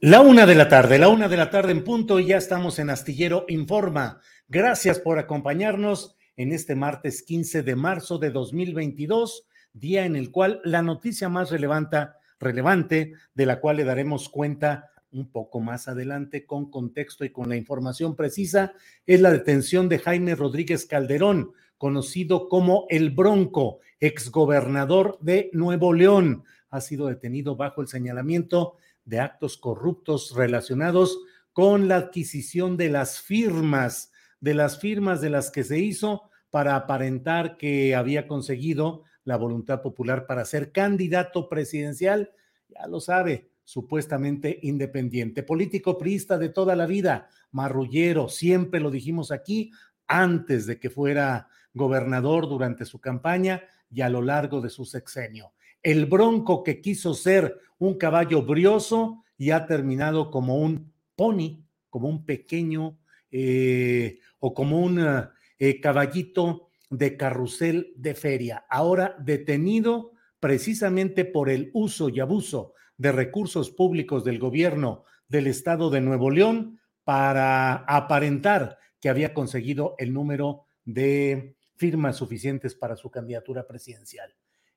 La una de la tarde, la una de la tarde en punto y ya estamos en Astillero Informa. Gracias por acompañarnos en este martes 15 de marzo de 2022, día en el cual la noticia más relevante, relevante de la cual le daremos cuenta un poco más adelante con contexto y con la información precisa es la detención de Jaime Rodríguez Calderón, conocido como el Bronco, exgobernador de Nuevo León. Ha sido detenido bajo el señalamiento de actos corruptos relacionados con la adquisición de las firmas, de las firmas de las que se hizo para aparentar que había conseguido la voluntad popular para ser candidato presidencial, ya lo sabe, supuestamente independiente, político priista de toda la vida, marrullero, siempre lo dijimos aquí, antes de que fuera gobernador durante su campaña y a lo largo de su sexenio el bronco que quiso ser un caballo brioso y ha terminado como un pony, como un pequeño eh, o como un eh, caballito de carrusel de feria. Ahora detenido precisamente por el uso y abuso de recursos públicos del gobierno del estado de Nuevo León para aparentar que había conseguido el número de firmas suficientes para su candidatura presidencial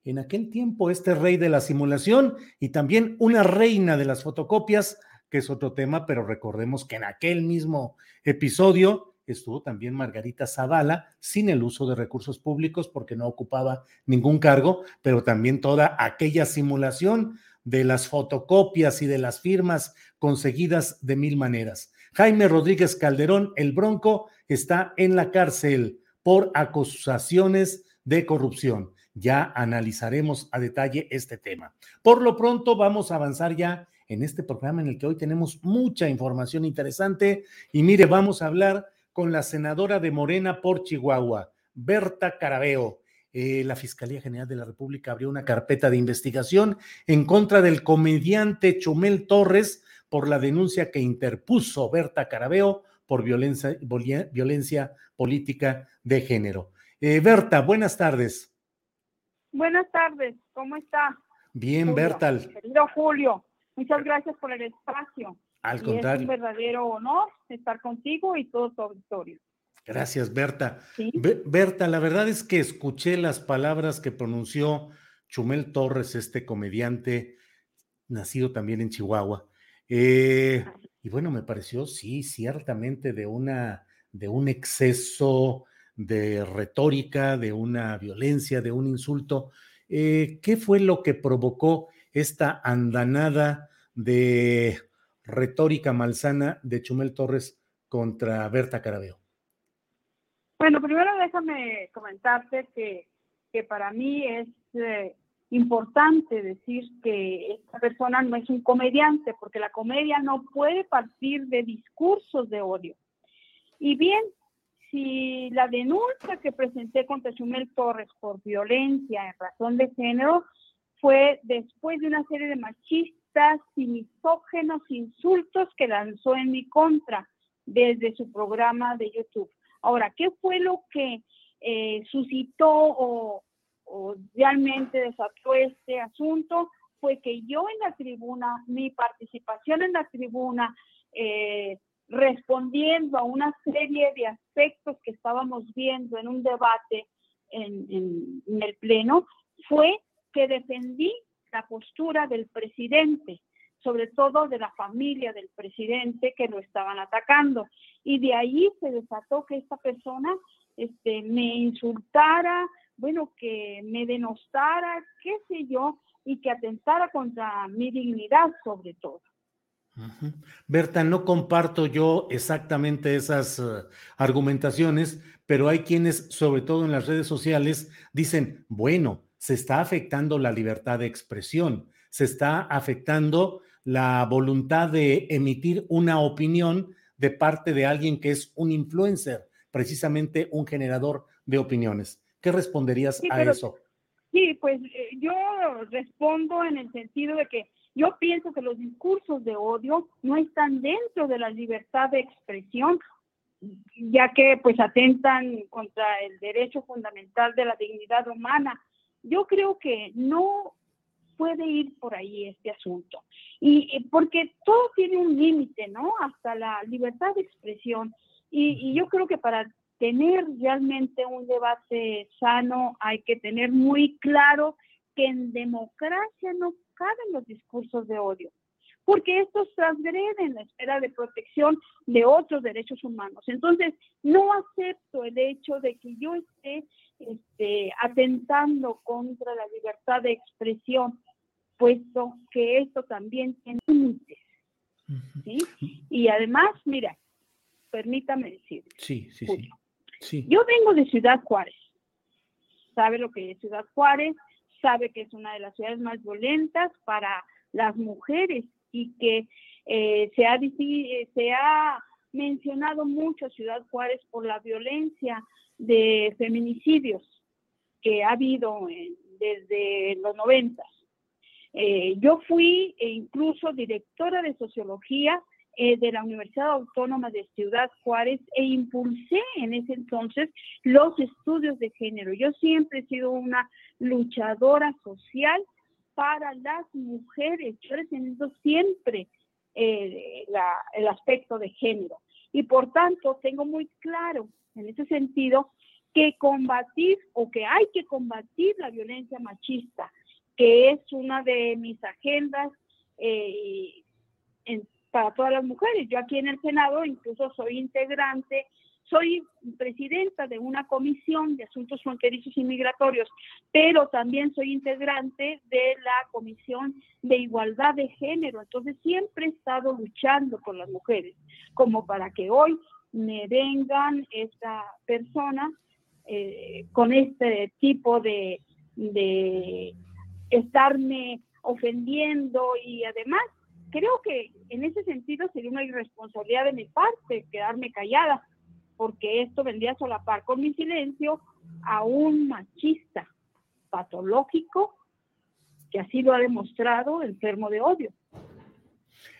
en aquel tiempo este rey de la simulación y también una reina de las fotocopias, que es otro tema, pero recordemos que en aquel mismo episodio estuvo también Margarita Zavala sin el uso de recursos públicos porque no ocupaba ningún cargo, pero también toda aquella simulación de las fotocopias y de las firmas conseguidas de mil maneras. Jaime Rodríguez Calderón, el Bronco, está en la cárcel por acusaciones de corrupción. Ya analizaremos a detalle este tema. Por lo pronto, vamos a avanzar ya en este programa en el que hoy tenemos mucha información interesante. Y mire, vamos a hablar con la senadora de Morena por Chihuahua, Berta Carabeo. Eh, la Fiscalía General de la República abrió una carpeta de investigación en contra del comediante Chumel Torres por la denuncia que interpuso Berta Carabeo por violencia, política de género. Eh, Berta, buenas tardes. Buenas tardes, ¿cómo está? Bien, Bertal. Querido Julio, muchas gracias por el espacio. Al contrario. Es un verdadero honor estar contigo y todo tu auditorio. Gracias, Berta. Berta, la verdad es que escuché las palabras que pronunció Chumel Torres, este comediante nacido también en Chihuahua. Eh, y bueno, me pareció, sí, ciertamente de una, de un exceso de retórica, de una violencia, de un insulto. Eh, ¿Qué fue lo que provocó esta andanada de retórica malsana de Chumel Torres contra Berta Carabeo? Bueno, primero déjame comentarte que, que para mí es eh, importante decir que esta persona no es un comediante, porque la comedia no puede partir de discursos de odio. Y bien, si la denuncia que presenté contra Chumel Torres por violencia en razón de género fue después de una serie de machistas y misógenos insultos que lanzó en mi contra desde su programa de YouTube. Ahora, ¿qué fue lo que eh, suscitó o, realmente desató este asunto? Fue que yo en la tribuna, mi participación en la tribuna, eh, respondiendo a una serie de aspectos que estábamos viendo en un debate en, en, el Pleno, fue que defendí la postura del presidente, sobre todo de la familia del presidente que lo estaban atacando. Y de ahí se desató que esta persona este, me insultara, bueno, que me denostara, qué sé yo, y que atentara contra mi dignidad sobre todo. Berta, no comparto yo exactamente esas eh, argumentaciones, pero hay quienes, sobre todo en las redes sociales, dicen, bueno, se está afectando la libertad de expresión, se está afectando la voluntad de emitir una opinión de parte de alguien que es un influencer, precisamente un generador de opiniones. ¿Qué responderías a eso? Sí, pues eh, yo respondo en el sentido de que yo pienso que los discursos de odio no están dentro de la libertad de expresión, ya que pues atentan contra el derecho fundamental de la dignidad humana. Yo creo que no puede ir por ahí este asunto. Y, porque todo tiene un límite, ¿no? Hasta la libertad de expresión. Y, yo creo que para tener realmente un debate sano hay que tener muy claro que en democracia no caben los discursos de odio, porque estos transgreden la esfera de protección de otros derechos humanos. Entonces, no acepto el hecho de que yo esté este, atentando contra la libertad de expresión puesto que esto también tiene límites. ¿sí? Y además, mira, permítame decir. Sí, sí, sí, Yo vengo de Ciudad Juárez. ¿Sabe lo que es Ciudad Juárez? Sabe que es una de las ciudades más violentas para las mujeres y que eh, se, ha, eh, se ha mencionado mucho Ciudad Juárez por la violencia de feminicidios que ha habido desde los noventas. Eh, yo fui e incluso directora de sociología eh, de la Universidad Autónoma de Ciudad Juárez e impulsé en ese entonces los estudios de género. Yo siempre he sido una luchadora social para las mujeres. Yo he tenido siempre eh, el aspecto de género. Y por tanto, tengo muy claro en ese sentido que combatir o que hay que combatir la violencia machista, que es una de mis agendas eh, para todas las mujeres. Yo aquí en el Senado incluso soy integrante, soy presidenta de una comisión de asuntos fronterizos y migratorios, pero también soy integrante de la comisión de igualdad de género. Entonces siempre he estado luchando por las mujeres, como para que hoy me vengan esta persona eh, con este tipo de estarme ofendiendo y además creo que en ese sentido sería una irresponsabilidad de mi parte quedarme callada, porque esto vendría a solapar con mi silencio a un machista patológico que así lo ha demostrado enfermo de odio.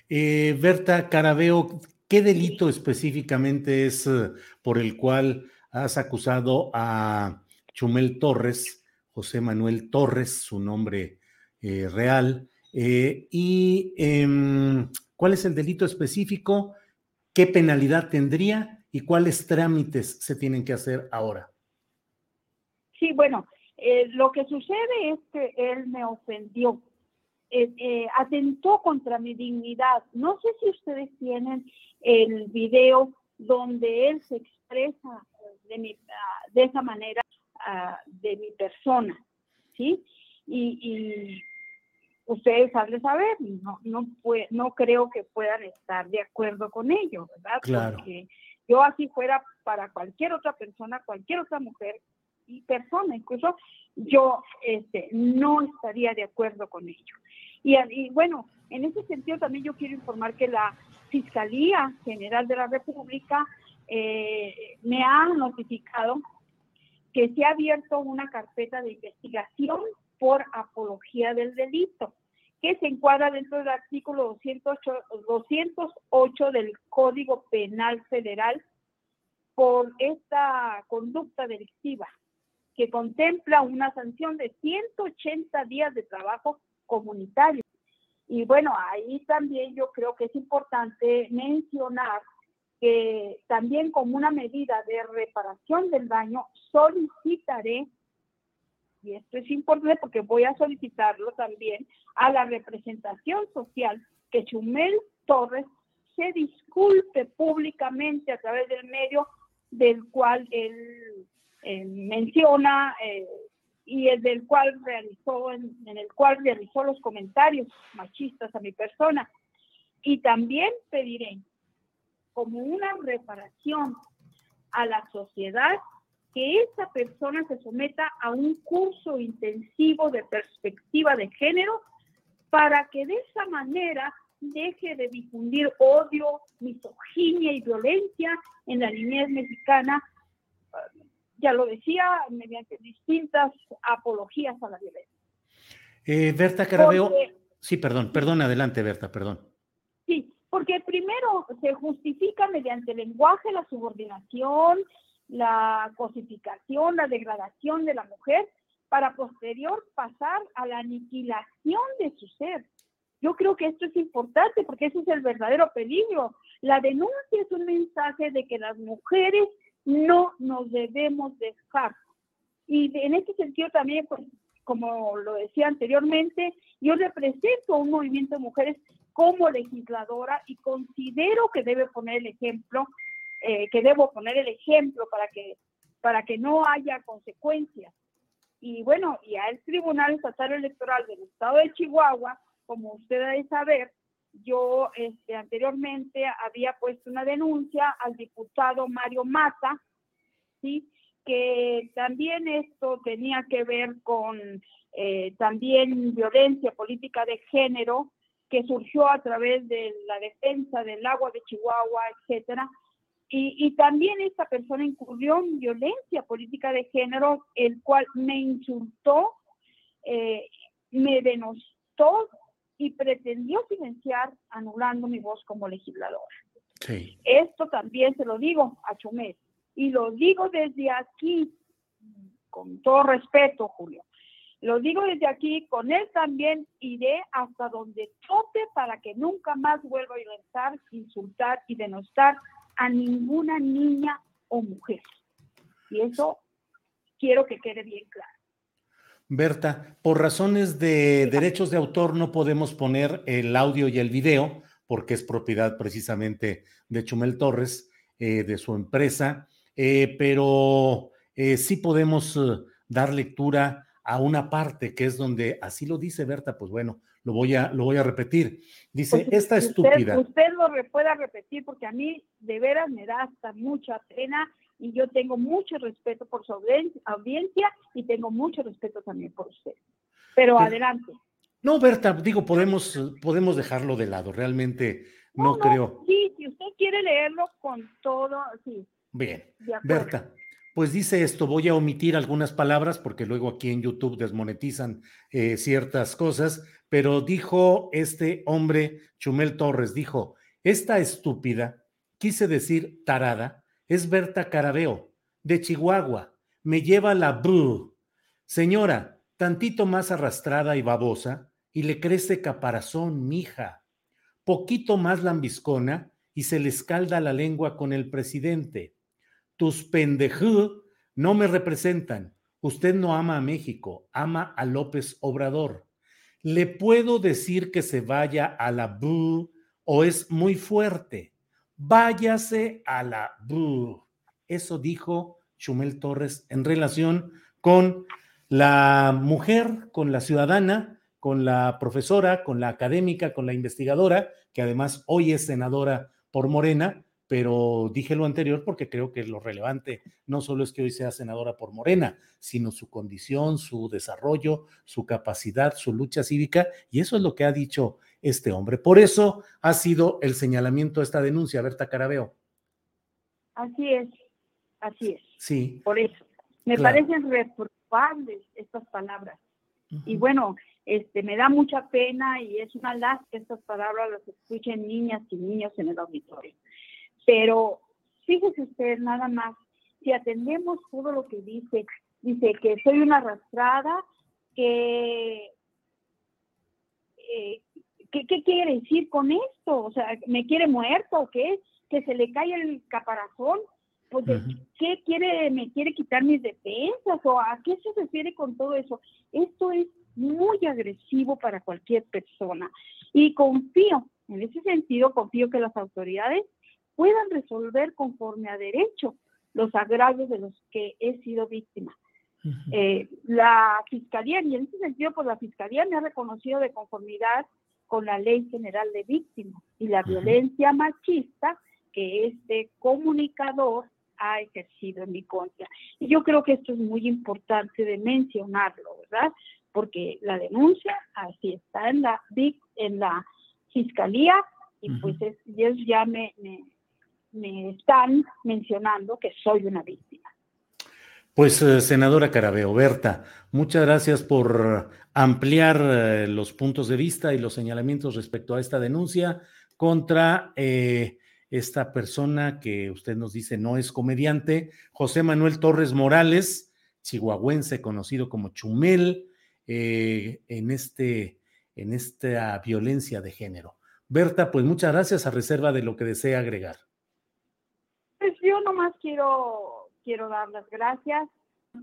Eh, Berta Carabeo, ¿qué delito específicamente es eh, por el cual has acusado a Chumel Torres José Manuel Torres, su nombre eh, real. Eh, ¿Y em, cuál es el delito específico? ¿Qué penalidad tendría? ¿Y cuáles trámites se tienen que hacer ahora? Sí, bueno, eh, lo que sucede es que él me ofendió, atentó contra mi dignidad. No sé si ustedes tienen el video donde él se expresa de, ah, de esa manera de mi persona, ¿sí? Y, ustedes han de saber, no, no, no creo que puedan estar de acuerdo con ello, ¿verdad? Claro. Porque yo así fuera para cualquier otra persona, cualquier otra mujer y persona, incluso yo este, no estaría de acuerdo con ello. Y, y, bueno, en ese sentido también yo quiero informar que la Fiscalía General de la República eh, me ha notificado que se ha abierto una carpeta de investigación por apología del delito, que se encuadra dentro del artículo 208, 208 del Código Penal Federal por esta conducta delictiva, que contempla una sanción de 180 días de trabajo comunitario. Y bueno, ahí también yo creo que es importante mencionar que también como una medida de reparación del daño solicitaré, y esto es importante porque voy a solicitarlo también, a la representación social que Chumel Torres se disculpe públicamente a través del medio del cual él menciona eh, y el del cual realizó en, el cual realizó los comentarios machistas a mi persona. Y también pediré como una reparación a la sociedad que esa persona se someta a un curso intensivo de perspectiva de género para que de esa manera deje de difundir odio, misoginia y violencia en la niñez mexicana, ya lo decía, mediante distintas apologías a la violencia. Eh, Berta Carabeo, sí, perdón, perdón, adelante Berta, perdón. Sí, porque primero se justifica mediante el lenguaje la subordinación, la cosificación, la degradación de la mujer, para posterior pasar a la aniquilación de su ser. Yo creo que esto es importante porque ese es el verdadero peligro. La denuncia es un mensaje de que las mujeres no nos debemos dejar. Y en este sentido también, pues, como lo decía anteriormente, yo represento un movimiento de mujeres como legisladora y considero que debe poner el ejemplo, eh, que debo poner el ejemplo para que, para que no haya consecuencias. Y bueno, y al Tribunal Estatal Electoral del Estado de Chihuahua, como usted debe saber, yo este, anteriormente había puesto una denuncia al diputado Mario Mata, ¿sí? que también esto tenía que ver con eh, también violencia política de género que surgió a través de la defensa del agua de Chihuahua, etcétera. Y, y también esta persona incurrió en violencia política de género, el cual me insultó, eh, me denostó y pretendió silenciar anulando mi voz como legisladora. Sí. Esto también se lo digo a Chumel y lo digo desde aquí, con todo respeto, Julio. Lo digo desde aquí, con él también iré hasta donde tope para que nunca más vuelva a violentar, insultar y denostar a ninguna niña o mujer. Y eso quiero que quede bien claro. Berta, por razones de derechos de autor no podemos poner el audio y el video, porque es propiedad precisamente de Chumel Torres, eh, de su empresa, eh, pero eh, sí podemos dar lectura a una parte que es donde, así lo dice Berta, pues bueno, lo voy a, lo voy a repetir. Dice, pues, esta estúpida. Usted lo pueda repetir porque a mí de veras me da hasta mucha pena y yo tengo mucho respeto por su audiencia y tengo mucho respeto también por usted. Pero, adelante. No, Berta, digo, podemos, podemos dejarlo de lado, realmente no, creo. Sí, si usted quiere leerlo con todo, sí. Bien, Berta, pues dice esto, voy a omitir algunas palabras porque luego aquí en YouTube desmonetizan eh, ciertas cosas, pero dijo este hombre, Chumel Torres, dijo, esta estúpida, quise decir tarada, es Berta Carabeo, de Chihuahua. Me lleva la bru. Señora, tantito más arrastrada y babosa, y le crece caparazón, mija. Poquito más lambiscona, y se le escalda la lengua con el presidente. Tus pendejú no me representan. Usted no ama a México, ama a López Obrador. ¿Le puedo decir que se vaya a la bru o es muy fuerte? váyase a la... Eso dijo Chumel Torres en relación con la mujer, con la ciudadana, con la profesora, con la académica, con la investigadora, que además hoy es senadora por Morena, pero dije lo anterior porque creo que lo relevante no solo es que hoy sea senadora por Morena, sino su condición, su desarrollo, su capacidad, su lucha cívica, y eso es lo que ha dicho este hombre. Por eso ha sido el señalamiento de esta denuncia, Berta Carabeo. Así es, así es. Sí. Por eso. Me parecen reprobables estas palabras. Y bueno, este, me da mucha pena y es una lástima que estas palabras las escuchen niñas y niños en el auditorio. Pero fíjese usted nada más, si atendemos todo lo que dice, dice que soy una arrastrada, que, eh, ¿qué, quiere decir con esto? O sea, ¿me quiere muerto o qué? ¿Que se le cae el caparazón? Pues, ¿qué quiere? ¿Me quiere quitar mis defensas? ¿O a qué se refiere con todo eso? Esto es muy agresivo para cualquier persona. Y confío, en ese sentido, confío que las autoridades puedan resolver conforme a derecho los agravios de los que he sido víctima. Eh, la Fiscalía, y en ese sentido, pues la Fiscalía me ha reconocido de conformidad con la Ley General de Víctimas y la violencia machista que este comunicador ha ejercido en mi contra. Y yo creo que esto es muy importante de mencionarlo, ¿verdad? porque la denuncia así está en la en la fiscalía y pues ellos ya me, me, están mencionando que soy una víctima. Pues eh, senadora Carabeo, Berta, muchas gracias por ampliar eh, los puntos de vista y los señalamientos respecto a esta denuncia contra eh, esta persona que usted nos dice no es comediante, José Manuel Torres Morales, chihuahuense conocido como Chumel, en, este, en esta violencia de género. Berta, pues muchas gracias a reserva de lo que desea agregar. Pues yo nomás quiero, quiero dar las gracias,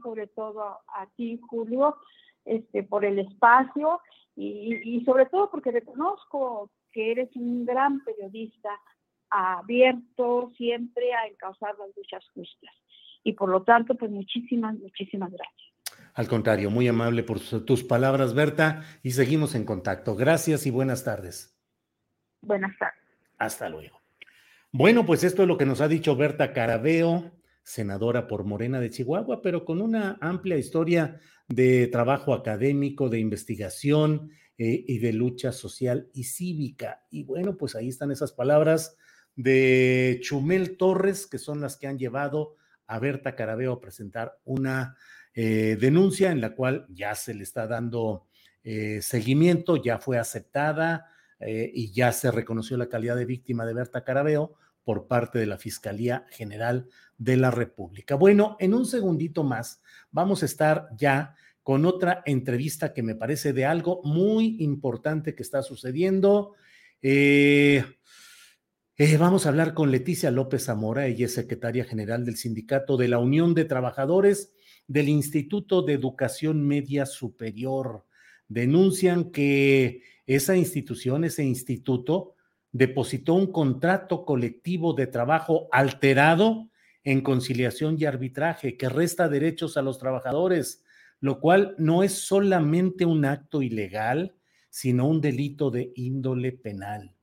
sobre todo a ti, Julio, este, por el espacio y, y sobre todo porque reconozco que eres un gran periodista abierto siempre a encauzar las luchas justas. Y por lo tanto, pues muchísimas, muchísimas gracias. Al contrario, muy amable por tus palabras, Berta, y seguimos en contacto. Gracias y buenas tardes. Buenas tardes. Hasta luego. Bueno, pues esto es lo que nos ha dicho Berta Carabeo, senadora por Morena de Chihuahua, pero con una amplia historia de trabajo académico, de investigación eh, y de lucha social y cívica. Y bueno, pues ahí están esas palabras de Chumel Torres, que son las que han llevado a Berta Carabeo a presentar una eh, denuncia en la cual ya se le está dando eh, seguimiento, ya fue aceptada eh, y ya se reconoció la calidad de víctima de Berta Carabeo por parte de la Fiscalía General de la República. Bueno, en un segundito más vamos a estar ya con otra entrevista que me parece de algo muy importante que está sucediendo. vamos a hablar con Leticia López Zamora, ella es secretaria general del Sindicato de la Unión de Trabajadores del Instituto de Educación Media Superior. Denuncian que esa institución, ese instituto, depositó un contrato colectivo de trabajo alterado en conciliación y arbitraje que resta derechos a los trabajadores, lo cual no es solamente un acto ilegal, sino un delito de índole penal.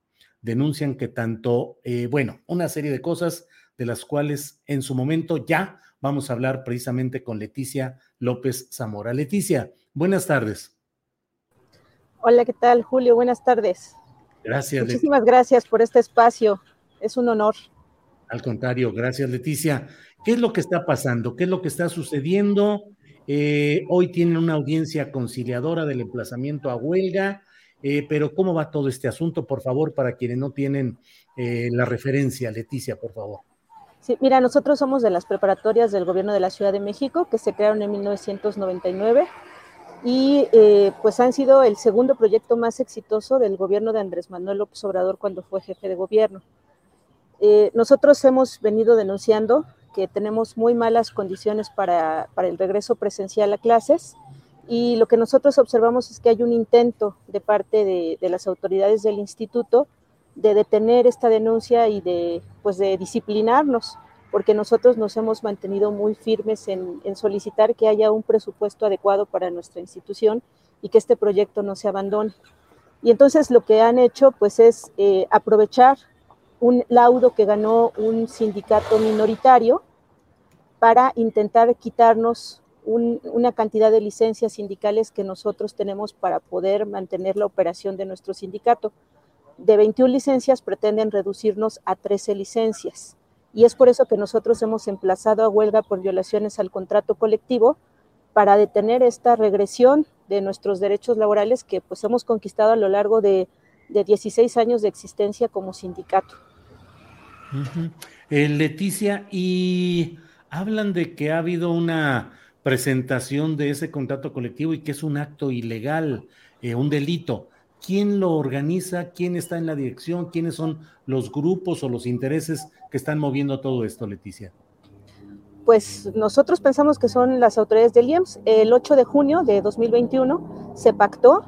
Denuncian que tanto, eh, bueno, una serie de cosas de las cuales en su momento ya vamos a hablar precisamente con Leticia López Zamora. Leticia, buenas tardes. Hola, ¿qué tal, Julio? Buenas tardes. Gracias. Muchísimas gracias por este espacio. Es un honor. Al contrario, gracias, Leticia. ¿Qué es lo que está pasando? ¿Qué es lo que está sucediendo? Eh, hoy tienen una audiencia conciliadora del emplazamiento a huelga, eh, pero ¿cómo va todo este asunto? Por favor, para quienes no tienen eh, la referencia, Leticia, por favor. Sí, mira, nosotros somos de las preparatorias del Gobierno de la Ciudad de México, que se crearon en 1999 y eh, pues han sido el segundo proyecto más exitoso del gobierno de Andrés Manuel López Obrador cuando fue jefe de gobierno. Eh, nosotros hemos venido denunciando que tenemos muy malas condiciones para, para, el regreso presencial a clases y lo que nosotros observamos es que hay un intento de parte de, de las autoridades del instituto de detener esta denuncia y de, pues de disciplinarnos, porque nosotros nos hemos mantenido muy firmes en, solicitar que haya un presupuesto adecuado para nuestra institución y que este proyecto no se abandone. Y entonces lo que han hecho pues es eh, aprovechar un laudo que ganó un sindicato minoritario para intentar quitarnos una cantidad de licencias sindicales que nosotros tenemos para poder mantener la operación de nuestro sindicato de 21 licencias pretenden reducirnos a 13 licencias. Y es por eso que nosotros hemos emplazado a huelga por violaciones al contrato colectivo para detener esta regresión de nuestros derechos laborales que pues hemos conquistado a lo largo de, de 16 años de existencia como sindicato. Eh, Leticia, y hablan de que ha habido una presentación de ese contrato colectivo y que es un acto ilegal, eh, un delito. ¿Quién lo organiza? ¿Quién está en la dirección? ¿Quiénes son los grupos o los intereses que están moviendo todo esto, Leticia? Pues nosotros pensamos que son las autoridades del IEMS. El 8 de junio de 2021 se pactó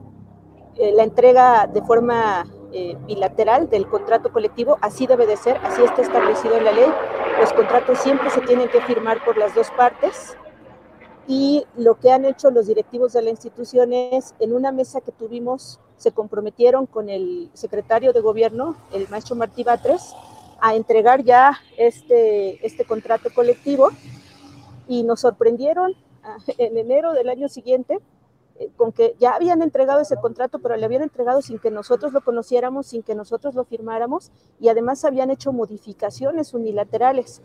eh, la entrega de forma eh, bilateral del contrato colectivo, así debe de ser, así está establecido en la ley. Los contratos siempre se tienen que firmar por las dos partes y lo que han hecho los directivos de la institución es, en una mesa que tuvimos, se comprometieron con el secretario de gobierno, el maestro Martí Batres, a entregar ya este, este contrato colectivo y nos sorprendieron ah, en enero del año siguiente eh, con que ya habían entregado ese contrato, pero le habían entregado sin que nosotros lo conociéramos, sin que nosotros lo firmáramos y además habían hecho modificaciones unilaterales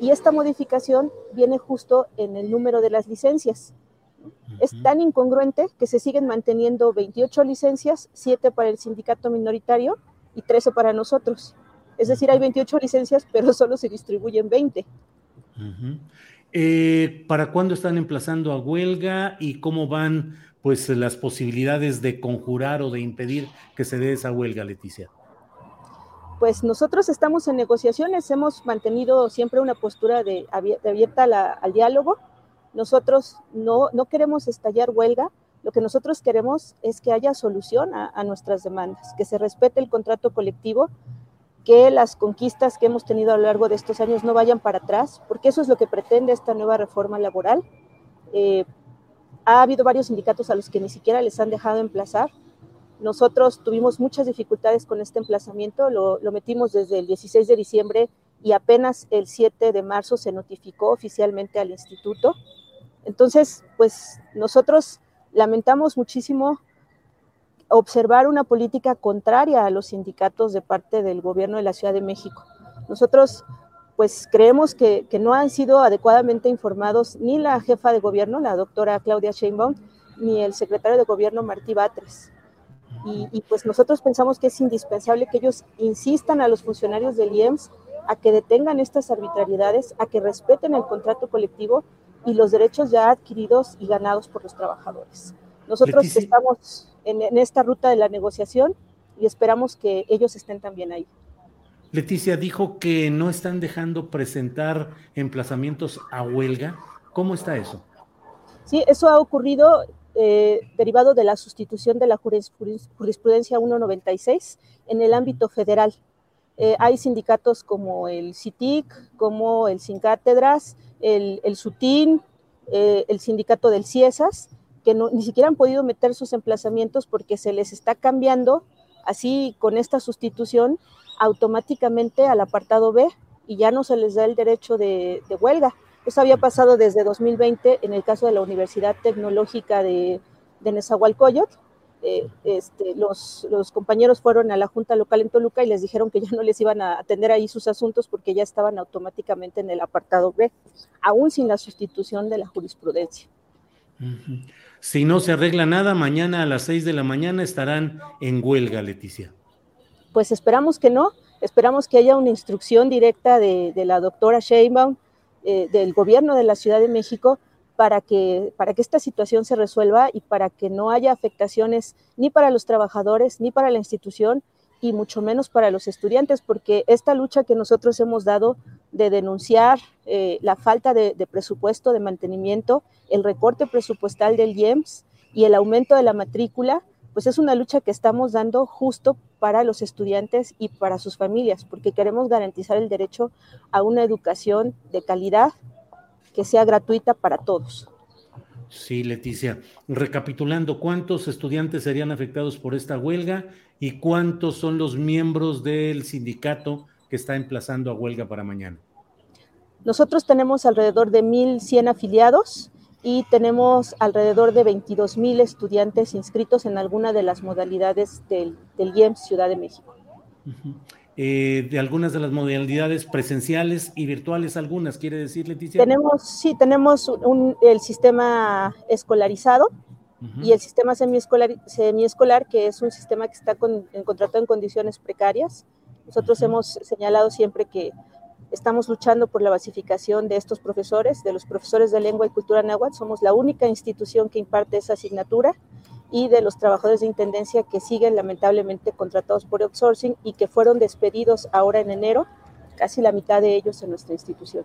y esta modificación viene justo en el número de las licencias. Es tan incongruente que se siguen manteniendo 28 licencias, 7 para el sindicato minoritario y 13 para nosotros. Es decir, hay 28 licencias, pero solo se distribuyen 20. Eh, ¿Para cuándo están emplazando a huelga y cómo van pues las posibilidades de conjurar o de impedir que se dé esa huelga, Leticia? Pues nosotros estamos en negociaciones, hemos mantenido siempre una postura de, abierta al diálogo. Nosotros no, no, queremos estallar huelga, lo que nosotros queremos es que haya solución a, nuestras demandas, que se respete el contrato colectivo, que las conquistas que hemos tenido a lo largo de estos años no vayan para atrás, porque eso es lo que pretende esta nueva reforma laboral. Eh, ha habido varios sindicatos a los que ni siquiera les han dejado emplazar, nosotros tuvimos muchas dificultades con este emplazamiento, lo, metimos desde el 16 de diciembre y apenas el 7 de marzo se notificó oficialmente al instituto. Entonces, pues nosotros lamentamos muchísimo observar una política contraria a los sindicatos de parte del gobierno de la Ciudad de México. Nosotros pues creemos que, que, no han sido adecuadamente informados ni la jefa de gobierno, la doctora Claudia Sheinbaum, ni el secretario de gobierno Martí Batres. Y, pues nosotros pensamos que es indispensable que ellos insistan a los funcionarios del IEMS a que detengan estas arbitrariedades, a que respeten el contrato colectivo y los derechos ya adquiridos y ganados por los trabajadores. Nosotros estamos en, en esta ruta de la negociación y esperamos que ellos estén también ahí. Leticia dijo que no están dejando presentar emplazamientos a huelga. ¿Cómo está eso? Sí, eso ha ocurrido eh, derivado de la sustitución de la jurisprudencia 196 en el ámbito federal. Eh, hay sindicatos como el CITIC, como el SINCÁTEDRAS, el, el SUTIN, eh, el sindicato del CIESAS, que ni siquiera han podido meter sus emplazamientos porque se les está cambiando, así con esta sustitución, automáticamente al apartado B y ya no se les da el derecho de huelga. Eso había pasado desde 2020 en el caso de la Universidad Tecnológica de, de Nezahualcóyotl. Eh, este, los, los, compañeros fueron a la Junta Local en Toluca y les dijeron que ya no les iban a atender ahí sus asuntos porque ya estaban automáticamente en el apartado B, aún sin la sustitución de la jurisprudencia. Si no se arregla nada, mañana a las 6 de la mañana estarán en huelga, Leticia. Pues esperamos que no, esperamos que haya una instrucción directa de, de la doctora Sheinbaum eh, del gobierno de la Ciudad de México para que, para que esta situación se resuelva y para que no haya afectaciones ni para los trabajadores ni para la institución y mucho menos para los estudiantes, porque esta lucha que nosotros hemos dado de denunciar eh, la falta de, de, presupuesto de mantenimiento, el recorte presupuestal del IEMS y el aumento de la matrícula, pues es una lucha que estamos dando justo para los estudiantes y para sus familias, porque queremos garantizar el derecho a una educación de calidad que sea gratuita para todos. Sí, Leticia. Recapitulando, ¿cuántos estudiantes serían afectados por esta huelga y cuántos son los miembros del sindicato que está emplazando a huelga para mañana? Nosotros tenemos alrededor de 1.100 afiliados y tenemos alrededor de 22 mil estudiantes inscritos en alguna de las modalidades del, del IEMS Ciudad de México. eh, de algunas de las modalidades presenciales y virtuales, algunas, quiere decir, Leticia. Tenemos, sí, tenemos un, el sistema escolarizado y el sistema semiescolar, semiescolar, que es un sistema que está con, contratado en condiciones precarias. Nosotros hemos señalado siempre que estamos luchando por la basificación de estos profesores, de los profesores de lengua y cultura náhuatl. Somos la única institución que imparte esa asignatura y de los trabajadores de intendencia que siguen lamentablemente contratados por outsourcing y que fueron despedidos ahora en enero, casi la mitad de ellos en nuestra institución.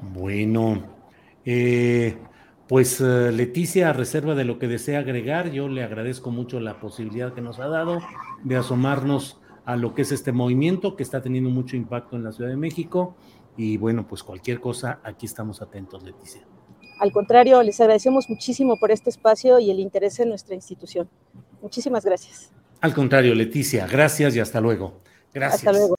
Bueno, eh, pues eh, Leticia, a reserva de lo que desea agregar, yo le agradezco mucho la posibilidad que nos ha dado de asomarnos a lo que es este movimiento que está teniendo mucho impacto en la Ciudad de México. Y bueno, pues cualquier cosa, aquí estamos atentos, Leticia. Al contrario, les agradecemos muchísimo por este espacio y el interés en nuestra institución. Muchísimas gracias. Al contrario, Leticia, gracias y hasta luego. Gracias. Hasta luego.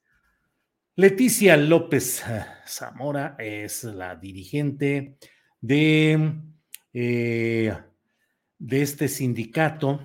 Leticia López Zamora es la dirigente de, eh, de este sindicato.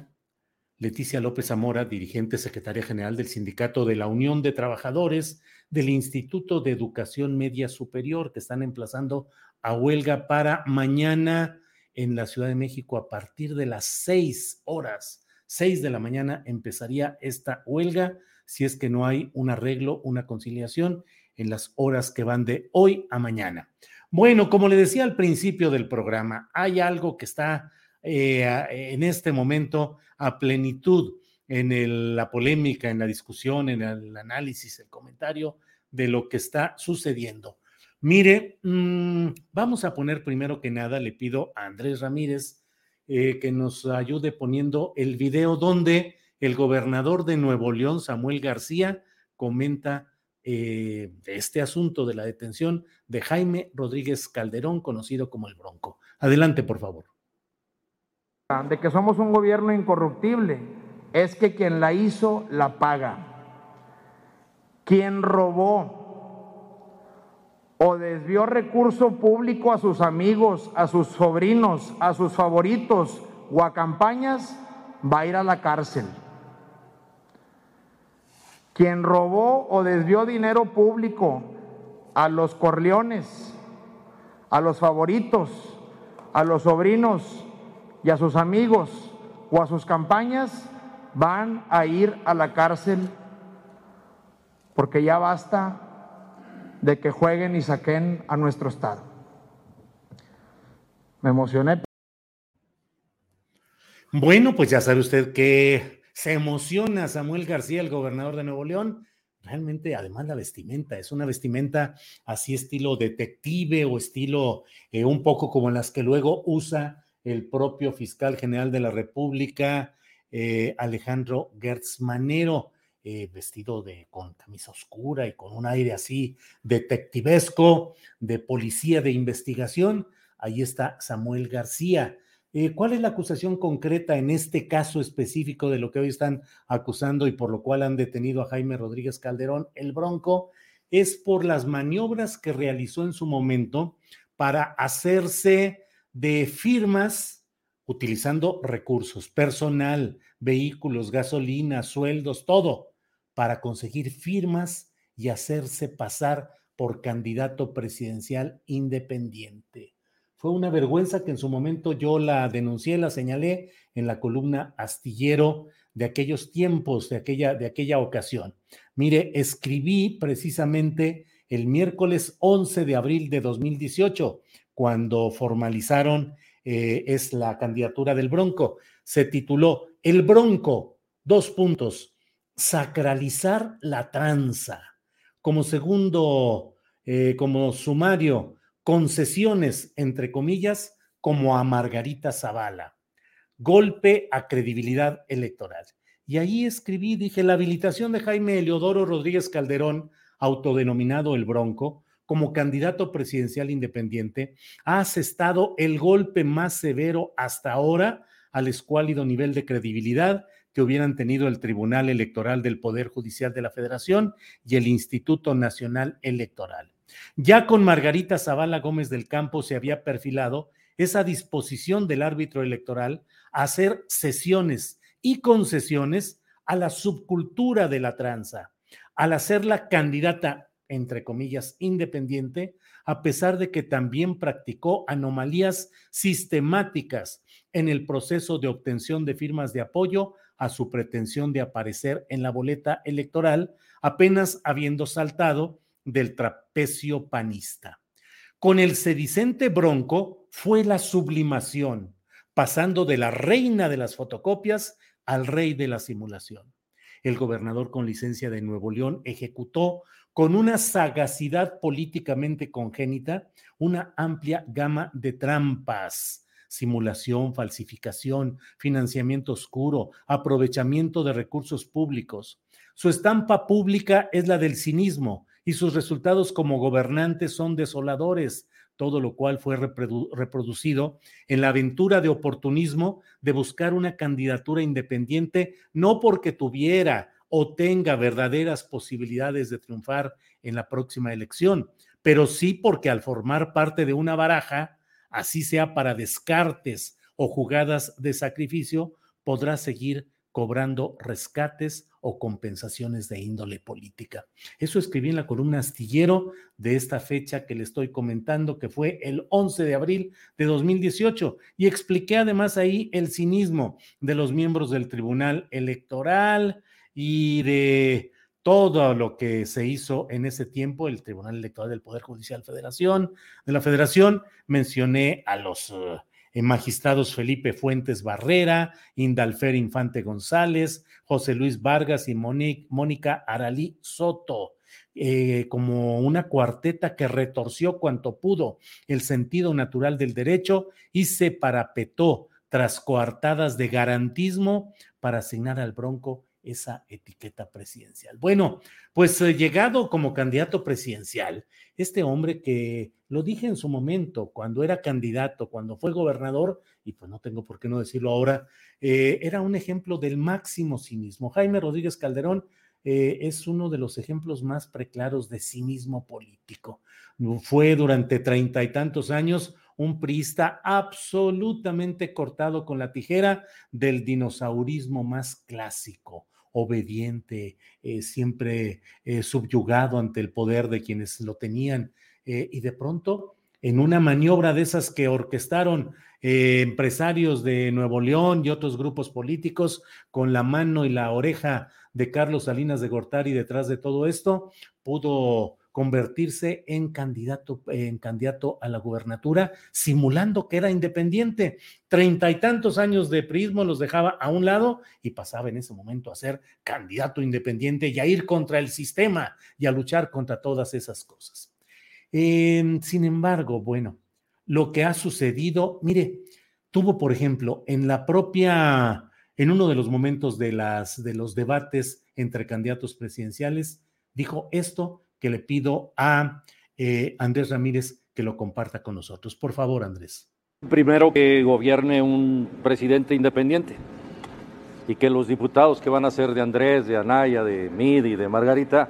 Leticia López Zamora, dirigente secretaria general del Sindicato de la Unión de Trabajadores del Instituto de Educación Media Superior, que están emplazando a huelga para mañana en la Ciudad de México a partir de las seis horas. Seis de la mañana empezaría esta huelga si es que no hay un arreglo, una conciliación en las horas que van de hoy a mañana. Bueno, como le decía al principio del programa, hay algo que está eh, en este momento a plenitud en la polémica, en la discusión, en el análisis, el comentario de lo que está sucediendo. Mire, mm, vamos a poner primero que nada, le pido a Andrés Ramírez eh, que nos ayude poniendo el video donde el gobernador de Nuevo León, Samuel García, comenta eh, este asunto de la detención de Jaime Rodríguez Calderón, conocido como el Bronco. Adelante, por favor. De que somos un gobierno incorruptible, es que quien la hizo la paga. Quien robó o desvió recurso público a sus amigos, a sus sobrinos, a sus favoritos o a campañas, va a ir a la cárcel. Quien robó o desvió dinero público a los corleones, a los favoritos, a los sobrinos y a sus amigos o a sus campañas, van a ir a la cárcel porque ya basta de que jueguen y saquen a nuestro Estado. Me emocioné. Bueno, pues ya sabe usted que se emociona Samuel García, el gobernador de Nuevo León. Realmente, además, la vestimenta es una vestimenta así estilo detective o estilo eh, un poco como las que luego usa el propio fiscal general de la República, eh, Alejandro Gertz Manero. Eh, vestido de, con camisa oscura y con un aire así detectivesco, de policía de investigación. Ahí está Samuel García. Eh, ¿Cuál es la acusación concreta en este caso específico de lo que hoy están acusando y por lo cual han detenido a Jaime Rodríguez Calderón, el Bronco? Es por las maniobras que realizó en su momento para hacerse de firmas utilizando recursos, personal, vehículos, gasolina, sueldos, todo, para conseguir firmas y hacerse pasar por candidato presidencial independiente. Fue una vergüenza que en su momento yo la denuncié, la señalé en la columna astillero de aquellos tiempos, de aquella, de aquella ocasión. Mire, escribí precisamente el miércoles 11 de abril de 2018, cuando formalizaron eh, es la candidatura del Bronco. Se tituló El Bronco, dos puntos, sacralizar la tranza. Como segundo, eh, como sumario, concesiones, entre comillas, como a Margarita Zavala. Golpe a credibilidad electoral. Y ahí escribí, dije, la habilitación de Jaime Eleodoro Rodríguez Calderón, autodenominado el Bronco, como candidato presidencial independiente, ha asestado el golpe más severo hasta ahora al escuálido nivel de credibilidad que hubieran tenido el Tribunal Electoral del Poder Judicial de la Federación y el Instituto Nacional Electoral. Ya con Margarita Zavala Gómez del Campo se había perfilado esa disposición del árbitro electoral a hacer sesiones y concesiones a la subcultura de la tranza, al hacerla candidata, entre comillas, independiente, a pesar de que también practicó anomalías sistemáticas en el proceso de obtención de firmas de apoyo a su pretensión de aparecer en la boleta electoral, apenas habiendo saltado del trapecio panista. Con el sedicente Bronco fue la sublimación, pasando de la reina de las fotocopias al rey de la simulación. El gobernador con licencia de Nuevo León ejecutó con una sagacidad políticamente congénita una amplia gama de trampas, simulación, falsificación, financiamiento oscuro, aprovechamiento de recursos públicos. Su estampa pública es la del cinismo y sus resultados como gobernante son desoladores, todo lo cual fue reproducido en la aventura de oportunismo de buscar una candidatura independiente, no porque tuviera o tenga verdaderas posibilidades de triunfar en la próxima elección, pero sí porque al formar parte de una baraja, así sea para descartes o jugadas de sacrificio, podrá seguir cobrando rescates o compensaciones de índole política. Eso escribí en la columna astillero de esta fecha que le estoy comentando, que fue el 11 de abril de 2018, y expliqué además ahí el cinismo de los miembros del Tribunal Electoral y de todo lo que se hizo en ese tiempo, el Tribunal Electoral del Poder Judicial Federación, de la Federación, mencioné a los... Uh, magistrados Felipe Fuentes Barrera, Indalfer Infante González, José Luis Vargas y Mónica Aralí Soto. Eh, como una cuarteta que retorció cuanto pudo el sentido natural del derecho y se parapetó tras coartadas de garantismo para asignar al Bronco esa etiqueta presidencial. Bueno, pues eh, llegado como candidato presidencial, este hombre que lo dije en su momento, cuando era candidato, cuando fue gobernador, y pues no tengo por qué no decirlo ahora, eh, era un ejemplo del máximo cinismo. Jaime Rodríguez Calderón eh, es uno de los ejemplos más preclaros de cinismo político. Fue durante treinta y tantos años un priista absolutamente cortado con la tijera del dinosaurismo más clásico obediente, eh, siempre eh, subyugado ante el poder de quienes lo tenían. Eh, y de pronto, en una maniobra de esas que orquestaron empresarios de Nuevo León y otros grupos políticos, con la mano y la oreja de Carlos Salinas de Gortari detrás de todo esto, pudo convertirse en candidato, en candidato a la gubernatura, simulando que era independiente. Treinta y tantos años de prismo los dejaba a un lado y pasaba en ese momento a ser candidato independiente y a ir contra el sistema y a luchar contra todas esas cosas. Em, sin embargo, bueno, lo que ha sucedido, mire, tuvo, por ejemplo, en la propia, en uno de los momentos de, las, de los debates entre candidatos presidenciales, dijo esto que le pido a eh, Andrés Ramírez que lo comparta con nosotros. Por favor, Andrés. Primero que gobierne un presidente independiente y que los diputados que van a ser de Andrés, de Anaya, de Mid y de Margarita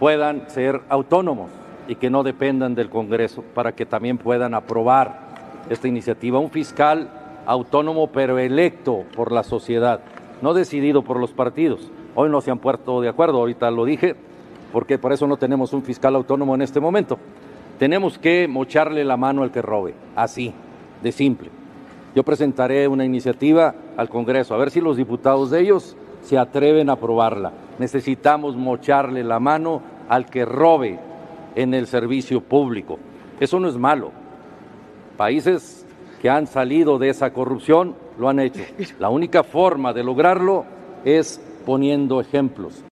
puedan ser autónomos y que no dependan del Congreso para que también puedan aprobar esta iniciativa. Un fiscal autónomo pero electo por la sociedad, no decidido por los partidos. Hoy no se han puesto de acuerdo, ahorita lo dije, porque por eso no tenemos un fiscal autónomo en este momento. Tenemos que mocharle la mano al que robe, así, de simple. Yo presentaré una iniciativa al Congreso, a ver si los diputados de ellos se atreven a aprobarla. Necesitamos mocharle la mano al que robe en el servicio público. Eso no es malo. Países que han salido de esa corrupción lo han hecho. La única forma de lograrlo es poniendo ejemplos.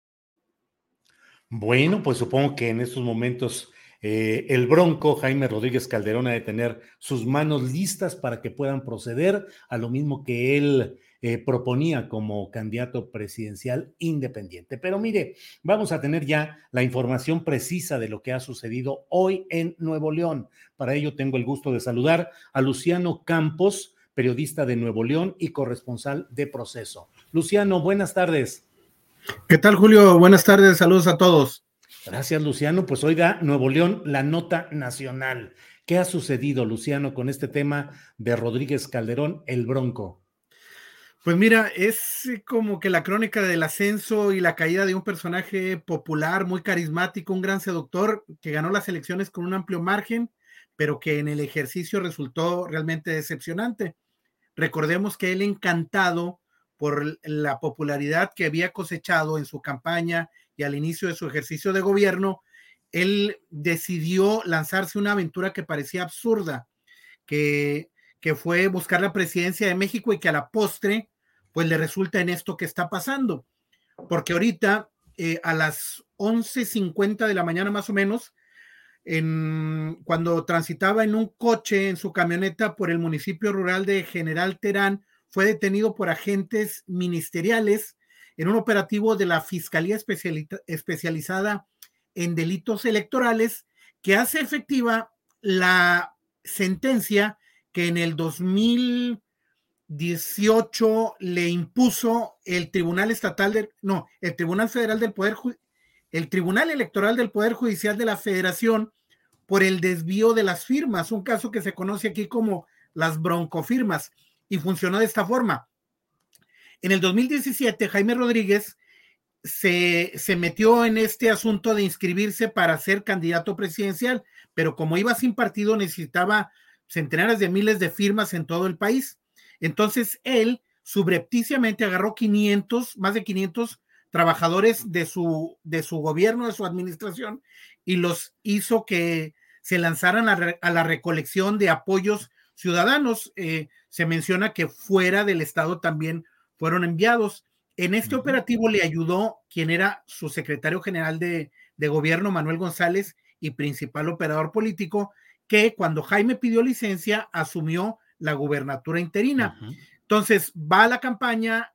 Bueno, pues supongo que en estos momentos eh, el bronco Jaime Rodríguez Calderón ha de tener sus manos listas para que puedan proceder a lo mismo que él eh, proponía como candidato presidencial independiente. Pero mire, vamos a tener ya la información precisa de lo que ha sucedido hoy en Nuevo León. Para ello tengo el gusto de saludar a Luciano Campos, periodista de Nuevo León y corresponsal de Proceso. Luciano, buenas tardes. ¿Qué tal, Julio? Buenas tardes, saludos a todos. Gracias, Luciano. Pues hoy da Nuevo León la nota nacional. ¿Qué ha sucedido, Luciano, con este tema de Rodríguez Calderón, el Bronco? Pues mira, es como que la crónica del ascenso y la caída de un personaje popular, muy carismático, un gran seductor, que ganó las elecciones con un amplio margen, pero que en el ejercicio resultó realmente decepcionante. Recordemos que él encantado por la popularidad que había cosechado en su campaña y al inicio de su ejercicio de gobierno, él decidió lanzarse una aventura que parecía absurda, que, que fue buscar la presidencia de México y que a la postre pues le resulta en esto que está pasando. Porque ahorita eh, a las 11.50 de la mañana más o menos, en, cuando transitaba en un coche en su camioneta por el municipio rural de General Terán, fue detenido por agentes ministeriales en un operativo de la Fiscalía Especializada en Delitos Electorales que hace efectiva la sentencia que en el 2000 18 le impuso el Tribunal Estatal no, el Tribunal Federal del Poder, el Tribunal Electoral del Poder Judicial de la Federación por el desvío de las firmas, un caso que se conoce aquí como las broncofirmas, y funcionó de esta forma. En el 2017, Jaime Rodríguez se, se metió en este asunto de inscribirse para ser candidato presidencial, pero como iba sin partido, necesitaba centenares de miles de firmas en todo el país. Entonces él subrepticiamente agarró 500, más de 500 trabajadores de su, de su gobierno, de su administración, y los hizo que se lanzaran a, la recolección de apoyos ciudadanos. Eh, se menciona que fuera del Estado también fueron enviados. En este operativo le ayudó quien era su secretario general de, de gobierno, Manuel González, y principal operador político, que cuando Jaime pidió licencia asumió la gubernatura interina. Entonces va a la campaña,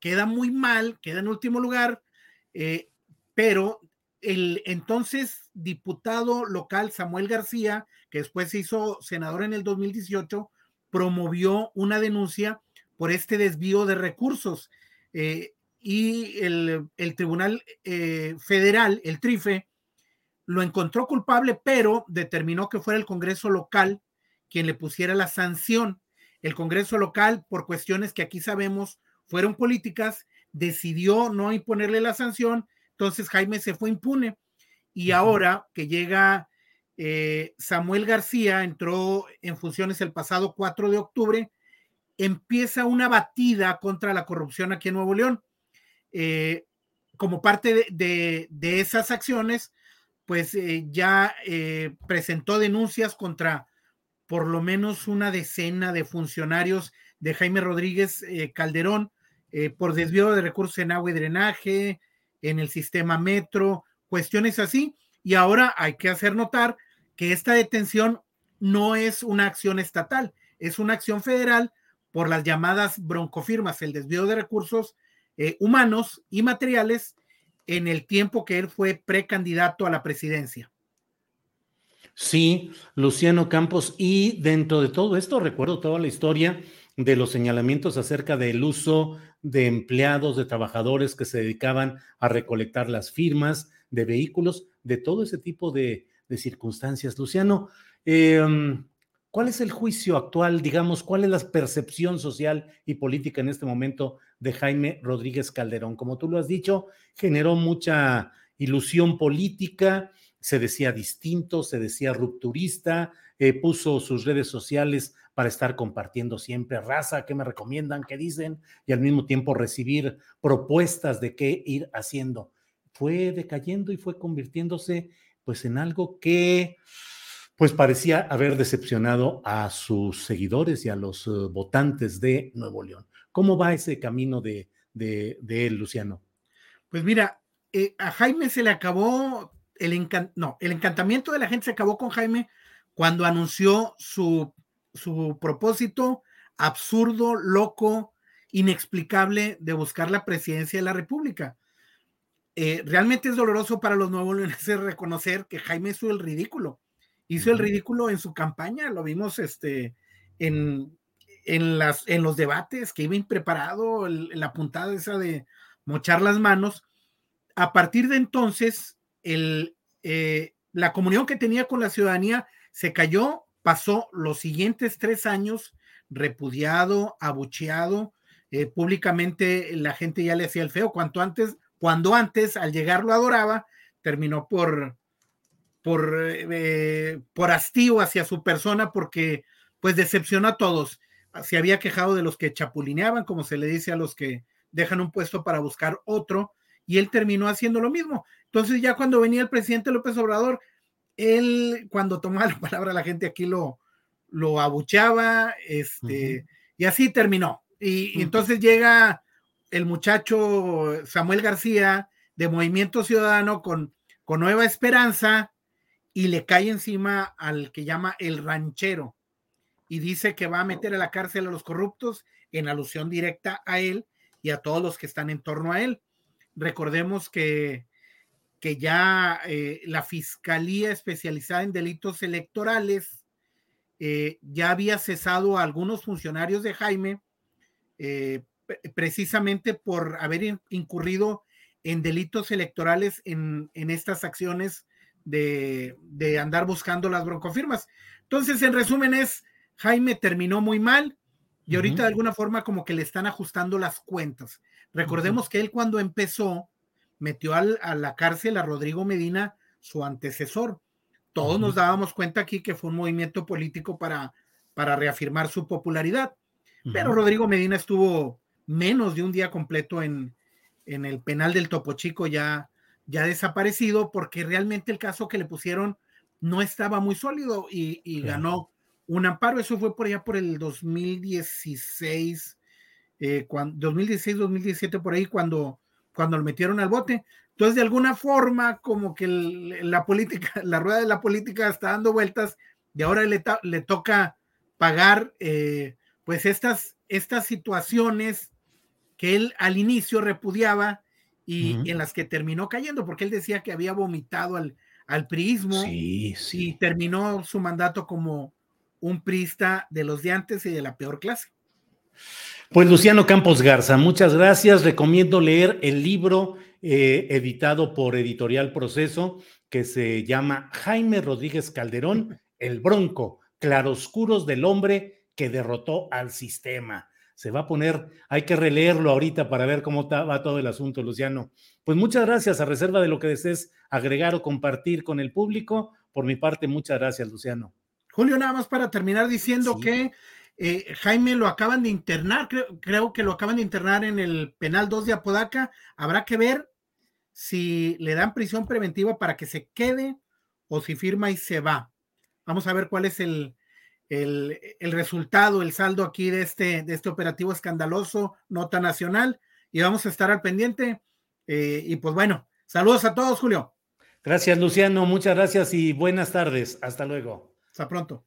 queda muy mal, queda en último lugar, eh, pero el entonces diputado local Samuel García, que después se hizo senador en el 2018, promovió una denuncia por este desvío de recursos. Eh, y el, Tribunal eh, Federal, el TRIFE, lo encontró culpable, pero determinó que fuera el Congreso local quien le pusiera la sanción. El Congreso local, por cuestiones que aquí sabemos fueron políticas, decidió no imponerle la sanción, entonces Jaime se fue impune. Y ahora que llega eh, Samuel García, entró en funciones el pasado 4 de octubre, empieza una batida contra la corrupción aquí en Nuevo León. Eh, como parte de, esas acciones, pues eh, ya presentó denuncias contra por lo menos una decena de funcionarios de Jaime Rodríguez Calderón por desvío de recursos en agua y drenaje, en el sistema metro, cuestiones así. Y ahora hay que hacer notar que esta detención no es una acción estatal, es una acción federal por las llamadas broncofirmas, el desvío de recursos eh, humanos y materiales en el tiempo que él fue precandidato a la presidencia. Sí, Luciano Campos. Y dentro de todo esto, recuerdo toda la historia de los señalamientos acerca del uso de empleados, de trabajadores que se dedicaban a recolectar las firmas de vehículos, de todo ese tipo de, circunstancias. Luciano, em, ¿cuál es el juicio actual, digamos, cuál es la percepción social y política en este momento de Jaime Rodríguez Calderón? Como tú lo has dicho, generó mucha ilusión política, se decía distinto, se decía rupturista, eh, puso sus redes sociales para estar compartiendo siempre raza, qué me recomiendan, qué dicen, y al mismo tiempo recibir propuestas de qué ir haciendo. Fue decayendo y fue convirtiéndose pues en algo que pues parecía haber decepcionado a sus seguidores y a los eh, votantes de Nuevo León. ¿Cómo va ese camino de, de, él, Luciano? Pues mira, eh, a Jaime se le acabó el, no, el encantamiento de la gente se acabó con Jaime cuando anunció su, su propósito absurdo, loco, inexplicable de buscar la presidencia de la República. Eh, realmente es doloroso para los nuevos leoneses reconocer que Jaime hizo el ridículo. Hizo el ridículo en su campaña, lo vimos este, en, en, las, en los debates, que iba impreparado, la puntada esa de mochar las manos. A partir de entonces, el, eh, la comunión que tenía con la ciudadanía se cayó, pasó los siguientes tres años repudiado, abucheado, eh, públicamente la gente ya le hacía el feo, cuanto antes, cuando antes al llegar lo adoraba, terminó por, por, eh, por hastío hacia su persona porque pues decepcionó a todos. Se había quejado de los que chapulineaban, como se le dice a los que dejan un puesto para buscar otro, y él terminó haciendo lo mismo. Entonces ya cuando venía el presidente López Obrador, él cuando tomaba la palabra la gente aquí lo, lo abucheaba, este, y así terminó. Y, entonces llega el muchacho Samuel García de Movimiento Ciudadano con, con Nueva Esperanza y le cae encima al que llama el ranchero y dice que va a meter a la cárcel a los corruptos en alusión directa a él y a todos los que están en torno a él. Recordemos que, que ya eh, la Fiscalía especializada en delitos electorales eh, ya había cesado a algunos funcionarios de Jaime eh, precisamente por haber incurrido en delitos electorales en, estas acciones de, andar buscando las broncofirmas. Entonces, en resumen, es Jaime terminó muy mal y ahorita de alguna forma como que le están ajustando las cuentas. Recordemos que él cuando empezó metió a la cárcel a Rodrigo Medina, su antecesor. Todos nos dábamos cuenta aquí que fue un movimiento político para, para reafirmar su popularidad. Pero Rodrigo Medina estuvo menos de un día completo en, en el penal del Topo Chico ya, ya desaparecido porque realmente el caso que le pusieron no estaba muy sólido y, ganó un amparo. Eso fue por allá por el 2016, eh, 2016, 2017, por ahí cuando, cuando lo metieron al bote. Entonces, de alguna forma, como que la política, la rueda de la política está dando vueltas y ahora le, le toca pagar eh, pues estas, estas situaciones que él al inicio repudiaba y, en las que terminó cayendo, porque él decía que había vomitado al, al priismo y terminó su mandato como un priista de los de antes y de la peor clase. Pues Luciano Campos Garza, muchas gracias. Recomiendo leer el libro eh, editado por Editorial Proceso que se llama Jaime Rodríguez Calderón, El Bronco, Claroscuros del Hombre que derrotó al sistema. Se va a poner, hay que releerlo ahorita para ver cómo va todo el asunto, Luciano. Pues muchas gracias, a reserva de lo que desees agregar o compartir con el público. Por mi parte, muchas gracias, Luciano. Julio, nada más para terminar diciendo que eh, Jaime lo acaban de internar, creo, creo, que lo acaban de internar en el penal 2 de Apodaca. Habrá que ver si le dan prisión preventiva para que se quede o si firma y se va. Vamos a ver cuál es el, el, resultado, el saldo aquí de este, de este operativo escandaloso, nota nacional, y vamos a estar al pendiente. Eh, y pues bueno, saludos a todos, Julio. Gracias, Luciano, muchas gracias y buenas tardes. Hasta luego. Hasta pronto.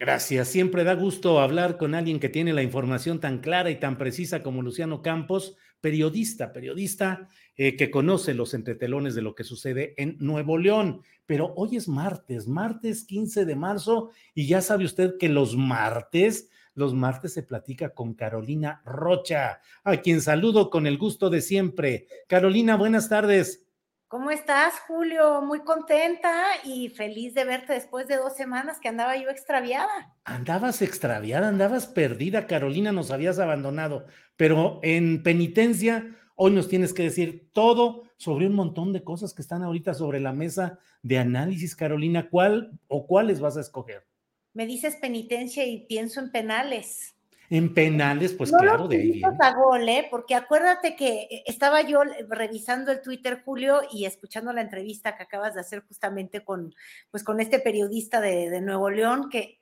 Gracias. Siempre da gusto hablar con alguien que tiene la información tan clara y tan precisa como Luciano Campos, periodista, periodista eh, que conoce los entretelones de lo que sucede en Nuevo León. Pero hoy es martes, martes 15 de marzo, y ya sabe usted que los martes, los martes se platica con Carolina Rocha, a quien saludo con el gusto de siempre. Carolina, buenas tardes. ¿Cómo estás, Julio? Muy contenta y feliz de verte después de dos semanas que andaba yo extraviada. Andabas extraviada, andabas perdida, Carolina, nos habías abandonado, pero en penitencia, hoy nos tienes que decir todo sobre un montón de cosas que están ahorita sobre la mesa de análisis, Carolina. ¿Cuál o cuáles vas a escoger? Me dices penitencia y pienso en penales. En penales, pues claro, de ahí viene. A gol, ¿eh? Porque acuérdate que eh, estaba yo revisando el Twitter, Julio, y escuchando la entrevista que acabas de hacer justamente con, pues, con este periodista de, Nuevo León, que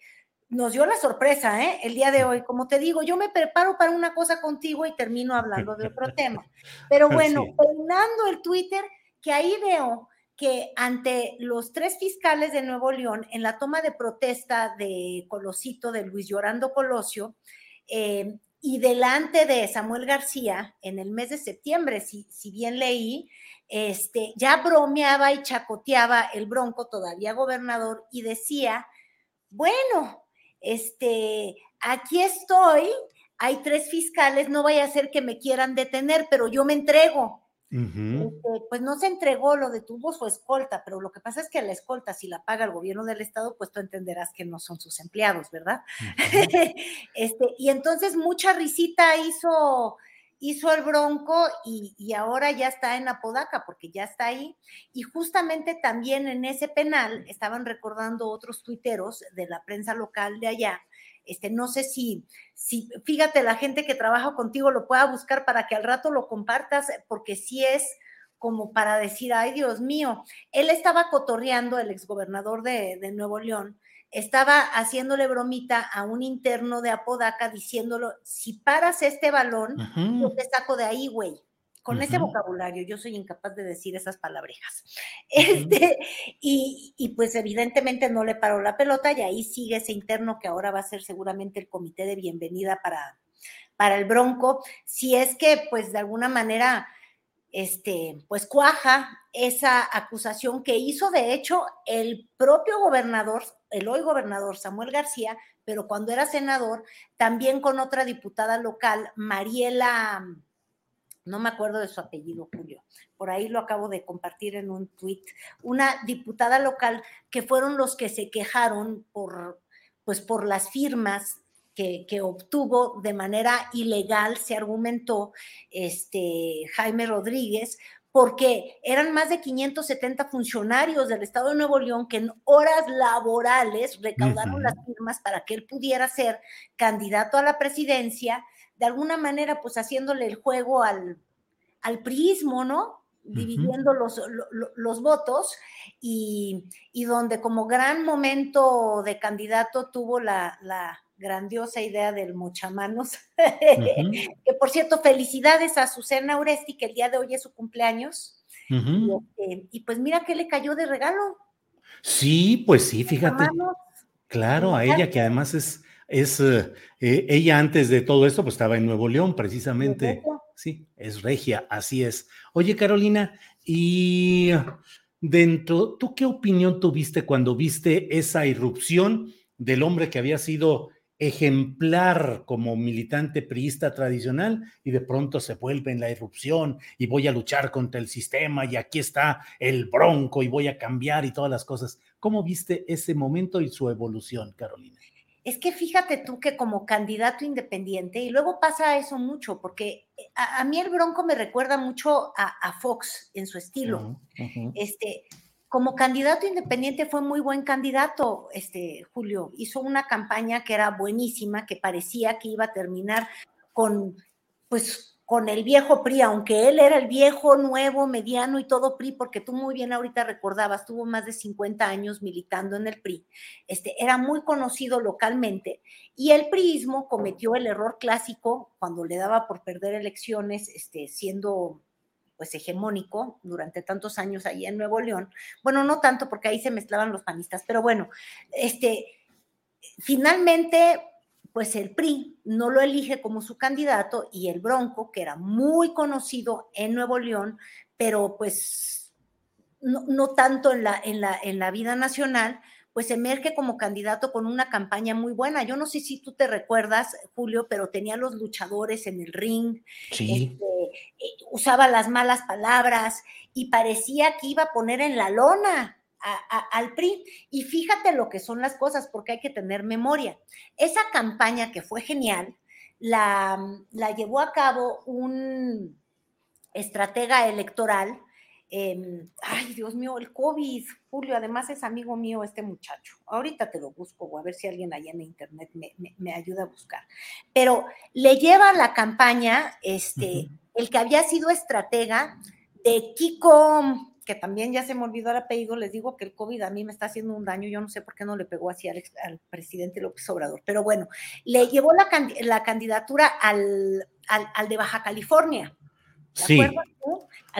nos dio la sorpresa, ¿eh? El día de hoy. Como te digo, yo me preparo para una cosa contigo y termino hablando de otro tema. Pero bueno, el Twitter, que ahí veo que ante los tres fiscales de Nuevo León, en la toma de protesta de Colosito, de Luis Llorando Colosio, eh, y delante de Samuel García, en el mes de septiembre, si, si bien leí, este, ya bromeaba y chacoteaba el bronco, todavía gobernador, y decía, bueno, este, aquí estoy, hay tres fiscales, no vaya a ser que me quieran detener, pero yo me entrego. Este, pues no se entregó, lo detuvo su escolta, pero lo que pasa es que la escolta, si la paga el gobierno del estado, pues tú entenderás que no son sus empleados, ¿verdad? este, y entonces mucha risita hizo hizo el Bronco y, ahora ya está en Apodaca porque ya está ahí. Y justamente también en ese penal estaban recordando otros tuiteros de la prensa local de allá. Este, no sé si, si, fíjate, la gente que trabaja contigo lo pueda buscar para que al rato lo compartas, porque sí es como para decir, ay Dios mío, él estaba cotorreando, el exgobernador de, de Nuevo León, estaba haciéndole bromita a un interno de Apodaca diciéndolo, si paras este balón, yo te saco de ahí, güey. Con ese vocabulario, yo soy incapaz de decir esas palabrejas. Este, y, y, pues evidentemente no le paró la pelota y ahí sigue ese interno que ahora va a ser seguramente el comité de bienvenida para, para el Bronco. Si es que pues de alguna manera este, pues cuaja esa acusación que hizo de hecho el propio gobernador, el hoy gobernador Samuel García, pero cuando era senador, también con otra diputada local, Mariela, no me acuerdo de su apellido, Julio, por ahí lo acabo de compartir en un tuit, una diputada local que fueron los que se quejaron por, pues por las firmas que, obtuvo de manera ilegal, se argumentó este, Jaime Rodríguez, porque eran más de 570 funcionarios del Estado de Nuevo León que en horas laborales recaudaron las firmas para que él pudiera ser candidato a la presidencia, de alguna manera pues haciéndole el juego al, al priismo, ¿no? dividiendo los, los, votos y, donde como gran momento de candidato tuvo la, grandiosa idea del mochamanos. que por cierto, felicidades a Susana Uresti, que el día de hoy es su cumpleaños. Este, y, pues mira qué le cayó de regalo. Sí, pues sí, fíjate. Claro, a ella que además es, es eh, ella antes de todo esto, pues estaba en Nuevo León, precisamente. Sí, es regia, así es. Oye, Carolina, y dentro, ¿tú qué opinión tuviste cuando viste esa irrupción del hombre que había sido ejemplar como militante priista tradicional y de pronto se vuelve en la irrupción y voy a luchar contra el sistema y aquí está el bronco y voy a cambiar y todas las cosas. ¿Cómo viste ese momento y su evolución, Carolina? Es que fíjate tú que como candidato independiente, y luego pasa eso mucho, porque a, mí el Bronco me recuerda mucho a, Fox en su estilo. Este, como candidato independiente fue muy buen candidato, este Julio. Hizo una campaña que era buenísima, que parecía que iba a terminar con, pues, con el viejo PRI, aunque él era el viejo, nuevo, mediano y todo PRI, porque tú muy bien ahorita recordabas, tuvo más de 50 años militando en el PRI, este, era muy conocido localmente y el PRIismo cometió el error clásico cuando le daba por perder elecciones, este, siendo pues hegemónico durante tantos años ahí en Nuevo León. Bueno, no tanto porque ahí se mezclaban los panistas, pero bueno, este, finalmente, pues el PRI no lo elige como su candidato y el Bronco, que era muy conocido en Nuevo León, pero pues no, no tanto en la, en, la, en la vida nacional, pues emerge como candidato con una campaña muy buena. Yo no sé si tú te recuerdas, Julio, pero tenía los luchadores en el ring, este, eh, usaba las malas palabras y parecía que iba a poner en la lona al PRI. Y fíjate lo que son las cosas, porque hay que tener memoria. Esa campaña que fue genial, la, la llevó a cabo un estratega electoral Em, ay, Dios mío, el COVID, Julio, además es amigo mío este muchacho. Ahorita te lo busco o a ver si alguien allá en internet me, ayuda a buscar. Pero le lleva la campaña este, el que había sido estratega de Kiko, que también ya se me olvidó el apellido, les digo que el COVID a mí me está haciendo un daño, yo no sé por qué no le pegó así al, presidente López Obrador, pero bueno, le llevó la, la candidatura al, al de Baja California sí.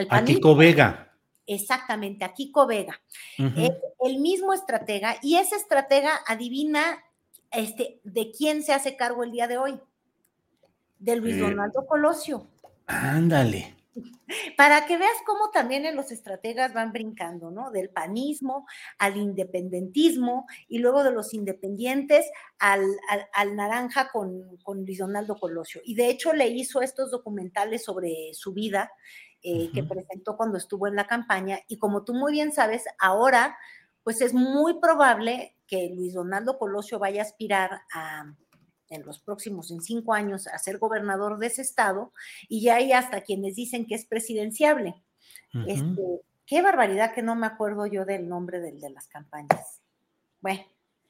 a Kiko Vega. Exactamente, a Kiko Vega. el mismo estratega, y ese estratega adivina este, de quién se hace cargo el día de hoy. De Luis eh, Donaldo Colosio. Ándale. Para que veas cómo también en los estrategas van brincando, ¿no? Del panismo al independentismo y luego de los independientes al, naranja con, con Luis Donaldo Colosio. Y de hecho le hizo estos documentales sobre su vida eh, que presentó cuando estuvo en la campaña. Y como tú muy bien sabes, ahora pues es muy probable que Luis Donaldo Colosio vaya a aspirar a en los próximos, en cinco años, a ser gobernador de ese estado, y ya hay hasta quienes dicen que es presidenciable. este, qué barbaridad que no me acuerdo yo del nombre del de las campañas. Bueno,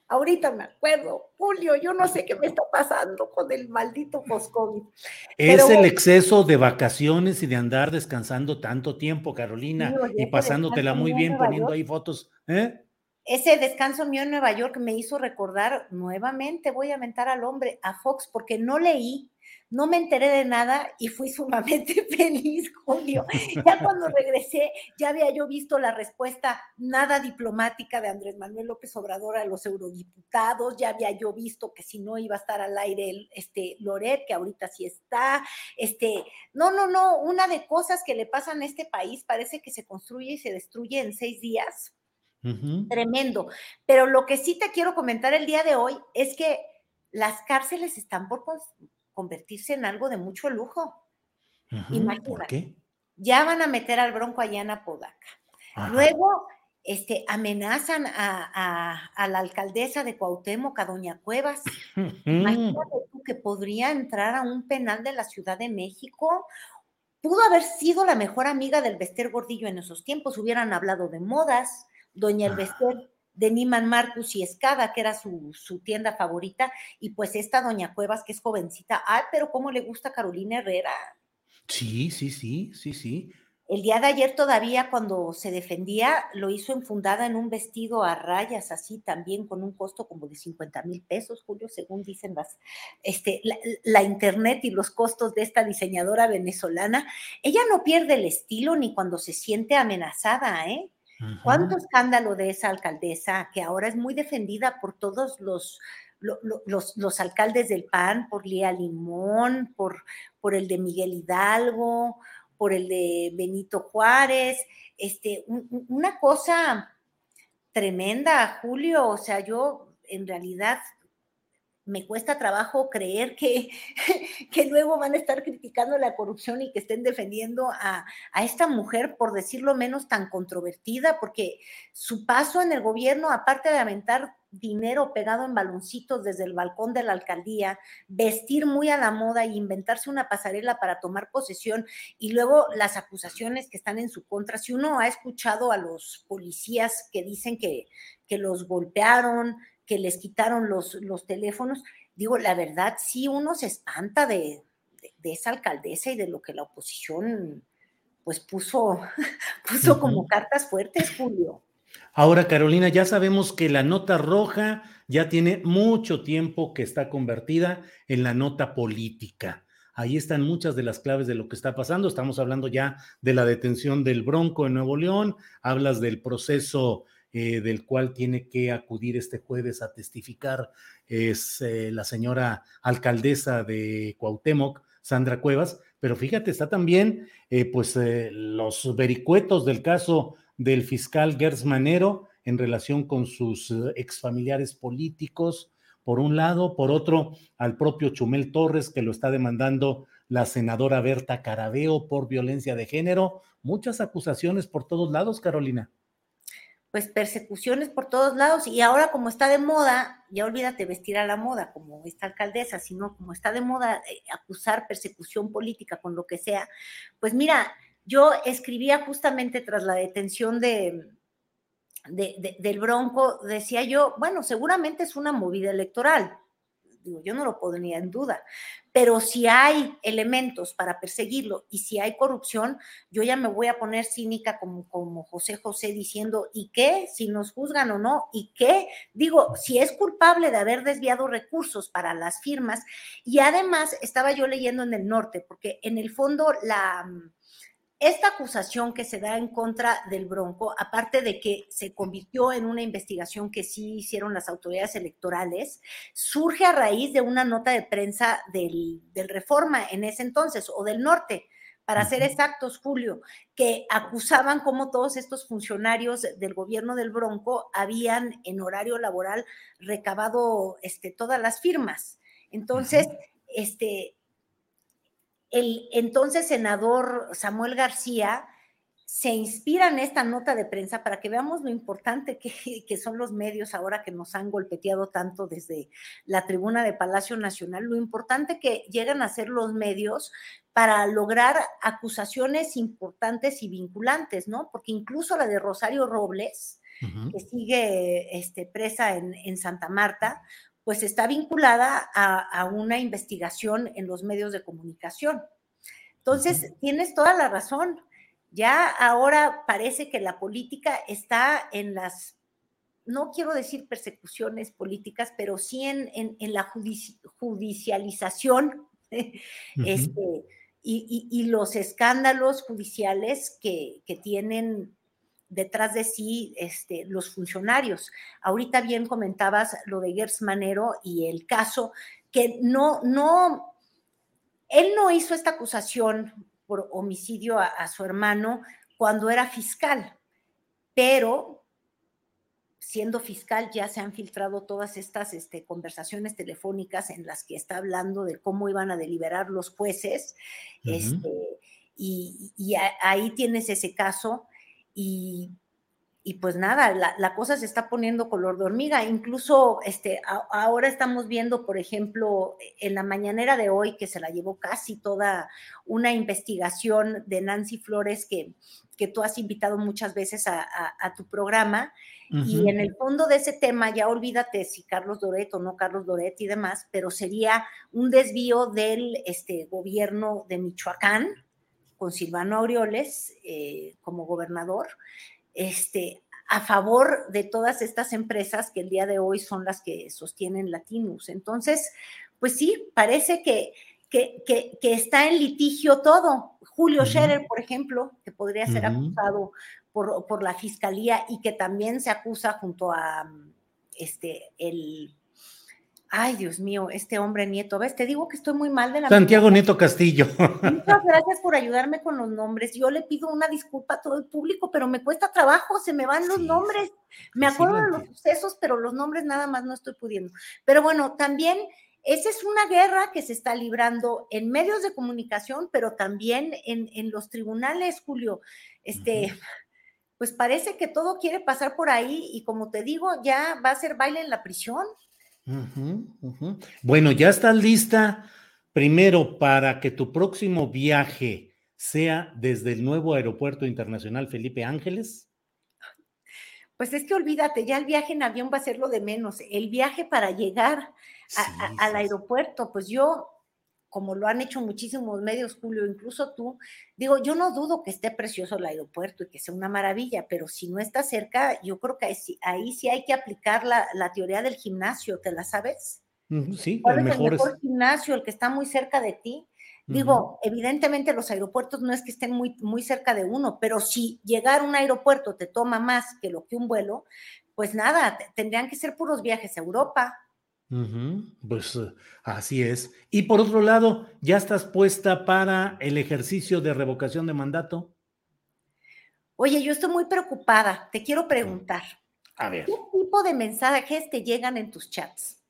ahorita me acuerdo, Julio, yo no sé qué me está pasando con el maldito post-COVID. Es el exceso de vacaciones y de andar descansando tanto tiempo, Carolina, y pasándotela muy bien poniendo ahí fotos. ¿eh? Ese descanso mío en Nueva York me hizo recordar nuevamente, voy a mentar al hombre, a Fox, porque no leí, no me enteré de nada y fui sumamente feliz, Julio. Ya cuando regresé, ya había yo visto la respuesta nada diplomática de Andrés Manuel López Obrador a los eurodiputados, ya había yo visto que si no iba a estar al aire este Loret, que ahorita sí está, este, no, no, no, una de cosas que le pasan a este país parece que se construye y se destruye en seis días Tremendo. Pero lo que sí te quiero comentar el día de hoy es que las cárceles están por convertirse en algo de mucho lujo. Imagínate. Ya van a meter al bronco allá en Apodaca. Luego este, amenazan a, la alcaldesa de Cuauhtémoc, a Doña Cuevas. Imagínate tú que podría entrar a un penal de la Ciudad de México. Pudo haber sido la mejor amiga del Bester Gordillo en esos tiempos, hubieran hablado de modas, Doña Elvester de Niman Marcus y Escada, que era su, tienda favorita, y pues esta Doña Cuevas, que es jovencita. Ay, pero cómo le gusta Carolina Herrera. Sí, sí, sí, sí, sí. El día de ayer todavía cuando se defendía lo hizo enfundada en un vestido a rayas, así también con un costo como de 50 mil pesos, Julio, según dicen las, este, la, la, internet y los costos de esta diseñadora venezolana. Ella no pierde el estilo ni cuando se siente amenazada, ¿eh? ¿Cuánto escándalo de esa alcaldesa que ahora es muy defendida por todos los, los, alcaldes del PAN, por Lía Limón, por, por el de Miguel Hidalgo, por el de Benito Juárez? Este, una cosa tremenda, Julio. O sea, yo en realidad me cuesta trabajo creer que, que luego van a estar criticando la corrupción y que estén defendiendo a, a, esta mujer, por decirlo menos, tan controvertida, porque su paso en el gobierno, aparte de aventar dinero pegado en baloncitos desde el balcón de la alcaldía, vestir muy a la moda y inventarse una pasarela para tomar posesión y luego las acusaciones que están en su contra. Si uno ha escuchado a los policías que dicen que, que los golpearon, que les quitaron los, los teléfonos. Digo, la verdad, sí uno se espanta de, esa alcaldesa y de lo que la oposición pues puso, puso como cartas fuertes, Julio. Ahora, Carolina, ya sabemos que la nota roja ya tiene mucho tiempo que está convertida en la nota política. Ahí están muchas de las claves de lo que está pasando. Estamos hablando ya de la detención del Bronco en Nuevo León, hablas del proceso eh, del cual tiene que acudir este jueves a testificar, es eh, la señora alcaldesa de Cuauhtémoc, Sandra Cuevas, pero fíjate, está también eh, pues los vericuetos del caso del fiscal Gers Manero en relación con sus exfamiliares políticos, por un lado, por otro, al propio Chumel Torres, que lo está demandando la senadora Berta Carabeo por violencia de género. Muchas acusaciones por todos lados, Carolina pues persecuciones por todos lados y ahora como está de moda, ya olvídate vestir a la moda como esta alcaldesa, sino como está de moda eh, acusar persecución política con lo que sea, pues mira, yo escribía justamente tras la detención de, del Bronco, decía yo, bueno, seguramente es una movida electoral, digo, yo no lo ponía en duda, pero si hay elementos para perseguirlo y si hay corrupción, yo ya me voy a poner cínica como, como José José diciendo, ¿y qué? Si nos juzgan o no, ¿y qué? Digo, si es culpable de haber desviado recursos para las firmas y además estaba yo leyendo en el norte, porque en el fondo la esta acusación que se da en contra del Bronco, aparte de que se convirtió en una investigación que sí hicieron las autoridades electorales, surge a raíz de una nota de prensa del, Reforma en ese entonces o del Norte. para ser exactos, Julio, que acusaban como todos estos funcionarios del gobierno del Bronco habían en horario laboral recabado este, todas las firmas. Entonces, este, el entonces senador Samuel García se inspira en esta nota de prensa para que veamos lo importante que, son los medios ahora que nos han golpeteado tanto desde la tribuna de Palacio Nacional, lo importante que llegan a ser los medios para lograr acusaciones importantes y vinculantes, ¿no? Porque incluso la de Rosario Robles, que sigue este, presa en, Santa Marta, pues está vinculada a, una investigación en los medios de comunicación. Entonces, tienes toda la razón. Ya ahora parece que la política está en las, no quiero decir persecuciones políticas, pero sí en, la judicialización este, y, los escándalos judiciales que, tienen detrás de sí este, los funcionarios. Ahorita bien comentabas lo de Gers Manero y el caso que no, no, él no hizo esta acusación por homicidio a, su hermano cuando era fiscal, pero siendo fiscal ya se han filtrado todas estas este, conversaciones telefónicas en las que está hablando de cómo iban a deliberar los jueces, este, y, y, ahí tienes ese caso, y y pues nada, la, cosa se está poniendo color de hormiga. Incluso este, ahora estamos viendo, por ejemplo, en la mañanera de hoy, que se la llevó casi toda una investigación de Nancy Flores que, que tú has invitado muchas veces a, tu programa. Y en el fondo de ese tema, ya olvídate si Carlos Doret o no Carlos Doret y demás, pero sería un desvío del este, gobierno de Michoacán con Silvano Aureoles eh, como gobernador este, a favor de todas estas empresas que el día de hoy son las que sostienen Latinus. Entonces, pues sí, parece que, que, está en litigio todo. Julio Scherer, por ejemplo, que podría ser acusado por, por, la fiscalía y que también se acusa junto a este, el Ay, Dios mío, este hombre Nieto. ¿Ves? Te digo que estoy muy mal de la. Santiago Nieto Castillo. Muchas gracias por ayudarme con los nombres. Yo le pido una disculpa a todo el público, pero me cuesta trabajo, se me van los nombres. Me acuerdo de los sucesos, pero los nombres nada más no estoy pudiendo. Pero bueno, también esa es una guerra que se está librando en medios de comunicación, pero también en, los tribunales, Julio. Este. Pues parece que todo quiere pasar por ahí y como te digo, ya va a ser baile en la prisión. Bueno, ya estás lista primero para que tu próximo viaje sea desde el nuevo aeropuerto internacional Felipe Ángeles. Pues es que olvídate, ya el viaje en avión va a ser lo de menos. El viaje para llegar al aeropuerto, pues yo como lo han hecho muchísimos medios, Julio, incluso tú, digo, yo no dudo que esté precioso el aeropuerto y que sea una maravilla, pero si no está cerca, yo creo que ahí, sí hay que aplicar la, teoría del gimnasio, ¿te la sabes? Sí, ¿Cuál es el mejor gimnasio, el que está muy cerca de ti? Digo, evidentemente los aeropuertos no es que estén muy, muy cerca de uno, pero si llegar a un aeropuerto te toma más que lo que un vuelo, pues nada, tendrían que ser puros viajes a Europa. Pues eh, así es. Y por otro lado, ¿ya estás puesta para el ejercicio de revocación de mandato? Oye, yo estoy muy preocupada. Te quiero preguntar. A ver. ¿Qué tipo de mensajes te llegan en tus chats?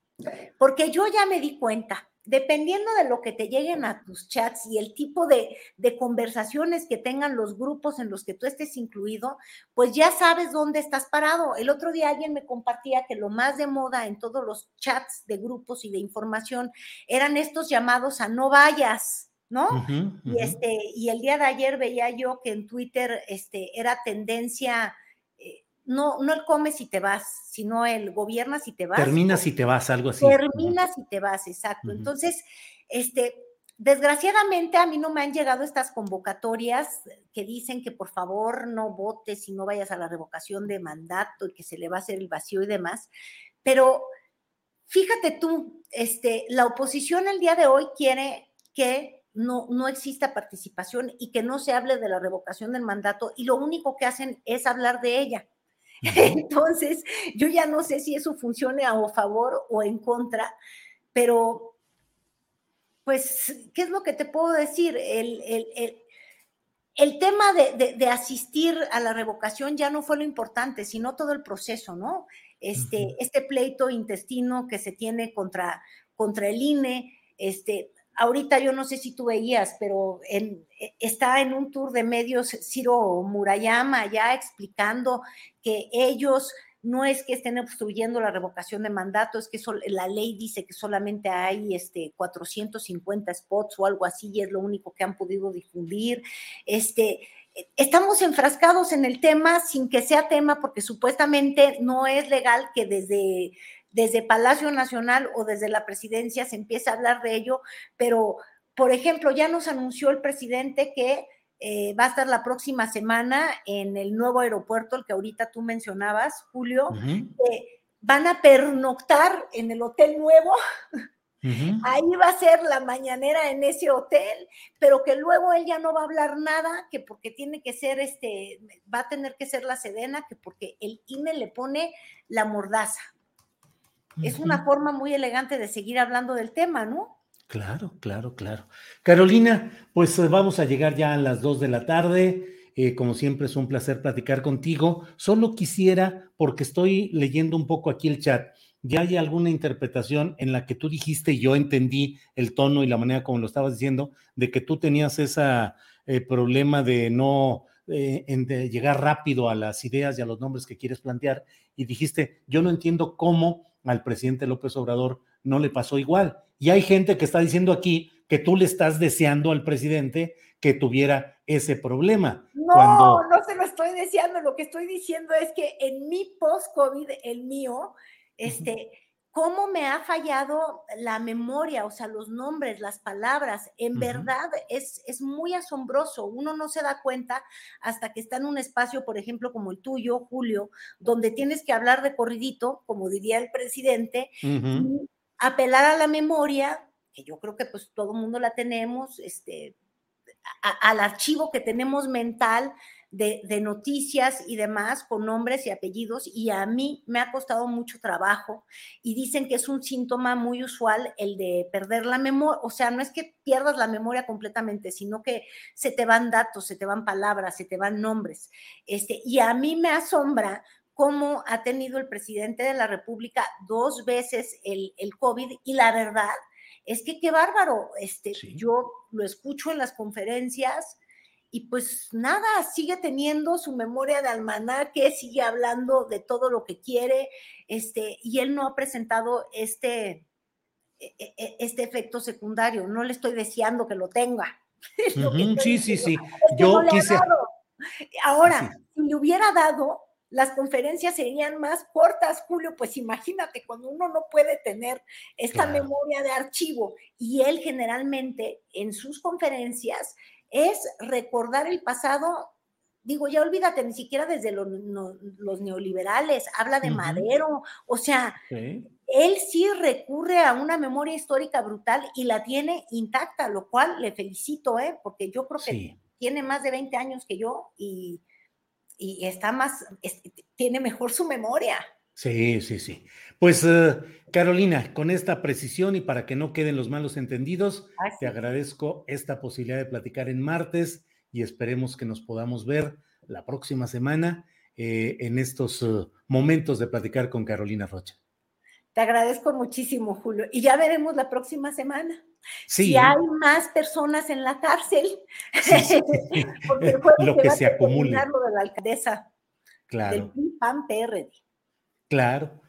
Porque yo ya me di cuenta dependiendo de lo que te lleguen a tus chats y el tipo de, conversaciones que tengan los grupos en los que tú estés incluido, pues ya sabes dónde estás parado. El otro día alguien me compartía que lo más de moda en todos los chats de grupos y de información eran estos llamados a no vayas. ¿no? Y este, y el día de ayer veía yo que en Twitter este, era tendencia no, no el comes y te vas, sino el gobiernas y te vas. Terminas y te vas, algo así. Terminas y te vas, exacto. Entonces, este, desgraciadamente a mí no me han llegado estas convocatorias que dicen que por favor no votes y no vayas a la revocación de mandato y que se le va a hacer el vacío y demás. Pero fíjate tú, este, la oposición el día de hoy quiere que no, no exista participación y que no se hable de la revocación del mandato y lo único que hacen es hablar de ella. Entonces, yo ya no sé si eso funcione a favor o en contra, pero pues, ¿qué es lo que te puedo decir? El, el tema de, asistir a la revocación ya no fue lo importante, sino todo el proceso, ¿no? Este, este pleito intestino que se tiene contra, contra el INE, este, ahorita yo no sé si tú veías, pero en, e, está en un tour de medios Ciro Murayama ya explicando que ellos no es que estén obstruyendo la revocación de mandato, es que la ley dice que solamente hay este, 450 spots o algo así y es lo único que han podido difundir. Este, estamos enfrascados en el tema sin que sea tema porque supuestamente no es legal que desde, desde Palacio Nacional o desde la presidencia se empiece a hablar de ello, pero, por ejemplo, ya nos anunció el presidente que eh, va a estar la próxima semana en el nuevo aeropuerto, el que ahorita tú mencionabas, Julio. van a pernoctar en el hotel nuevo. Ahí va a ser la mañanera en ese hotel, pero que luego él ya no va a hablar nada, que porque tiene que ser este, va a tener que ser la sedena, que porque el INE le pone la mordaza. Es una forma muy elegante de seguir hablando del tema, ¿no? Claro, claro, claro. Carolina, pues eh, vamos a llegar ya a las dos de la tarde. Eh, como siempre es un placer platicar contigo. Solo quisiera, porque estoy leyendo un poco aquí el chat, ya hay alguna interpretación en la que tú dijiste, y yo entendí el tono y la manera como lo estabas diciendo, de que tú tenías ese eh, problema de no de llegar rápido a las ideas y a los nombres que quieres plantear, y dijiste, yo no entiendo cómo al presidente López Obrador no le pasó igual. Y hay gente que está diciendo aquí que tú le estás deseando al presidente que tuviera ese problema. No, no se lo estoy deseando. Lo que estoy diciendo es que en mi post-COVID, el mío, este, cómo me ha fallado la memoria, o sea, los nombres, las palabras. En verdad es, es muy asombroso. Uno no se da cuenta hasta que está en un espacio, por ejemplo, como el tuyo, Julio, donde tienes que hablar de corridito, como diría el presidente, apelar a la memoria, que yo creo que pues todo el mundo la tenemos, este, al archivo que tenemos mental de, de, noticias y demás con nombres y apellidos y a mí me ha costado mucho trabajo y dicen que es un síntoma muy usual el de perder la memoria, o sea, no es que pierdas la memoria completamente, sino que se te van datos, se te van palabras, se te van nombres. Este, y a mí me asombra cómo ha tenido el presidente de la República dos veces el, el COVID y la verdad es que qué bárbaro, este, yo lo escucho en las conferencias y pues nada, sigue teniendo su memoria de almanaque, sigue hablando de todo lo que quiere, este, y él no ha presentado este, e, e, e, este efecto secundario, no le estoy deseando que lo tenga. sí, sí, sí, yo quise... Ahora, si le hubiera dado, las conferencias serían más cortas, Julio, pues imagínate cuando uno no puede tener esta memoria de archivo y él generalmente en sus conferencias es recordar el pasado, digo, ya olvídate, ni siquiera desde los neoliberales, habla de Madero, o sea, él sí recurre a una memoria histórica brutal y la tiene intacta, lo cual le felicito, ¿eh? porque yo creo que tiene más de 20 años que yo y y está más, tiene mejor su memoria. Sí, sí, sí. Pues eh, Carolina, con esta precisión y para que no queden los malos entendidos, te agradezco esta posibilidad de platicar en martes y esperemos que nos podamos ver la próxima semana eh, en estos eh, momentos de platicar con Carolina Rocha. Te agradezco muchísimo, Julio. Y ya veremos la próxima semana. Si hay más personas en la cárcel, porque lo que, se acumule. Lo de la alcaldesa claro. del PAN PRD. Claro.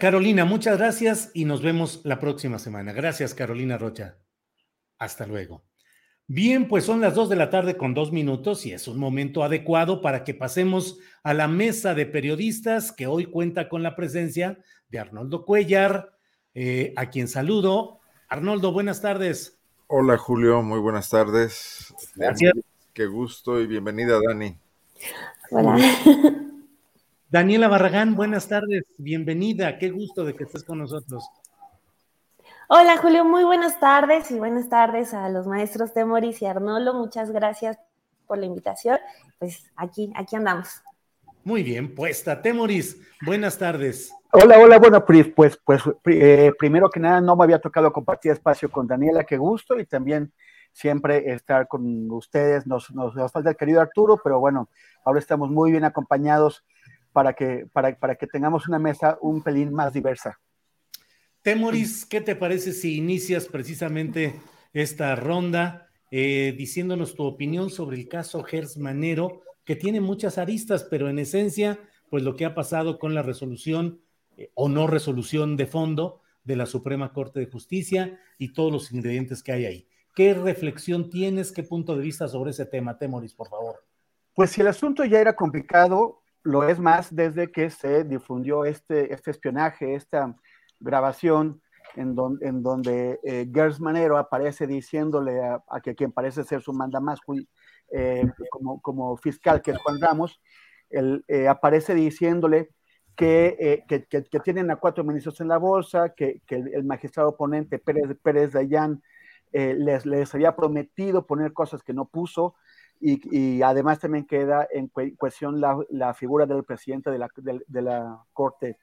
Carolina, muchas gracias y nos vemos la próxima semana. Gracias, Carolina Rocha. Hasta luego. Bien, pues son las dos de la tarde con dos minutos y es un momento adecuado para que pasemos a la mesa de periodistas que hoy cuenta con la presencia de Arnoldo Cuellar, eh, a quien saludo. Arnoldo, buenas tardes. Hola Julio, muy buenas tardes. Gracias. Qué gusto y bienvenida Dani. Hola. Daniela Barragán, buenas tardes, bienvenida, qué gusto de que estés con nosotros. Hola Julio, muy buenas tardes y buenas tardes a los maestros Temoris y Arnoldo, muchas gracias por la invitación. Pues aquí, aquí andamos. Muy bien, puesta. Temoris, buenas tardes. Hola, hola, bueno, pues, pues, pues eh, primero que nada no me había tocado compartir espacio con Daniela, qué gusto, y también siempre estar con ustedes. Nos, nos, falta el querido Arturo, pero bueno, ahora estamos muy bien acompañados para que, para, para que tengamos una mesa un pelín más diversa. Temoris, ¿qué te parece si inicias precisamente esta ronda eh, diciéndonos tu opinión sobre el caso Gers Manero, que tiene muchas aristas, pero en esencia, pues lo que ha pasado con la resolución eh, o no resolución de fondo de la Suprema Corte de Justicia y todos los ingredientes que hay ahí. ¿Qué reflexión tienes, qué punto de vista sobre ese tema, Temoris, por favor? Pues si el asunto ya era complicado, lo es más desde que se difundió este, este espionaje, esta grabación en, en donde eh, Gers Manero aparece diciéndole a, que quien parece ser su manda más eh, como, como, fiscal, que es Juan Ramos, él, eh, aparece diciéndole que, que, que, tienen a cuatro ministros en la bolsa, que, el magistrado oponente Pérez, Pérez Dayán eh, les, les, había prometido poner cosas que no puso y, además también queda en cuestión la, la figura del presidente de la, de, la, Corte,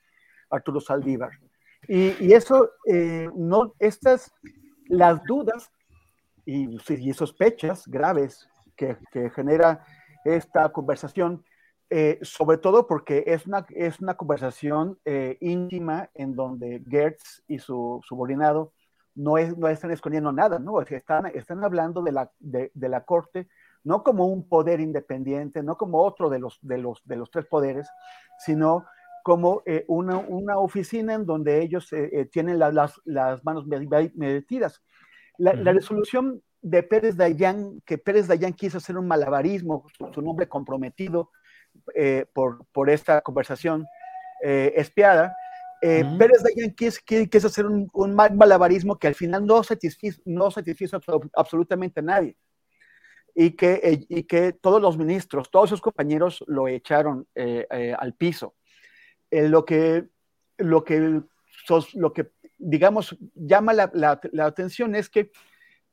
Arturo Saldívar. Y, y eso, eh, no, estas, las dudas y, y sospechas graves que, que, genera esta conversación, eh, sobre todo porque es una, es una conversación íntima en donde Gertz y su subordinado no, es, no están escondiendo nada, ¿no? Están, están hablando de la, de, la Corte no como un poder independiente, no como otro de los, de los, de los tres poderes, sino como eh, una, una, oficina en donde ellos eh, eh, tienen las, las, manos metidas. La, la, resolución de Pérez Dayan, que Pérez Dayan quiso hacer un malabarismo, su, nombre comprometido por, por, esta conversación espiada, eh, Pérez Dayan quiso, hacer un, un, malabarismo que al final no satisfizo, no satisfizo absolutamente a nadie. Y que, eh, y que todos los ministros, todos sus compañeros lo echaron eh, eh, al piso. lo, que, lo, que, lo que, digamos, llama la, la, la, atención es que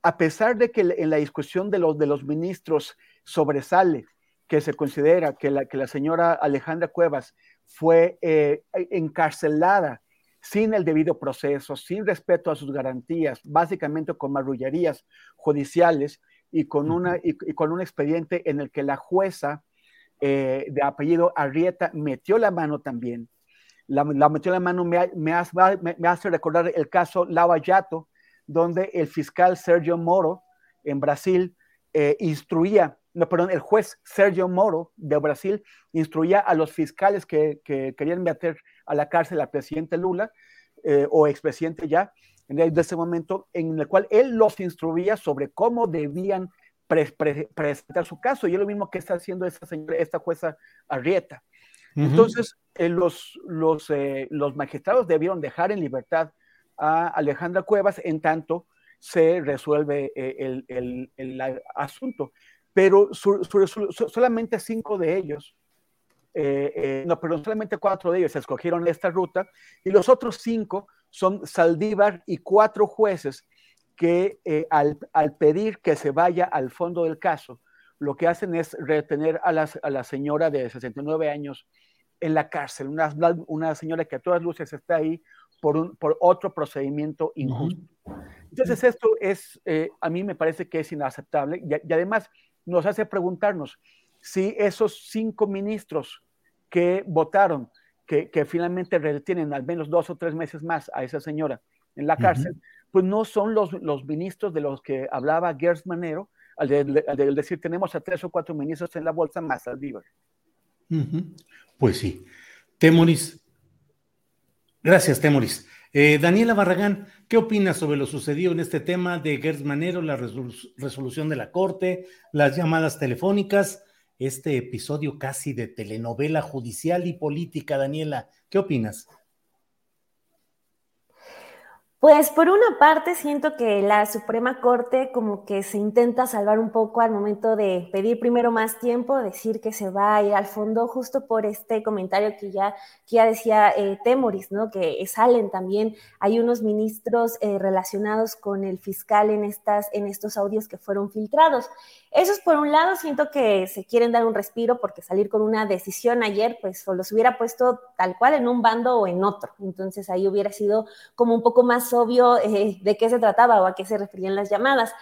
a pesar de que en la discusión de los, de los ministros sobresale que se considera que la, que la señora Alejandra Cuevas fue eh, encarcelada sin el debido proceso, sin respeto a sus garantías, básicamente con marrullerías judiciales y con, una, y, con un expediente en el que la jueza eh, de apellido Arrieta metió la mano también. La, metió la mano, me, me, hace, recordar el caso Lava Jato, donde el fiscal Sergio Moro en Brasil eh, instruía no, perdón, el juez Sergio Moro de Brasil instruía a los fiscales que, querían meter a la cárcel al presidente Lula eh, o expresidente ya, en ese momento, en el cual él los instruía sobre cómo debían presentar su caso. Y es lo mismo que está haciendo esta, señora, esta jueza Arrieta. Entonces, eh, los, los, eh, los magistrados debieron dejar en libertad a Alejandra Cuevas en tanto se resuelve el, el, el asunto pero solamente cinco de ellos, eh, eh, no, perdón, solamente cuatro de ellos escogieron esta ruta y los otros cinco son Saldívar y cuatro jueces que eh, al, pedir que se vaya al fondo del caso, lo que hacen es retener a, a la señora de 69 años en la cárcel, una, una, señora que a todas luces está ahí por, un, por otro procedimiento injusto. Entonces esto es, a mí me parece que es inaceptable y además nos hace preguntarnos si esos cinco ministros que votaron, que, finalmente retienen al menos dos o tres meses más a esa señora en la cárcel, pues no son los, los ministros de los que hablaba Gers Manero, al, decir tenemos a tres o cuatro ministros en la bolsa más al Pues sí. Temoris. Gracias, Temoris. Eh, Daniela Barragán, ¿qué opinas sobre lo sucedido en este tema de Gertz Manero, la resolución de la Corte, las llamadas telefónicas, este episodio casi de telenovela judicial y política? Daniela, ¿qué opinas? Pues por una parte siento que la Suprema Corte como que se intenta salvar un poco al momento de pedir primero más tiempo, decir que se va a ir al fondo justo por este comentario que ya, que ya decía eh, Temoris, ¿no? Que salen también, hay unos ministros eh, relacionados con el fiscal en, estas, en estos audios que fueron filtrados. Eso es por un lado, siento que se quieren dar un respiro porque salir con una decisión ayer, pues o los hubiera puesto tal cual en un bando o en otro. Entonces ahí hubiera sido como un poco más obvio eh, de qué se trataba o a qué se referían las llamadas.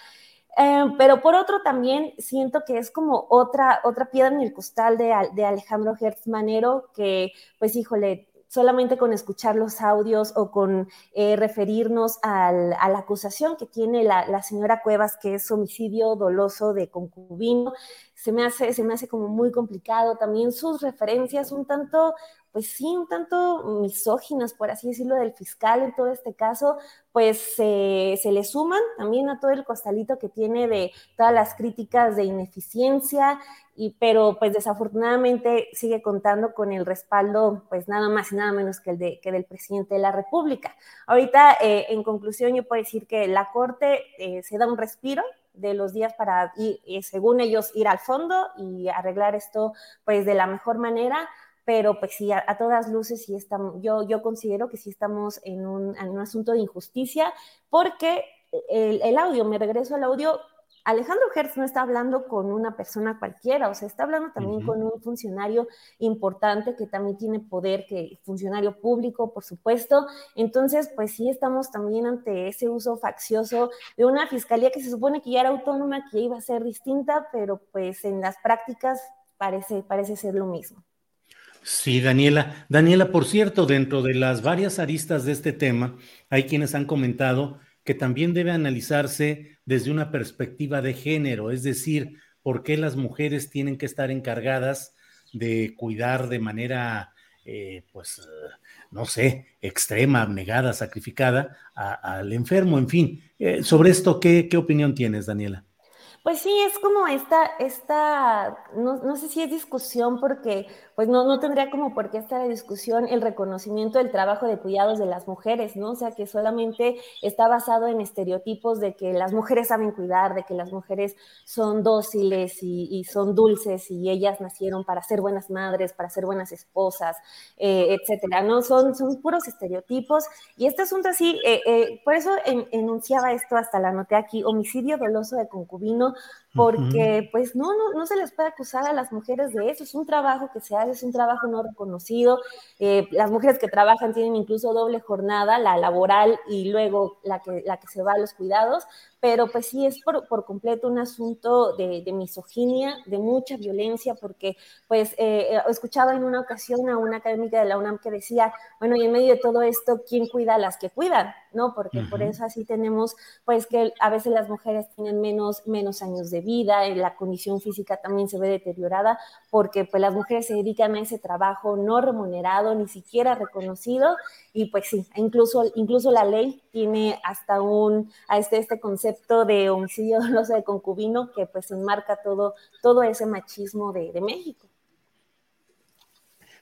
Eh, pero por otro también siento que es como otra, otra piedra en el costal de, de Alejandro Hertz Manero, que pues híjole, solamente con escuchar los audios o con eh, referirnos a la acusación que tiene la, la, señora Cuevas, que es homicidio doloso de concubino, se me hace, se me hace como muy complicado. También sus referencias un tanto pues sí, un tanto misóginas, por así decirlo, del fiscal en todo este caso, pues se le suman también a todo el costalito que tiene de todas las críticas de ineficiencia, y, pero pues desafortunadamente sigue contando con el respaldo, pues nada más y nada menos que el de, que del presidente de la República. Ahorita, eh, en conclusión, yo puedo decir que la Corte eh, se da un respiro, de los días para, ir, según ellos, ir al fondo y arreglar esto pues de la mejor manera pero pues sí, a, todas luces sí estamos, yo, yo considero que sí estamos en un, en un asunto de injusticia, porque el, el, audio, me regreso al audio, Alejandro Hertz no está hablando con una persona cualquiera, o sea, está hablando también uh -huh. con un funcionario importante que también tiene poder, que funcionario público, por supuesto. Entonces, pues sí estamos también ante ese uso faccioso de una fiscalía que se supone que ya era autónoma, que iba a ser distinta, pero pues en las prácticas parece, parece ser lo mismo. Sí, Daniela. Daniela, por cierto, dentro de las varias aristas de este tema, hay quienes han comentado que también debe analizarse desde una perspectiva de género, es decir, por qué las mujeres tienen que estar encargadas de cuidar de manera, eh, pues, no sé, extrema, abnegada, sacrificada al enfermo, en fin. Eh, sobre esto, ¿qué, ¿qué opinión tienes, Daniela? Pues sí, es como esta, esta no, no, sé si es discusión porque pues no, no tendría como por qué estar la discusión el reconocimiento del trabajo de cuidados de las mujeres, ¿no? O sea, que solamente está basado en estereotipos de que las mujeres saben cuidar, de que las mujeres son dóciles y, son dulces y ellas nacieron para ser buenas madres, para ser buenas esposas, eh, etcétera, ¿no? Son, son puros estereotipos y este asunto así, eh, eh, por eso en, enunciaba esto, hasta la anoté aquí, homicidio doloso de concubino, porque pues no, no, no se les puede acusar a las mujeres de eso, es un trabajo que se hace, es un trabajo no reconocido, eh, las mujeres que trabajan tienen incluso doble jornada, la laboral y luego la que, la que se va a los cuidados, pero pues sí es por, por completo un asunto de, de, misoginia, de mucha violencia, porque pues eh, escuchaba en una ocasión a una académica de la UNAM que decía, bueno, y en medio de todo esto, ¿quién cuida a las que cuidan? ¿No? Porque uh -huh. por eso así tenemos pues que a veces las mujeres tienen menos, menos años de vida, la condición física también se ve deteriorada, porque pues las mujeres se dedican a ese trabajo no remunerado, ni siquiera reconocido, y pues sí, incluso, incluso la ley tiene hasta un, a este, este concepto de homicidio doloso de concubino que pues enmarca todo, todo ese machismo de, de México.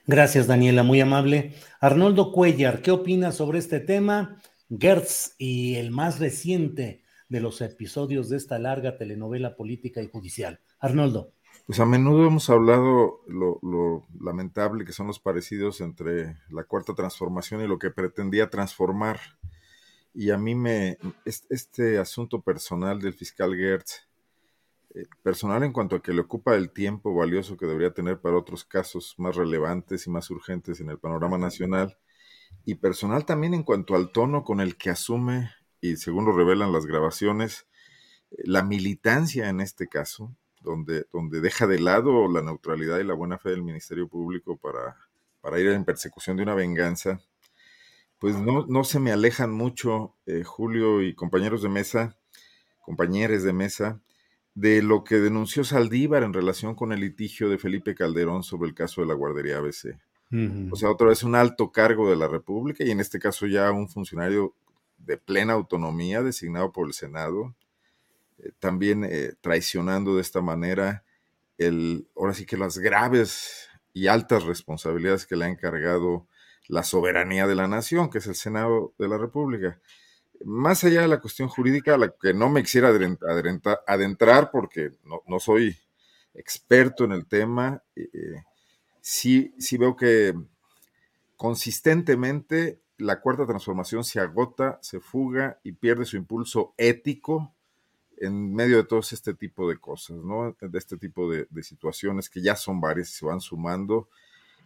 Gracias, Daniela, muy amable. Arnoldo Cuellar, ¿qué opinas sobre este tema? Gertz y el más reciente de los episodios de esta larga telenovela política y judicial. Arnoldo. Pues a menudo hemos hablado lo, lo, lamentable que son los parecidos entre la cuarta transformación y lo que pretendía transformar. Y a mí me, este asunto personal del fiscal Gertz, eh, personal en cuanto a que le ocupa el tiempo valioso que debería tener para otros casos más relevantes y más urgentes en el panorama nacional, y personal también en cuanto al tono con el que asume, y según lo revelan las grabaciones, la militancia en este caso, donde, donde deja de lado la neutralidad y la buena fe del Ministerio Público para, para ir en persecución de una venganza, pues no, no se me alejan mucho, eh, Julio y compañeros de mesa, compañeros de mesa, de lo que denunció Saldívar en relación con el litigio de Felipe Calderón sobre el caso de la guardería ABC. Uh -huh. O sea, otra vez un alto cargo de la República y en este caso ya un funcionario de plena autonomía designado por el Senado, eh, también eh, traicionando de esta manera el, ahora sí que las graves y altas responsabilidades que le ha encargado la soberanía de la nación, que es el Senado de la República. más allá de la cuestión jurídica, a la que no me quisiera adentrar porque no, soy experto en el tema, eh, eh, sí, sí veo que consistentemente la cuarta transformación se agota, se fuga y pierde su impulso ético en medio de todo este tipo de cosas, ¿no? De este tipo de, situaciones que ya son varias y se van sumando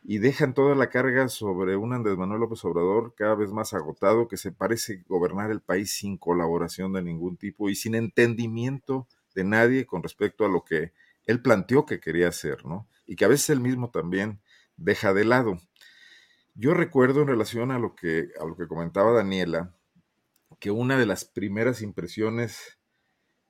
y dejan toda la carga sobre un Andrés Manuel López Obrador cada vez más agotado, que se parece gobernar el país sin colaboración de ningún tipo y sin entendimiento de nadie con respecto a lo que él planteó que quería hacer, ¿no? Y que a veces él mismo también deja de lado. Yo recuerdo en relación a lo que, a lo que comentaba Daniela, que una de las primeras impresiones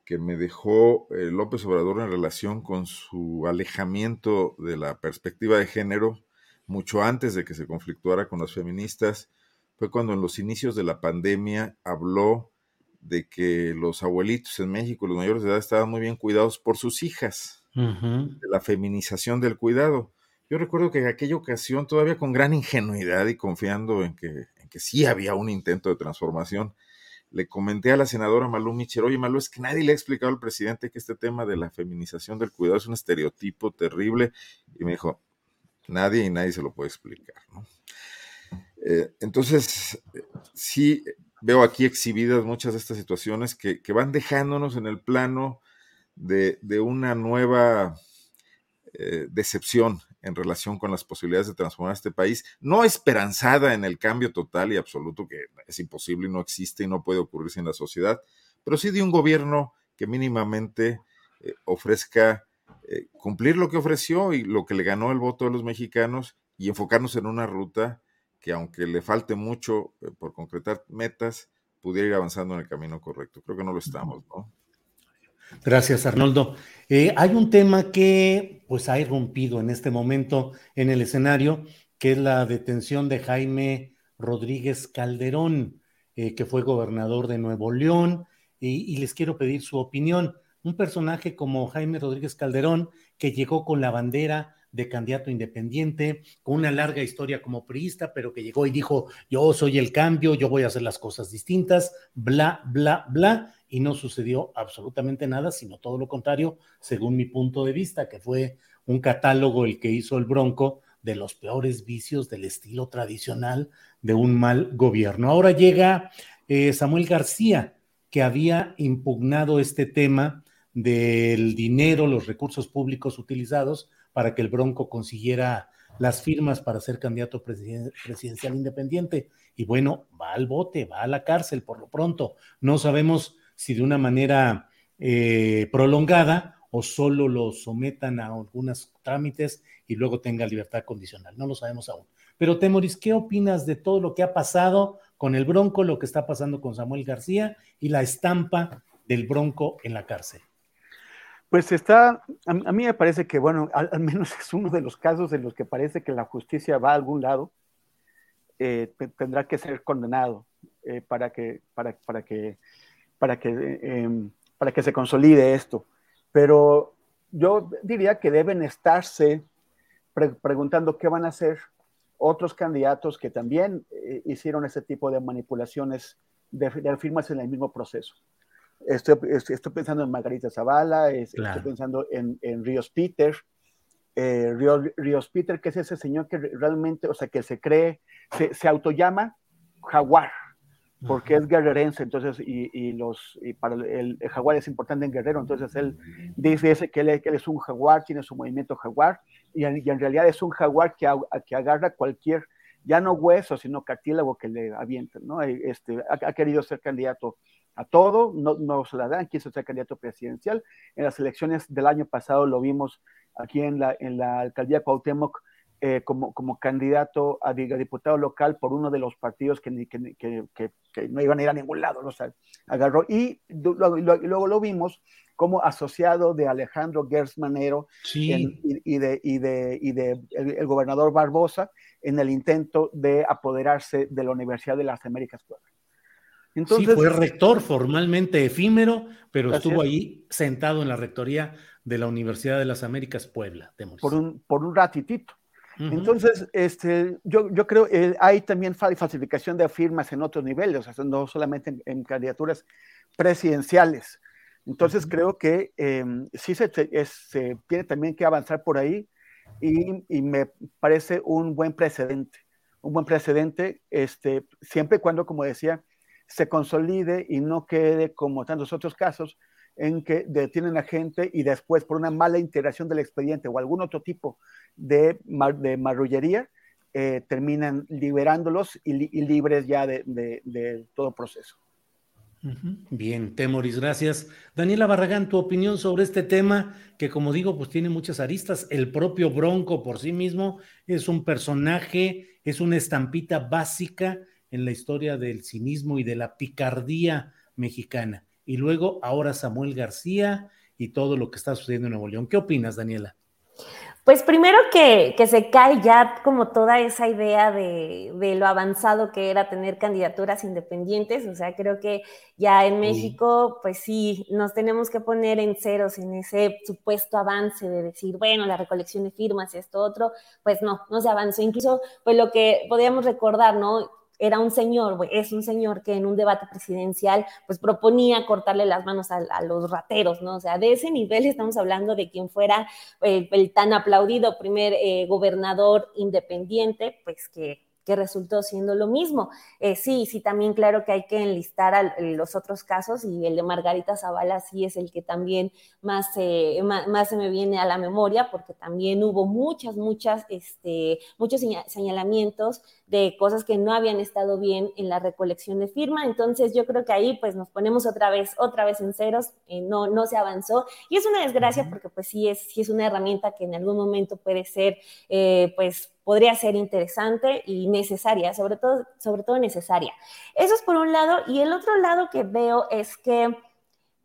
que me dejó eh, López Obrador en relación con su alejamiento de la perspectiva de género, mucho antes de que se conflictuara con las feministas, fue cuando en los inicios de la pandemia habló de que los abuelitos en México, los mayores de edad, estaban muy bien cuidados por sus hijas, de la feminización del cuidado. Yo recuerdo que en aquella ocasión, todavía con gran ingenuidad y confiando en que, en que sí había un intento de transformación, le comenté a la senadora Malú Micher, oye Malú, es que nadie le ha explicado al presidente que este tema de la feminización del cuidado es un estereotipo terrible. Y me dijo, nadie y nadie se lo puede explicar. Eh, entonces, sí veo aquí exhibidas muchas de estas situaciones que, van dejándonos en el plano de, una nueva eh, decepción en relación con las posibilidades de transformar este país, no esperanzada en el cambio total y absoluto que es imposible y no existe y no puede ocurrir sin la sociedad, pero sí de un gobierno que mínimamente eh, ofrezca eh, cumplir lo que ofreció y lo que le ganó el voto de los mexicanos y enfocarnos en una ruta que aunque le falte mucho eh, por concretar metas, pudiera ir avanzando en el camino correcto. Creo que no lo estamos, ¿no? Gracias, Arnoldo. Eh, hay un tema que pues ha irrumpido en este momento en el escenario, que es la detención de Jaime Rodríguez Calderón, eh, que fue gobernador de Nuevo León, y, y, les quiero pedir su opinión. Un personaje como Jaime Rodríguez Calderón, que llegó con la bandera de candidato independiente, con una larga historia como priista, pero que llegó y dijo, yo soy el cambio, yo voy a hacer las cosas distintas, bla, bla, bla, y no sucedió absolutamente nada, sino todo lo contrario, según mi punto de vista, que fue un catálogo el que hizo el Bronco de los peores vicios del estilo tradicional de un mal gobierno. Ahora llega eh, Samuel García, que había impugnado este tema del dinero, los recursos públicos utilizados para que el Bronco consiguiera las firmas para ser candidato presidencial independiente. Y bueno, va al bote, va a la cárcel por lo pronto. No sabemos si de una manera eh, prolongada o solo lo sometan a algunos trámites y luego tenga libertad condicional. No lo sabemos aún. Pero Temoris, ¿qué opinas de todo lo que ha pasado con el Bronco, lo que está pasando con Samuel García y la estampa del Bronco en la cárcel? Pues está, a, mí me parece que, bueno, al, menos es uno de los casos en los que parece que la justicia va a algún lado, eh, tendrá que ser condenado eh, para, que, para, para que para que, em, para que se consolide esto. Pero yo diría que deben estarse preguntando qué van a hacer otros candidatos que también eh, hicieron ese tipo de manipulaciones de, firmas en el mismo proceso. Estoy, estoy, pensando en Margarita Zavala, estoy pensando en, en Ríos Peter, eh, Ríos, Peter, que es ese señor que realmente, o sea, que se cree, se, se autollama jaguar, porque es guerrerense, entonces, y, los, y para el, jaguar es importante en Guerrero, entonces él dice que él, que él es un jaguar, tiene su movimiento jaguar, y en, realidad es un jaguar que, que agarra cualquier, ya no hueso, sino cartílago que le avienten, ¿no? Este, ha, querido ser candidato a todo, no, no se la dan, quiso ser candidato presidencial. En las elecciones del año pasado lo vimos aquí en la, en la alcaldía Cuauhtémoc, eh, como, como candidato a, diputado local por uno de los partidos que, que, que, que no iban a ir a ningún lado, ¿no? agarró y luego, lo vimos como asociado de Alejandro Gersmanero y, de, y de, y de el, gobernador Barbosa en el intento de apoderarse de la Universidad de las Américas Puebla. Entonces, sí, fue rector formalmente efímero, pero estuvo ahí sentado en la rectoría de la Universidad de las Américas Puebla. Por un, por un ratitito. Entonces, este, yo, yo creo que eh, hay también falsificación de firmas en otros niveles, o sea, no solamente en, candidaturas presidenciales. Entonces, creo que em, sí se, se, tiene también que avanzar por ahí y, y, me parece un buen precedente, un buen precedente, este, siempre y cuando, como decía, se consolide y no quede como tantos otros casos en que detienen a gente y después por una mala integración del expediente o algún otro tipo de, de marrullería, eh, terminan liberándolos y, libres ya de, todo proceso. Bien, Temoris, gracias. Daniela Barragán, tu opinión sobre este tema que, como digo, pues tiene muchas aristas. El propio Bronco por sí mismo es un personaje, es una estampita básica en la historia del cinismo y de la picardía mexicana. Y luego, ahora Samuel García y todo lo que está sucediendo en Nuevo León. ¿Qué opinas, Daniela? Pues primero que, se cae ya como toda esa idea de, lo avanzado que era tener candidaturas independientes, o sea, creo que ya en México, pues sí, nos tenemos que poner en ceros en ese supuesto avance de decir, bueno, la recolección de firmas y esto otro, pues no, no se avanzó. Incluso, pues lo que podríamos recordar, ¿no? Era un señor, es un señor que en un debate presidencial pues proponía cortarle las manos a, los rateros, ¿no? O sea, de ese nivel estamos hablando de quien fuera eh, el tan aplaudido primer eh, gobernador independiente, pues que que resultó siendo lo mismo. Eh, sí, sí, también claro que hay que enlistar a los otros casos y el de Margarita Zavala sí es el que también más, más, se me viene a la memoria porque también hubo muchas, muchas, este, muchos señalamientos de cosas que no habían estado bien en la recolección de firma. Entonces yo creo que ahí pues nos ponemos otra vez, otra vez en ceros, eh, no, no se avanzó y es una desgracia porque pues sí es, sí es una herramienta que en algún momento puede ser eh, pues podría ser interesante y necesaria, sobre todo, sobre todo necesaria. Eso es por un lado. Y el otro lado que veo es que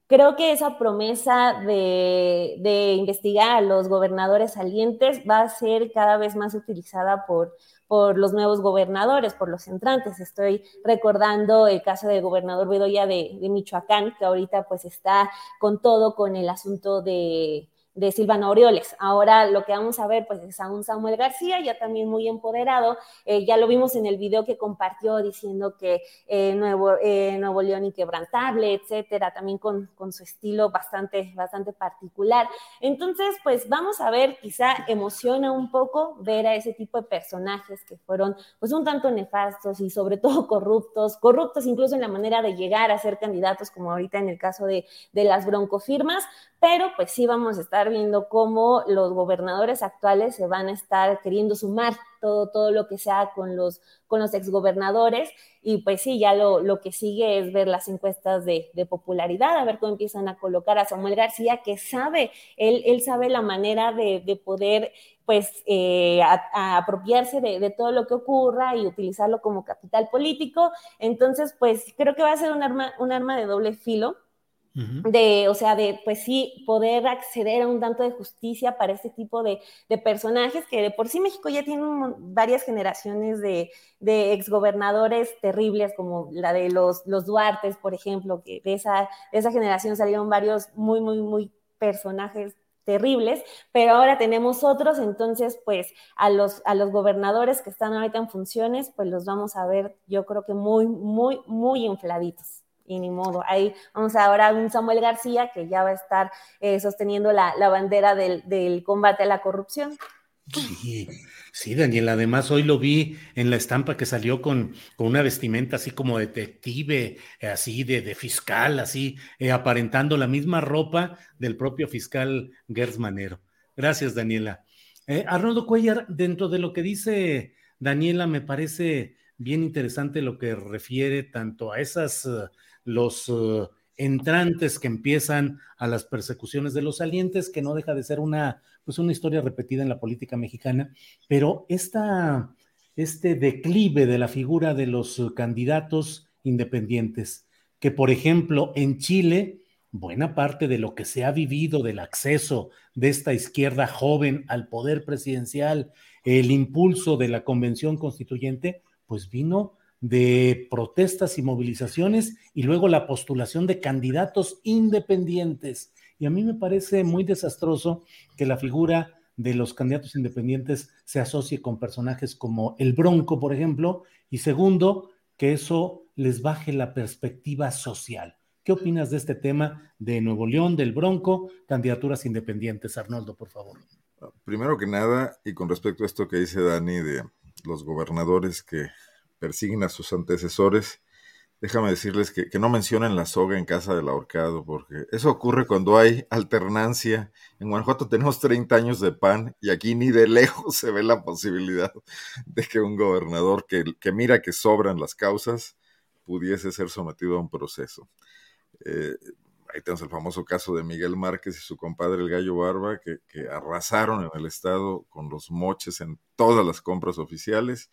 creo que esa promesa de, investigar a los gobernadores salientes va a ser cada vez más utilizada por, por los nuevos gobernadores, por los entrantes. Estoy recordando el caso del gobernador Bedoya de, de Michoacán, que ahorita pues está con todo con el asunto de de Silvano Orioles. Ahora lo que vamos a ver pues es a un Samuel García ya también muy empoderado. Eh, ya lo vimos en el video que compartió diciendo que eh, Nuevo, eh, Nuevo León inquebrantable, etcétera, también con, con, su estilo bastante, bastante particular. Entonces, pues vamos a ver, quizá emociona un poco ver a ese tipo de personajes que fueron pues un tanto nefastos y sobre todo corruptos, corruptos incluso en la manera de llegar a ser candidatos, como ahorita en el caso de, de las broncofirmas, pero pues sí vamos a estar viendo cómo los gobernadores actuales se van a estar queriendo sumar todo, todo lo que sea con los, con los exgobernadores y pues sí, ya lo, lo que sigue es ver las encuestas de, popularidad, a ver cómo empiezan a colocar a Samuel García, que sabe, él, él sabe la manera de, de poder pues eh, apropiarse de, de, todo lo que ocurra y utilizarlo como capital político. Entonces, pues creo que va a ser un arma, un arma de doble filo de, o sea, de, pues sí, poder acceder a un tanto de justicia para este tipo de, personajes que de por sí México ya tiene varias generaciones de, de, exgobernadores terribles, como la de los, los Duartes, por ejemplo, que de esa, de esa generación salieron varios muy, muy, muy personajes terribles, pero ahora tenemos otros, entonces pues a los, a los gobernadores que están ahorita en funciones, pues los vamos a ver yo creo que muy, muy, muy infladitos y ni modo. Ahí vamos ahora a un Samuel García que ya va a estar eh, sosteniendo la, bandera del, combate a la corrupción. Sí, sí, Daniel. Además, hoy lo vi en la estampa que salió con, con una vestimenta así como detective, eh, así de, de, fiscal, así, eh, aparentando la misma ropa del propio fiscal Gers Manero. Gracias, Daniela. Arnoldo Cuellar, dentro de lo que dice Daniela, me parece bien interesante lo que refiere tanto a esas los eh, entrantes que empiezan a las persecuciones de los salientes, que no deja de ser una, pues una historia repetida en la política mexicana, pero esta, este declive de la figura de los candidatos independientes, que por ejemplo en Chile, buena parte de lo que se ha vivido del acceso de esta izquierda joven al poder presidencial, el impulso de la convención constituyente, pues vino de protestas y movilizaciones y luego la postulación de candidatos independientes. Y a mí me parece muy desastroso que la figura de los candidatos independientes se asocie con personajes como el Bronco, por ejemplo, y segundo, que eso les baje la perspectiva social. ¿Qué opinas de este tema de Nuevo León, del Bronco, candidaturas independientes? Arnoldo, por favor. Primero que nada, y con respecto a esto que dice Dani de los gobernadores que persiguen a sus antecesores, déjame decirles que, no mencionen la soga en casa del ahorcado, porque eso ocurre cuando hay alternancia. En Guanajuato tenemos 30 años de PAN y aquí ni de lejos se ve la posibilidad de que un gobernador que, que mira que sobran las causas pudiese ser sometido a un proceso. Eh, ahí tenemos el famoso caso de Miguel Márquez y su compadre el Gallo Barba, que, arrasaron en el Estado con los moches en todas las compras oficiales.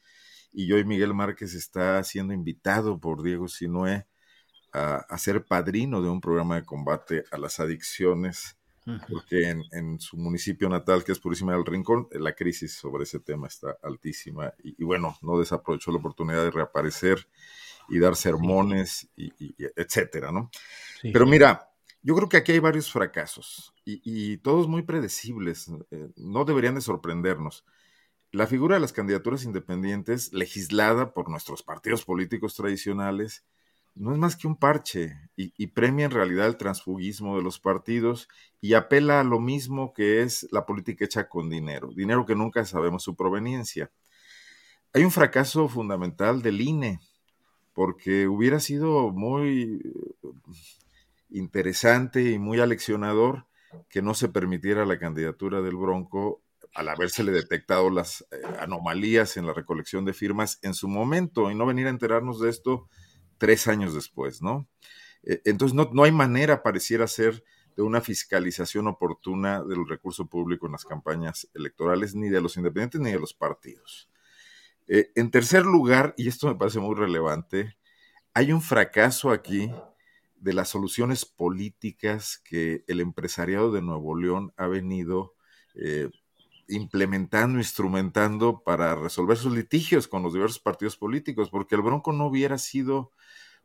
Y hoy Miguel Márquez está siendo invitado por Diego Sinué a, ser padrino de un programa de combate a las adicciones, porque en, su municipio natal, que es Purísima del Rincón, la crisis sobre ese tema está altísima. Y, bueno, no desaprovechó la oportunidad de reaparecer y dar sermones, y, etcétera, ¿no? Pero mira, yo creo que aquí hay varios fracasos y, todos muy predecibles, eh, no deberían de sorprendernos. La figura de las candidaturas independientes, legislada por nuestros partidos políticos tradicionales, no es más que un parche y, premia en realidad el transfugismo de los partidos y apela a lo mismo que es la política hecha con dinero, dinero que nunca sabemos su proveniencia. Hay un fracaso fundamental del INE, porque hubiera sido muy interesante y muy aleccionador que no se permitiera la candidatura del Bronco al habérsele detectado las eh, anomalías en la recolección de firmas en su momento y no venir a enterarnos de esto tres años después, ¿no? Eh, entonces no, no hay manera, pareciera ser, de una fiscalización oportuna del recurso público en las campañas electorales, ni de los independientes ni de los partidos. Eh, en tercer lugar, y esto me parece muy relevante, hay un fracaso aquí de las soluciones políticas que el empresariado de Nuevo León ha venido implementando, instrumentando para resolver sus litigios con los diversos partidos políticos, porque el Bronco no hubiera sido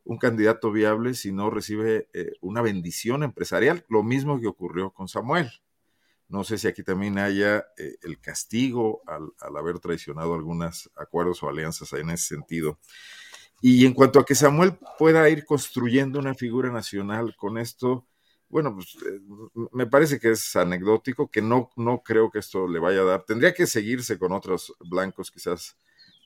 un candidato viable si no recibe eh, una bendición empresarial, lo mismo que ocurrió con Samuel. No sé si aquí también haya eh, el castigo al, al, haber traicionado algunos acuerdos o alianzas en ese sentido. Y en cuanto a que Samuel pueda ir construyendo una figura nacional con esto, bueno, pues eh, me parece que es anecdótico, que no, no creo que esto le vaya a dar. Tendría que seguirse con otros blancos quizás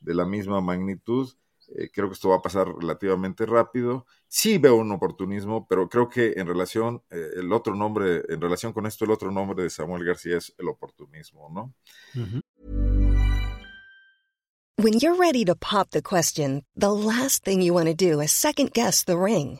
de la misma magnitud. Eh, creo que esto va a pasar relativamente rápido. Sí veo un oportunismo, pero creo que en relación, eh, el otro nombre, en relación con esto, el otro nombre de Samuel García es el oportunismo, ¿no? When you're ready to pop the question, the last thing you want to do is second guess the ring.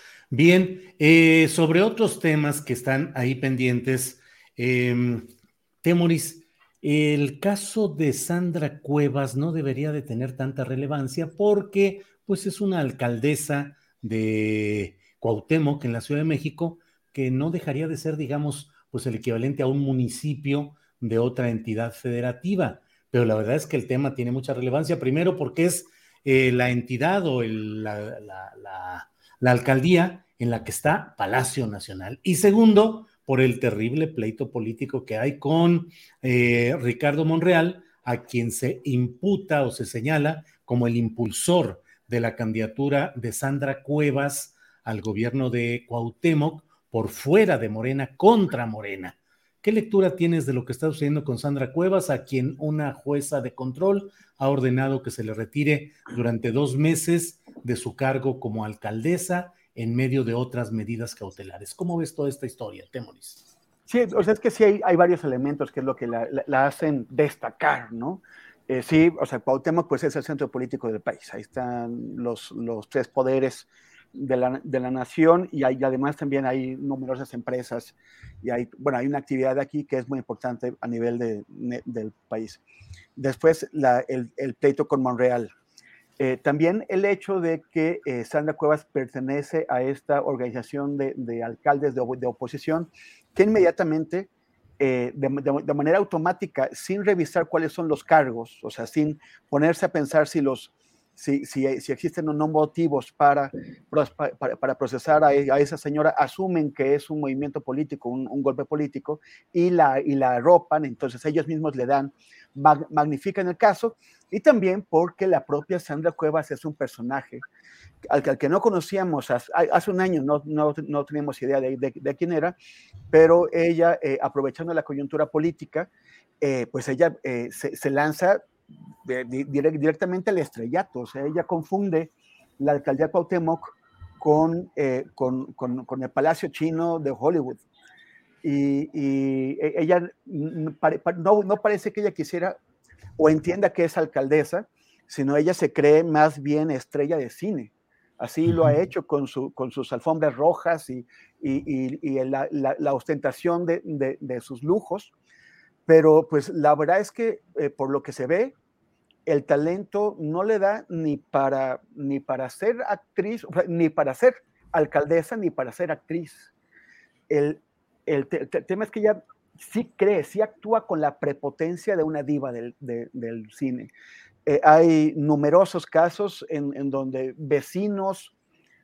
Bien, eh, sobre otros temas que están ahí pendientes, eh, el caso de Sandra Cuevas no debería de tener tanta relevancia porque pues es una alcaldesa de Cuauhtémoc en la Ciudad de México que no dejaría de ser, digamos, pues el equivalente a un municipio de otra entidad federativa. Pero la verdad es que el tema tiene mucha relevancia, primero porque es eh, la entidad o la, la la alcaldía en la que está Palacio Nacional. Y segundo, por el terrible pleito político que hay con eh, Ricardo Monreal, a quien se imputa o se señala como el impulsor de la candidatura de Sandra Cuevas al gobierno de Cuauhtémoc por fuera de Morena contra Morena. ¿Qué lectura tienes de lo que está sucediendo con Sandra Cuevas, a quien una jueza de control ha ordenado que se le retire durante dos meses de su cargo como alcaldesa en medio de otras medidas cautelares? ¿Cómo ves toda esta historia, Temoris? Sí, o sea, es que sí hay, varios elementos que es lo que la, hacen destacar, ¿no? Eh, sí, o sea, Cuauhtémoc pues es el centro político del país, ahí están los, los tres poderes de la, de la, nación y, hay, además también hay numerosas empresas y hay, bueno, hay una actividad aquí que es muy importante a nivel de, del país. Después el, el, pleito con Monreal. Eh, también el hecho de que eh, Sandra Cuevas pertenece a esta organización de, de alcaldes de, de, oposición que inmediatamente, eh, de, manera automática, sin revisar cuáles son los cargos, o sea, sin ponerse a pensar si los si, si, existen o no motivos para, para, procesar a, esa señora, asumen que es un movimiento político, un, golpe político, y la, y la arropan, entonces ellos mismos le dan, magnifican el caso, y también porque la propia Sandra Cuevas es un personaje al, que no conocíamos hace, un año, no, no, no teníamos idea de, de, quién era, pero ella, eh, aprovechando la coyuntura política, eh, pues ella eh, se, se lanza directamente al estrellato. O sea, ella confunde la alcaldía Cuauhtémoc con, eh, con, con, con, el Palacio Chino de Hollywood. Y, y e, ella no, no parece que ella quisiera o entienda que es alcaldesa, sino ella se cree más bien estrella de cine. Así lo ha hecho con, su, con sus alfombras rojas y, y, y la, la, ostentación de, de, de, sus lujos. Pero pues la verdad es que eh, por lo que se ve, el talento no le da ni para, ni para ser actriz, ni para ser alcaldesa, ni para ser actriz. El, el, tema es que ella sí cree, sí actúa con la prepotencia de una diva del, del cine. Eh, hay numerosos casos en, en donde vecinos,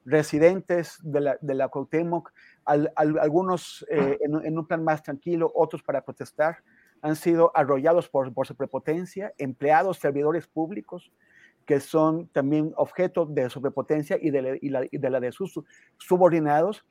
residentes de la, de la Cuauhtémoc, algunos eh, en, en, un plan más tranquilo, otros para protestar, han sido arrollados por, por su prepotencia, empleados, servidores públicos, que son también objeto de su prepotencia y de la, y la, y de, la de, sus subordinados.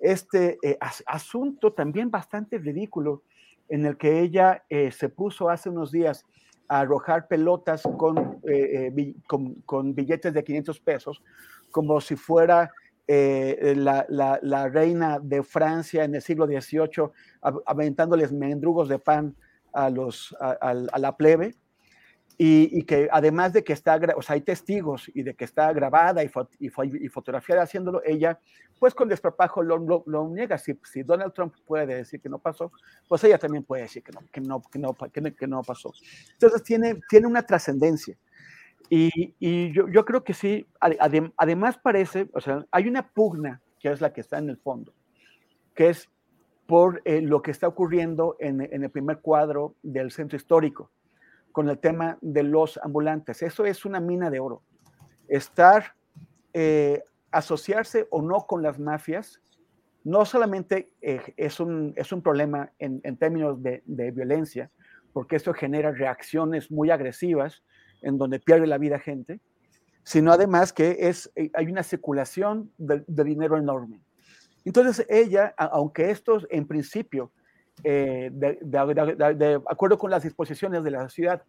Este eh, asunto también bastante ridículo en el que ella eh, se puso hace unos días a arrojar pelotas con, eh, con, con, billetes de 500 pesos, como si fuera la, la, la, reina de Francia en el siglo XVIII, aventándoles mendrugos de pan a, los, a, la plebe y, que además de que está, o sea, hay testigos y de que está grabada y, y, fotografiada haciéndolo, ella, pues con desparpajo lo, lo, niega. Si, si, Donald Trump puede decir que no pasó, pues ella también puede decir que no, que no, que no, que no, pasó. Entonces tiene, tiene una trascendencia. Y, y yo, yo, creo que sí, además parece, o sea, hay una pugna que es la que está en el fondo, que es por eh, lo que está ocurriendo en, el primer cuadro del centro histórico con el tema de los ambulantes. Eso es una mina de oro. Estar, eh, asociarse o no con las mafias, no solamente eh, es, un, es un problema en, términos de, violencia, porque esto genera reacciones muy agresivas en donde pierde la vida gente, sino además que es, hay una circulación de dinero enorme. Entonces ella, aunque esto en principio, eh, de, acuerdo con las disposiciones de la ciudad,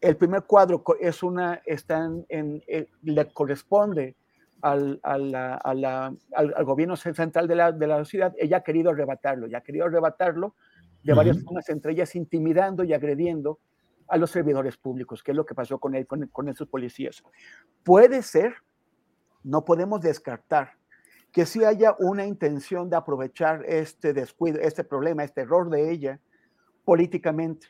el primer cuadro es una, están en, eh, le corresponde al, al, gobierno central de la, de la, ciudad, ella ha querido arrebatarlo, ya ha querido arrebatarlo de varias formas, entre ellas intimidando y agrediendo a los servidores públicos, que es lo que pasó con él, con, con esos policías. Puede ser, no podemos descartar que sí haya una intención de aprovechar este descuido, este problema, este error de ella políticamente.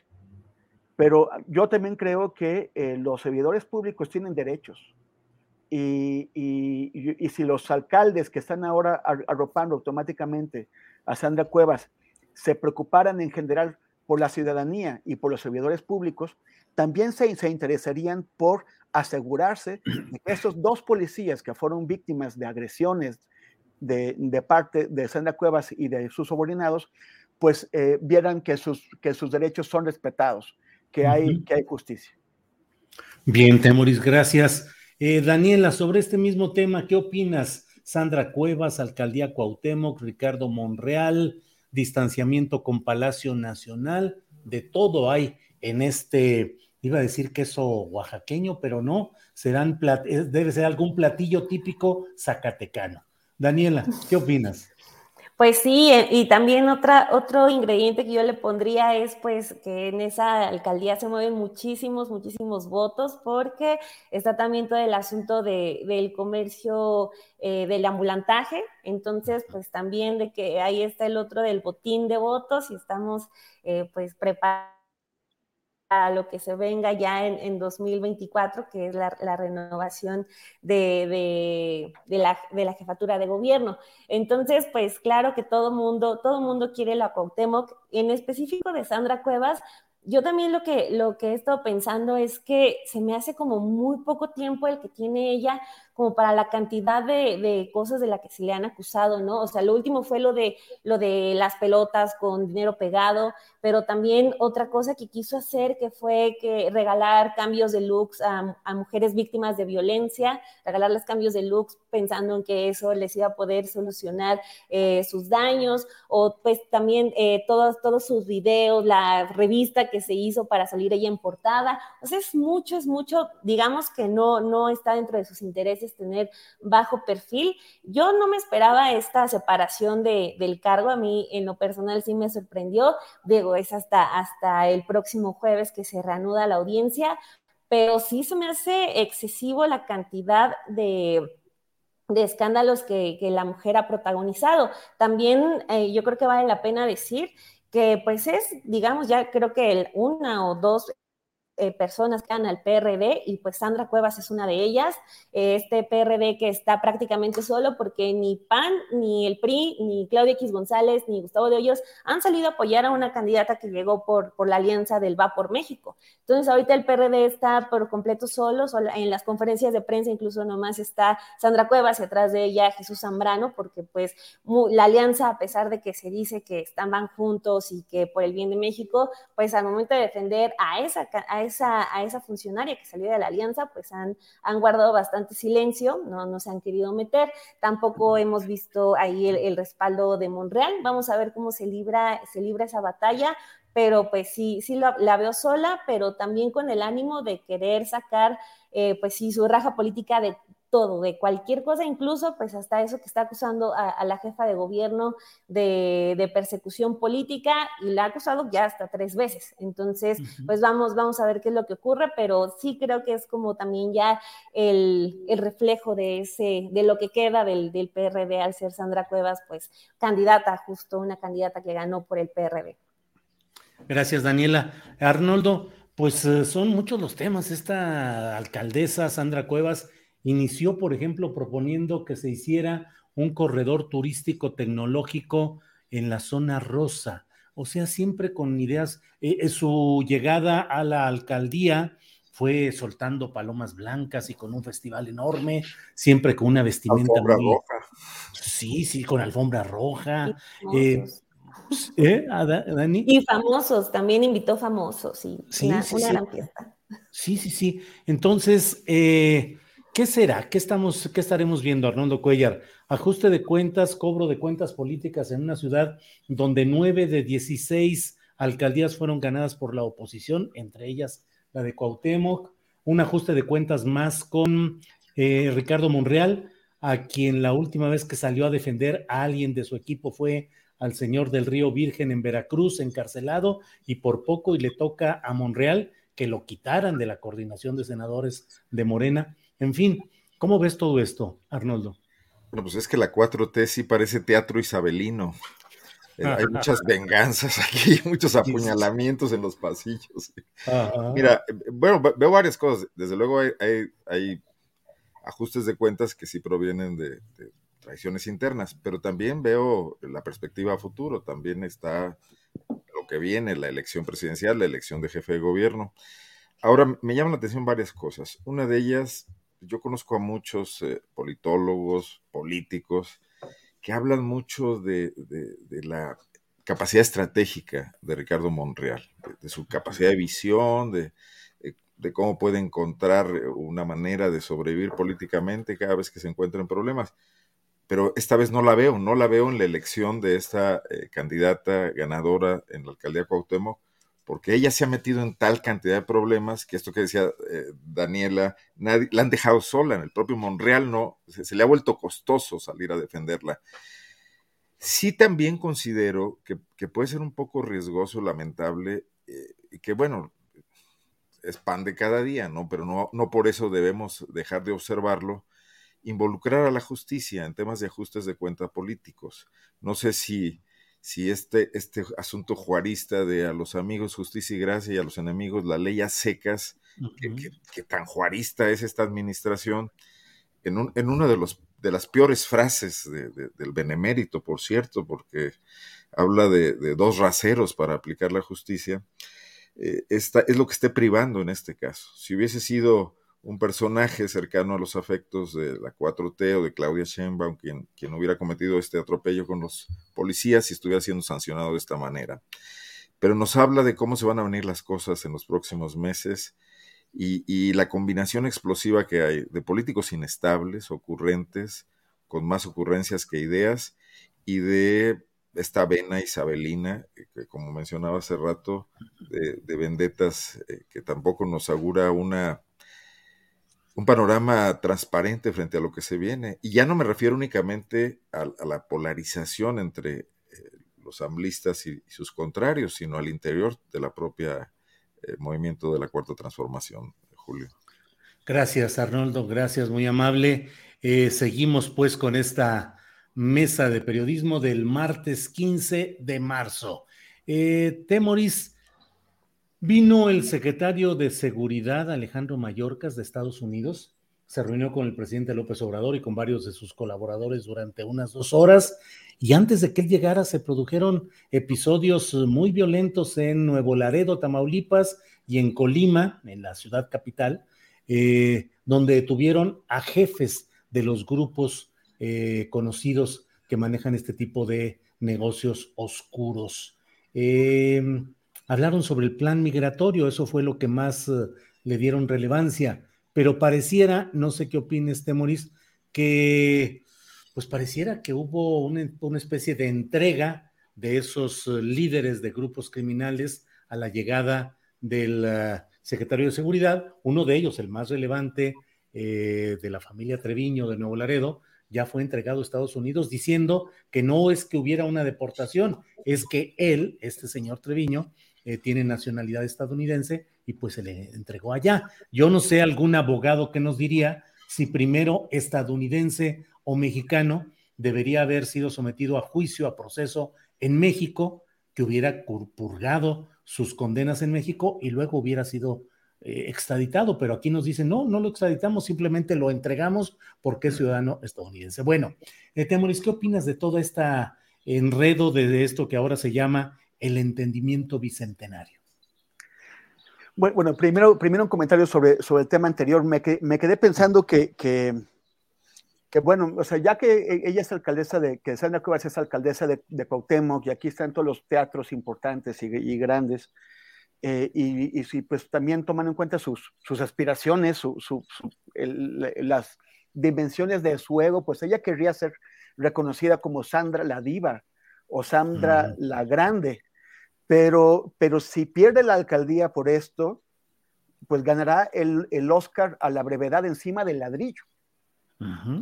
Pero yo también creo que eh, los servidores públicos tienen derechos. Y, y, si los alcaldes que están ahora arropando automáticamente a Sandra Cuevas se preocuparan en general por la ciudadanía y por los servidores públicos, también se, se interesarían por asegurarse de que esos dos policías que fueron víctimas de agresiones de, parte de Sandra Cuevas y de sus subordinados, pues eh, vieran que sus, que sus derechos son respetados, que hay, que hay justicia. Bien, Temoris, gracias. Eh, Daniela, sobre este mismo tema, ¿qué opinas? Sandra Cuevas, Alcaldía Cuauhtémoc, Ricardo Monreal, distanciamiento con Palacio Nacional, de todo hay en este, iba a decir queso oaxaqueño, pero no, serán debe ser algún platillo típico zacatecano. Daniela, ¿qué opinas? Pues sí, eh, y también otra, otro ingrediente que yo le pondría es pues que en esa alcaldía se mueven muchísimos, muchísimos votos porque está también todo el asunto de, del comercio eh, del ambulantaje, entonces pues también de que ahí está el otro del botín de votos y estamos eh, pues preparados a lo que se venga ya en, 2024, que es la, renovación de, la, de, la, jefatura de gobierno. Entonces, pues claro que todo mundo, todo mundo quiere la Cuauhtémoc, en específico de Sandra Cuevas, yo también lo que, lo que he estado pensando es que se me hace como muy poco tiempo el que tiene ella como para la cantidad de, cosas de las que se le han acusado, ¿no? O sea, lo último fue lo de, lo de las pelotas con dinero pegado, pero también otra cosa que quiso hacer que fue que regalar cambios de looks a, mujeres víctimas de violencia, regalarles cambios de looks pensando en que eso les iba a poder solucionar eh, sus daños, o pues también eh, todos, todos sus videos, la revista que se hizo para salir ella en portada, o sea, es mucho, es mucho, digamos que no, no está dentro de sus intereses tener bajo perfil. Yo no me esperaba esta separación de, del cargo, a mí en lo personal sí me sorprendió, digo, es hasta, hasta el próximo jueves que se reanuda la audiencia, pero sí se me hace excesivo la cantidad de de escándalos que, la mujer ha protagonizado. También eh, yo creo que vale la pena decir que pues es, digamos, ya creo que una o dos eh, personas que van al PRD y pues Sandra Cuevas es una de ellas, este PRD que está prácticamente solo porque ni PAN, ni el PRI, ni Claudia X González, ni Gustavo de Hoyos han salido a apoyar a una candidata que llegó por, por la alianza del Va por México. Entonces ahorita el PRD está por completo solo, en las conferencias de prensa incluso nomás está Sandra Cuevas y atrás de ella Jesús Zambrano, porque pues la alianza, a pesar de que se dice que están van juntos y que por el bien de México, pues al momento de defender a esa, a esa, a esa funcionaria que salió de la alianza, pues han, han guardado bastante silencio, no, no se han querido meter. Tampoco hemos visto ahí el, respaldo de Monreal. Vamos a ver cómo se libra, se libra esa batalla, pero pues sí, sí la, veo sola, pero también con el ánimo de querer sacar, eh, pues sí, su raja política de todo, de cualquier cosa, incluso pues hasta eso que está acusando a, la jefa de gobierno de, persecución política y la ha acusado ya hasta tres veces. Entonces, pues vamos, vamos a ver qué es lo que ocurre, pero sí creo que es como también ya el, reflejo de ese, de lo que queda del, del PRD al ser Sandra Cuevas, pues candidata, justo una candidata que ganó por el PRD. Gracias, Daniela. Arnoldo, pues eh, son muchos los temas. Esta alcaldesa Sandra Cuevas inició, por ejemplo, proponiendo que se hiciera un corredor turístico tecnológico en la zona rosa. O sea, siempre con ideas. Eh, eh, su llegada a la alcaldía fue soltando palomas blancas y con un festival enorme, siempre con una vestimenta alfombra roja. Sí, sí, con alfombra roja. Eh, ¿eh? Dani? Y famosos, también invitó famosos, sí, sí una, gran fiesta. Sí, sí, sí. Entonces, eh, ¿Qué será? ¿Qué, estamos, ¿Qué estaremos viendo, Arnoldo Cuellar? Ajuste de cuentas, cobro de cuentas políticas en una ciudad donde nueve de 16 alcaldías fueron ganadas por la oposición, entre ellas la de Cuauhtémoc, un ajuste de cuentas más con eh, Ricardo Monreal, a quien la última vez que salió a defender a alguien de su equipo fue al señor del Río Virgen en Veracruz, encarcelado, y por poco y le toca a Monreal que lo quitaran de la coordinación de senadores de Morena. En fin, ¿cómo ves todo esto, Arnoldo? Bueno, pues es que la 4T sí parece teatro isabelino. Eh, hay muchas venganzas aquí, muchos apuñalamientos en los pasillos. Mira, bueno, veo varias cosas. Desde luego hay, ajustes de cuentas que sí provienen de, de, traiciones internas, pero también veo la perspectiva a futuro. También está lo que viene, la elección presidencial, la elección de jefe de gobierno. Ahora, me llaman la atención varias cosas. Una de ellas yo conozco a muchos eh, politólogos, políticos, que hablan mucho de, la capacidad estratégica de Ricardo Monreal, de, su capacidad de visión, de, cómo puede encontrar una manera de sobrevivir políticamente cada vez que se encuentran problemas. pero esta vez no la veo, no la veo en la elección de esta eh, candidata ganadora en la alcaldía Cuauhtémoc, porque ella se ha metido en tal cantidad de problemas que esto que decía eh, Daniela, nadie, la han dejado sola, en el propio Monreal no, se, le ha vuelto costoso salir a defenderla. Sí también considero que, puede ser un poco riesgoso, lamentable, eh, y que bueno, es pan de cada día, ¿no? Pero no, no por eso debemos dejar de observarlo, involucrar a la justicia en temas de ajustes de cuenta políticos. No sé si si este, este asunto juarista de a los amigos justicia y gracia y a los enemigos la ley a secas, que, tan juarista es esta administración, en, un, en una de, los, de las peores frases del benemérito, por cierto, porque habla de, dos raseros para aplicar la justicia, eh, esta, es lo que esté privando en este caso. Si hubiese sido un personaje cercano a los afectos de la 4T o de Claudia Sheinbaum, quien, quien hubiera cometido este atropello con los policías y estuviera siendo sancionado de esta manera. Pero nos habla de cómo se van a venir las cosas en los próximos meses y, y la combinación explosiva que hay de políticos inestables, ocurrentes, con más ocurrencias que ideas, y de esta vena isabelina, que, como mencionaba hace rato, de, de vendetas eh, que tampoco nos augura una un panorama transparente frente a lo que se viene. Y ya no me refiero únicamente a, la polarización entre eh, los amblistas y, sus contrarios, sino al interior de la propia eh, movimiento de la Cuarta Transformación, Julio. Gracias, Arnoldo, gracias, muy amable. Eh, seguimos pues con esta mesa de periodismo del martes 15 de marzo. Temoris, Vino el secretario de Seguridad, Alejandro Mayorkas, de Estados Unidos. Se reunió con el presidente López Obrador y con varios de sus colaboradores durante unas dos horas. Y antes de que él llegara, se produjeron episodios muy violentos en Nuevo Laredo, Tamaulipas, y en Colima, en la ciudad capital, eh, donde detuvieron a jefes de los grupos eh, conocidos que manejan este tipo de negocios oscuros. Eh, hablaron sobre el plan migratorio, eso fue lo que más eh, le dieron relevancia, pero pareciera, no sé qué opines, Temoris, que pues pareciera que hubo una, especie de entrega de esos eh, líderes de grupos criminales a la llegada del eh, secretario de Seguridad, uno de ellos, el más relevante de la familia Treviño de Nuevo Laredo, ya fue entregado a Estados Unidos diciendo que no es que hubiera una deportación, es que él, este señor Treviño, eh, tiene nacionalidad estadounidense y pues se le entregó allá. Yo no sé algún abogado que nos diría si primero estadounidense o mexicano debería haber sido sometido a juicio, a proceso en México, que hubiera purgado sus condenas en México y luego hubiera sido eh, extraditado, pero aquí nos dicen, no, no lo extraditamos, simplemente lo entregamos porque es ciudadano estadounidense. Bueno, eh, Temoris, ¿qué opinas de todo este enredo de esto que ahora se llama el entendimiento bicentenario? Bueno, primero, un comentario sobre, sobre el tema anterior. Me, quedé pensando que, que, bueno, o sea, ya que e, ella es alcaldesa de, que Sandra Cuevas es alcaldesa de, de Cuauhtémoc y aquí están todos los teatros importantes y, grandes, eh, y, si pues también toman en cuenta sus, sus aspiraciones, su, las dimensiones de su ego, pues ella querría ser reconocida como Sandra la diva o Sandra la Grande. Pero, pero si pierde la alcaldía por esto, pues ganará el, el Oscar a la brevedad encima del ladrillo.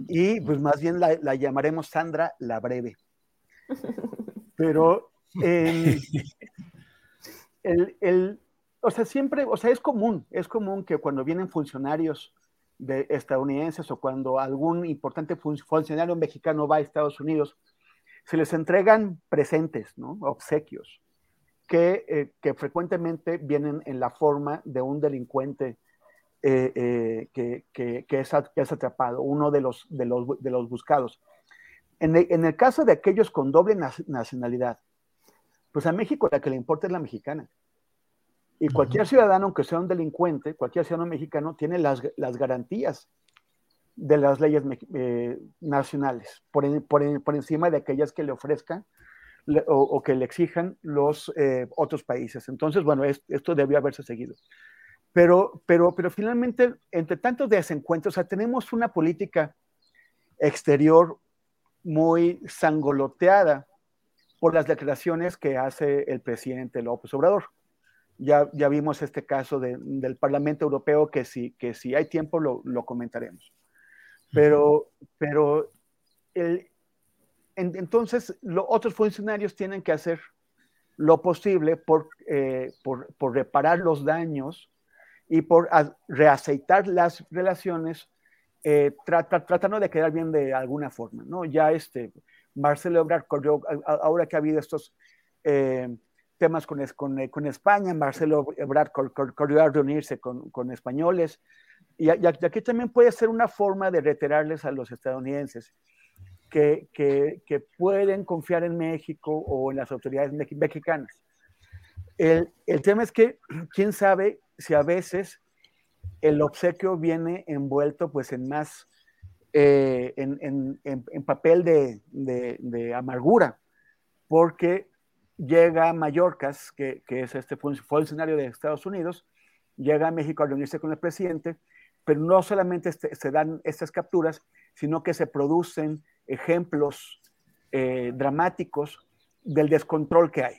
Y pues más bien la, la, llamaremos Sandra la Breve. Pero el, el, o sea, siempre, o sea, es común, es común que cuando vienen funcionarios de estadounidenses o cuando algún importante funcionario mexicano va a Estados Unidos, se les entregan presentes, ¿no? obsequios, que, eh, que frecuentemente vienen en la forma de un delincuente eh, eh, que, que, que, es, es, atrapado, uno de los, de los, de los buscados. En el, en el, caso de aquellos con doble nacionalidad, pues a México la que le importa es la mexicana. Y cualquier ciudadano, aunque sea un delincuente, cualquier ciudadano mexicano, tiene las, las garantías de las leyes eh, nacionales, por, por, por, encima de aquellas que le ofrezcan o, que le exijan los eh, otros países. Entonces, bueno, esto debió haberse seguido. Pero, pero, pero finalmente, entre tantos desencuentros, o sea, tenemos una política exterior muy sangoloteada por las declaraciones que hace el presidente López Obrador. Ya, ya vimos este caso del Parlamento Europeo que si, que si hay tiempo lo, lo comentaremos. Pero, pero el, entonces los otros funcionarios tienen que hacer lo posible por, eh, por, por, reparar los daños y por reaceitar las relaciones, eh, tratando de quedar bien de alguna forma. ¿no? Ya este, Marcelo Ebrard corrió, ahora que ha habido estos eh, temas con, con, con, España, Marcelo Ebrard corrió a reunirse con, con españoles, y, aquí también puede ser una forma de reiterarles a los estadounidenses que, que, que, pueden confiar en México o en las autoridades mexicanas. El, el, tema es que, quién sabe si a veces el obsequio viene envuelto pues en más, eh, en, en, en, papel de, de, de, amargura, porque llega a Mallorcas, que, que es este funcionario de Estados Unidos, llega a México a reunirse con el presidente, pero no solamente este, se dan estas capturas, sino que se producen ejemplos eh, dramáticos del descontrol que hay,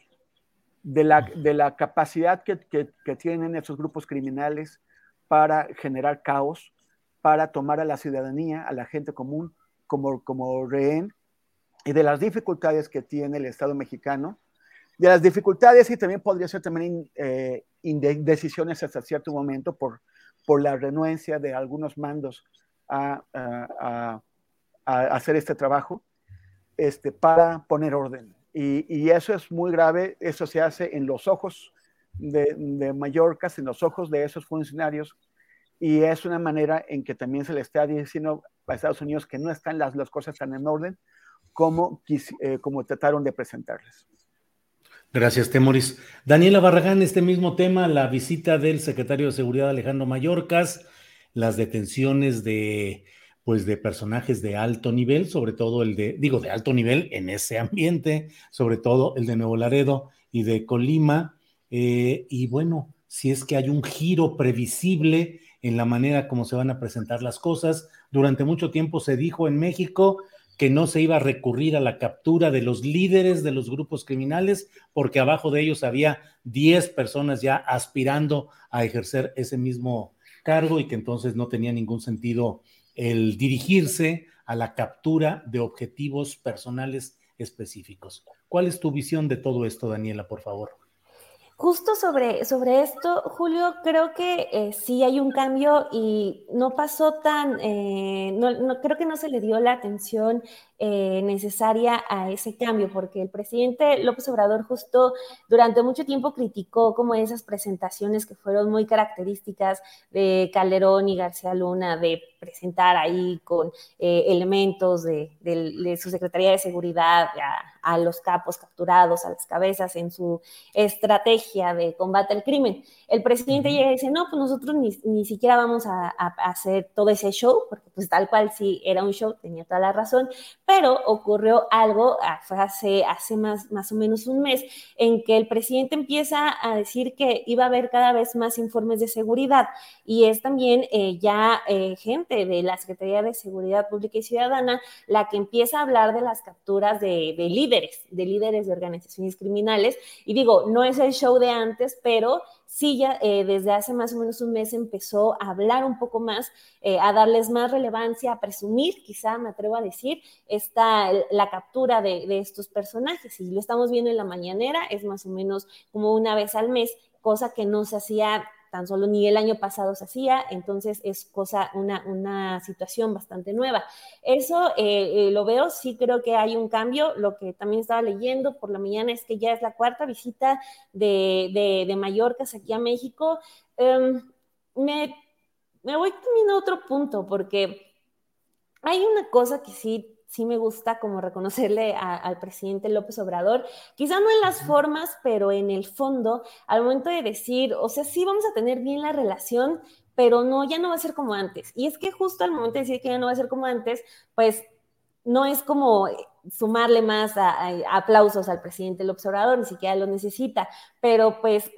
de la, de la capacidad que, que, que, tienen esos grupos criminales para generar caos, para tomar a la ciudadanía, a la gente común como, como rehén, y de las dificultades que tiene el Estado mexicano, de las dificultades y también podría ser también eh, indecisiones hasta cierto momento por, por la renuencia de algunos mandos a, hacer este trabajo este, para poner orden. Y, eso es muy grave, eso se hace en los ojos de, de Mallorca, en los ojos de esos funcionarios, y es una manera en que también se le está diciendo a Estados Unidos que no están las, las cosas tan en orden como, eh, como trataron de presentarles. Gracias, Temoris. Daniela Barragán, este mismo tema, la visita del secretario de Seguridad Alejandro Mallorcas, las detenciones de pues de personajes de alto nivel, sobre todo el de, digo, de alto nivel en ese ambiente, sobre todo el de Nuevo Laredo y de Colima. Eh, y bueno, si es que hay un giro previsible en la manera como se van a presentar las cosas, durante mucho tiempo se dijo en México que no se iba a recurrir a la captura de los líderes de los grupos criminales, porque abajo de ellos había 10 personas ya aspirando a ejercer ese mismo cargo y que entonces no tenía ningún sentido el dirigirse a la captura de objetivos personales específicos. ¿Cuál es tu visión de todo esto, Daniela, por favor? Justo sobre, sobre esto, Julio, creo que eh, sí hay un cambio y no pasó tan, eh, no, no, creo que no se le dio la atención eh, necesaria a ese cambio, porque el presidente López Obrador justo durante mucho tiempo criticó como esas presentaciones que fueron muy características de Calderón y García Luna, de presentar ahí con eh, elementos de, de, su Secretaría de Seguridad a, los capos capturados, a las cabezas en su estrategia de combate al crimen. El presidente llega y dice, no, pues nosotros ni, ni siquiera vamos a, a, hacer todo ese show, porque pues tal cual sí era un show, tenía toda la razón, pero ocurrió algo ah, hace, hace más, más o menos un mes en que el presidente empieza a decir que iba a haber cada vez más informes de seguridad y es también eh, ya eh, gente de la Secretaría de Seguridad Pública y Ciudadana la que empieza a hablar de las capturas de, de líderes, de líderes de organizaciones criminales. Y digo, no es el show de antes, pero sí ya eh, desde hace más o menos un mes empezó a hablar un poco más, eh, a darles más relevancia, a presumir, quizá me atrevo a decir, esta, la captura de, de estos personajes. Y lo estamos viendo en la mañanera, es más o menos como una vez al mes, cosa que no se hacía tan solo ni el año pasado se hacía, entonces es cosa, una, una situación bastante nueva. Eso eh, eh, lo veo, sí creo que hay un cambio, lo que también estaba leyendo por la mañana es que ya es la cuarta visita de, de, Mallorca aquí a México. Um, me, me voy también a otro punto, porque hay una cosa que sí sí me gusta como reconocerle a, al presidente López Obrador, quizá no en las formas, pero en el fondo, al momento de decir, o sea, sí vamos a tener bien la relación, pero no, ya no va a ser como antes. Y es que justo al momento de decir que ya no va a ser como antes, pues no es como sumarle más a, a, aplausos al presidente López Obrador, ni siquiera lo necesita, pero pues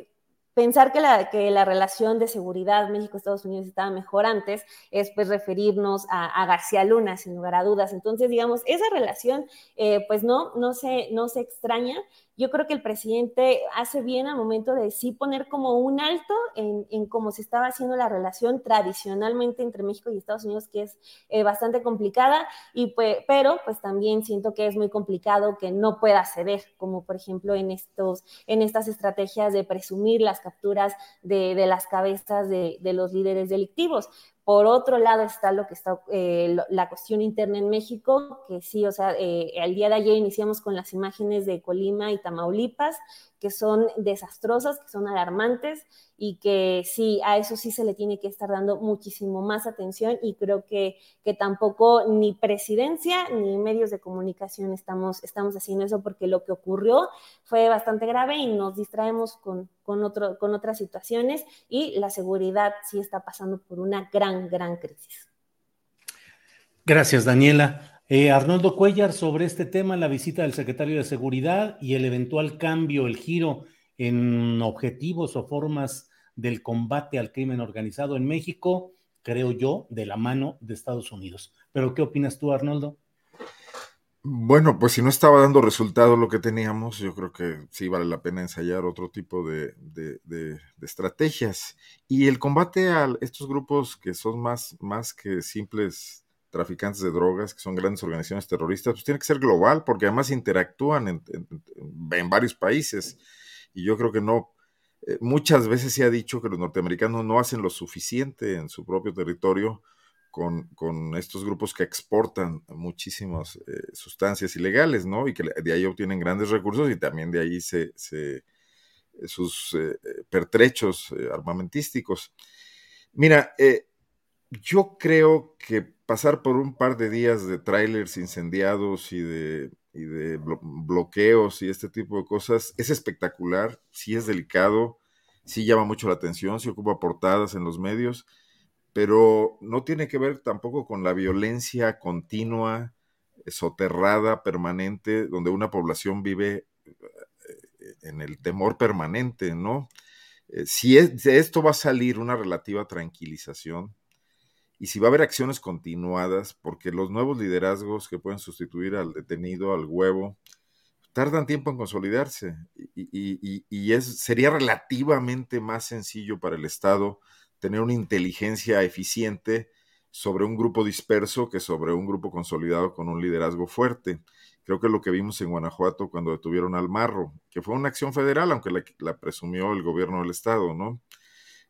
pensar que la, que la relación de seguridad México-Estados Unidos estaba mejor antes es pues referirnos a, García Luna, sin lugar a dudas. Entonces, digamos, esa relación eh, pues no, no, se, no se extraña yo creo que el presidente hace bien al momento de sí poner como un alto en, en cómo se estaba haciendo la relación tradicionalmente entre México y Estados Unidos, que es eh, bastante complicada, y pues, pero pues también siento que es muy complicado que no pueda ceder, como por ejemplo en, estos, en estas estrategias de presumir las capturas de, de las cabezas de, de los líderes delictivos. Por otro lado está lo que está eh, la cuestión interna en México, que sí, o sea, eh, el día de ayer iniciamos con las imágenes de Colima y Tamaulipas, que son desastrosas, que son alarmantes y que sí, a eso sí se le tiene que estar dando muchísimo más atención y creo que, que tampoco ni presidencia ni medios de comunicación estamos, estamos haciendo eso porque lo que ocurrió fue bastante grave y nos distraemos con, con, otro, con otras situaciones y la seguridad sí está pasando por una gran, gran crisis. Gracias, Daniela. Eh, Arnoldo Cuellar, sobre este tema, la visita del secretario de Seguridad y el eventual cambio, el giro en objetivos o formas del combate al crimen organizado en México, creo yo, de la mano de Estados Unidos. Pero, ¿qué opinas tú, Arnoldo? Bueno, pues si no estaba dando resultado lo que teníamos, yo creo que sí vale la pena ensayar otro tipo de, de estrategias. Y el combate a estos grupos que son más, más que simples traficantes de drogas, que son grandes organizaciones terroristas, pues tiene que ser global, porque además interactúan en, varios países. Y yo creo que no, eh, muchas veces se ha dicho que los norteamericanos no hacen lo suficiente en su propio territorio con, estos grupos que exportan muchísimas eh, sustancias ilegales, ¿no? Y que de ahí obtienen grandes recursos y también de ahí se, sus eh, pertrechos armamentísticos. Mira, yo creo que pasar por un par de días de trailers incendiados y de, bloqueos y este tipo de cosas es espectacular, sí es delicado, sí llama mucho la atención, sí ocupa portadas en los medios, pero no tiene que ver tampoco con la violencia continua, soterrada, permanente, donde una población vive eh, en el temor permanente, ¿no? Eh, si de esto va a salir una relativa tranquilización, y si va a haber acciones continuadas, porque los nuevos liderazgos que pueden sustituir al detenido, al huevo, tardan tiempo en consolidarse y, es, sería relativamente más sencillo para el Estado tener una inteligencia eficiente sobre un grupo disperso que sobre un grupo consolidado con un liderazgo fuerte. Creo que lo que vimos en Guanajuato cuando detuvieron al Marro, que fue una acción federal, aunque la, la presumió el gobierno del Estado, ¿no?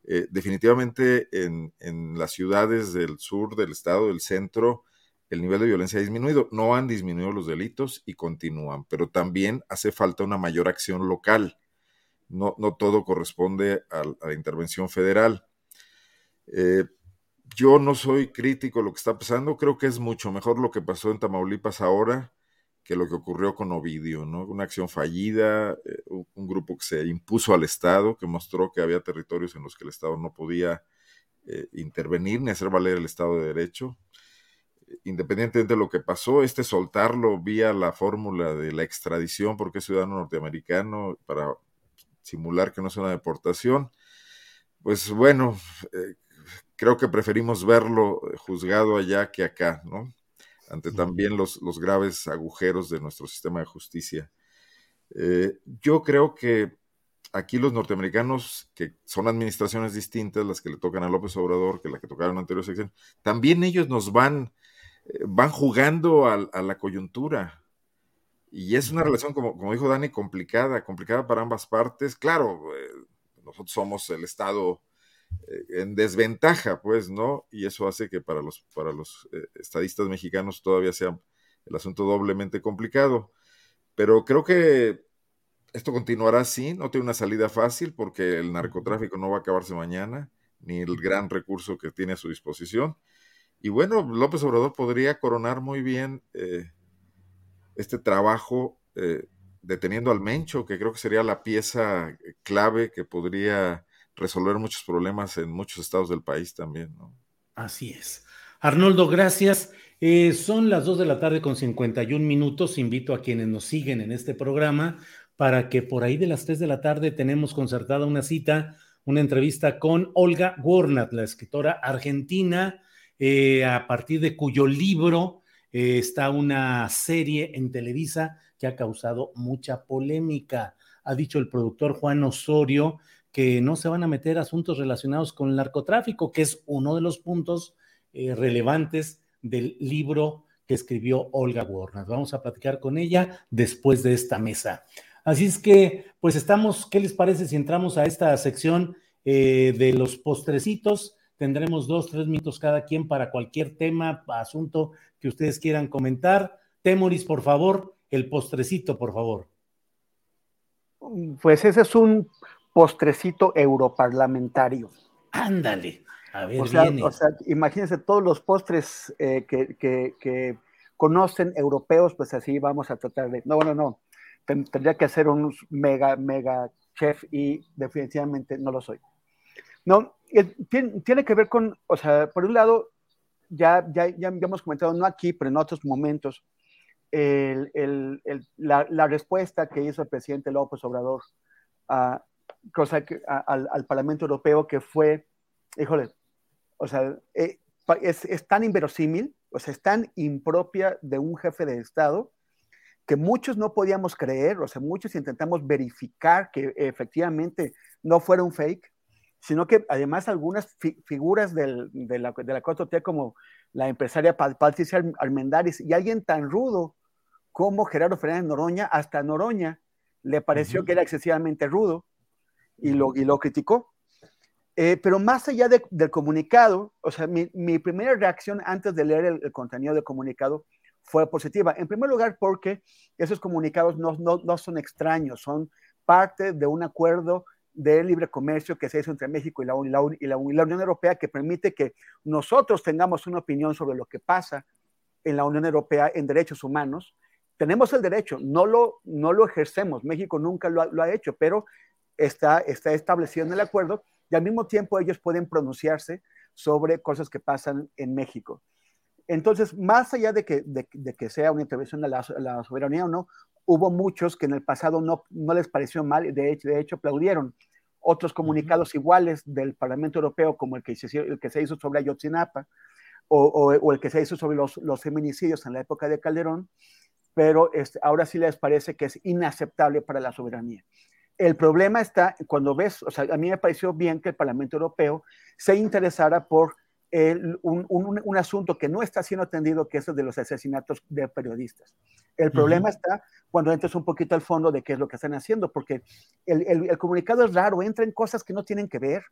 Eh, definitivamente en, las ciudades del sur, del estado, del centro, el nivel de violencia ha disminuido. No han disminuido los delitos y continúan, pero también hace falta una mayor acción local. No, no todo corresponde a, la intervención federal. Eh, yo no soy crítico de lo que está pasando, creo que es mucho mejor lo que pasó en Tamaulipas ahora que lo que ocurrió con Ovidio, ¿no? Una acción fallida, eh, un, grupo que se impuso al Estado, que mostró que había territorios en los que el Estado no podía eh, intervenir ni hacer valer el Estado de Derecho. Independientemente de lo que pasó, este soltarlo vía la fórmula de la extradición, porque es ciudadano norteamericano, para simular que no es una deportación, pues bueno, eh, creo que preferimos verlo juzgado allá que acá, ¿no? Ante también los, los graves agujeros de nuestro sistema de justicia. Eh, yo creo que aquí los norteamericanos, que son administraciones distintas, las que le tocan a López Obrador, que la que tocaron anterior sección, también ellos nos van, eh, van jugando a, la coyuntura. Y es una relación, como, como dijo Dani, complicada, complicada para ambas partes. Claro, eh, nosotros somos el Estado en desventaja, pues, ¿no? Y eso hace que para los, para los eh, estadistas mexicanos todavía sea el asunto doblemente complicado. Pero creo que esto continuará así, no tiene una salida fácil porque el narcotráfico no va a acabarse mañana, ni el gran recurso que tiene a su disposición. Y bueno, López Obrador podría coronar muy bien eh, este trabajo deteniendo al Mencho, que creo que sería la pieza clave que podría resolver muchos problemas en muchos estados del país también, ¿no? Así es. Arnoldo, gracias. Eh, son las 2 de la tarde con 51 minutos. Invito a quienes nos siguen en este programa, para que por ahí de las 3 de la tarde tenemos concertada una cita, una entrevista con Olga Warnat, la escritora argentina, eh, a partir de cuyo libro eh, está una serie en Televisa que ha causado mucha polémica. Ha dicho el productor Juan Osorio que no se van a meter asuntos relacionados con el narcotráfico, que es uno de los puntos eh, relevantes del libro que escribió Olga Warner. Vamos a platicar con ella después de esta mesa. Así es que, pues estamos, ¿qué les parece si entramos a esta sección eh, de los postrecitos? Tendremos dos, tres minutos cada quien para cualquier tema, asunto que ustedes quieran comentar. Temoris, por favor, el postrecito, por favor. Pues ese es un postrecito europarlamentario. Ándale, a ver, o sea, viene. O sea, imagínense todos los postres eh, que, que, que, conocen europeos, pues así vamos a tratar de. No, no, no. Tendría que ser un mega, mega chef y definitivamente no lo soy. No, tiene, tiene que ver con, o sea, por un lado, ya, ya, ya, hemos comentado, no aquí, pero en otros momentos, el, el, el, la, la, respuesta que hizo el presidente López Obrador a, cosa que, a, al, al, Parlamento Europeo que fue, híjole, o sea, eh, es, es, tan inverosímil, o sea, es tan impropia de un jefe de Estado que muchos no podíamos creer, o sea, muchos intentamos verificar que efectivamente no fuera un fake, sino que además algunas fi figuras del, de, la, de la 4T como la empresaria Patricia Armendáriz y alguien tan rudo como Gerardo Fernández Noroña, hasta Noroña le pareció uh -huh. que era excesivamente rudo y lo, y lo criticó. Eh, pero más allá de, del comunicado, o sea, mi, mi, primera reacción antes de leer el, el, contenido del comunicado fue positiva. En primer lugar, porque esos comunicados no, no, no son extraños, son parte de un acuerdo de libre comercio que se hizo entre México y la, y, la, y, la, la, Unión Europea que permite que nosotros tengamos una opinión sobre lo que pasa en la Unión Europea en derechos humanos. Tenemos el derecho, no lo, no lo ejercemos, México nunca lo ha, lo ha hecho, pero está, está establecido en el acuerdo y al mismo tiempo ellos pueden pronunciarse sobre cosas que pasan en México. Entonces, más allá de que, de, de que sea una intervención a la, a la, soberanía o no, hubo muchos que en el pasado no, no les pareció mal, de hecho, de hecho aplaudieron. Otros comunicados iguales del Parlamento Europeo, como el que se, el que se hizo sobre Ayotzinapa, o, o, o, el que se hizo sobre los, los, feminicidios en la época de Calderón, pero este, ahora sí les parece que es inaceptable para la soberanía. El problema está cuando ves, o sea, a mí me pareció bien que el Parlamento Europeo se interesara por el, un, un, un, asunto que no está siendo atendido, que es el de los asesinatos de periodistas. El problema uh -huh. está cuando entras un poquito al fondo de qué es lo que están haciendo, porque el, el, el comunicado es raro, entra en cosas que no tienen que ver.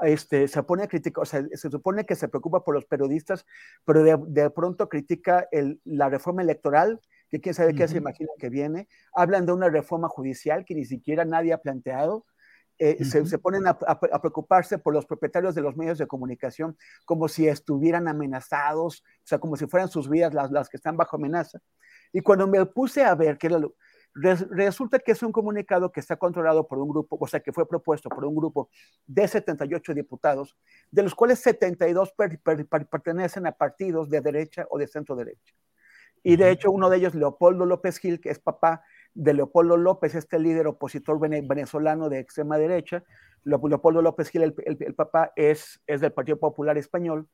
Este, se pone a criticar, o sea, se supone que se preocupa por los periodistas, pero de, de pronto critica la reforma electoral, que quién sabe uh -huh. qué se imagina que viene. Hablan de una reforma judicial que ni siquiera nadie ha planteado. Eh, uh -huh. se, se, ponen a, a, a, preocuparse por los propietarios de los medios de comunicación como si estuvieran amenazados, o sea, como si fueran sus vidas las, las que están bajo amenaza. Y cuando me puse a ver que era lo, res, resulta que es un comunicado que está controlado por un grupo, o sea, que fue propuesto por un grupo de 78 diputados, de los cuales 72 per, per, per, pertenecen a partidos de derecha o de centro derecha. Y de hecho, uno de ellos, Leopoldo López Gil, que es papá de Leopoldo López, este líder opositor venezolano de extrema derecha. Leopoldo López Gil, el, el, el papá, es, es, del Partido Popular Español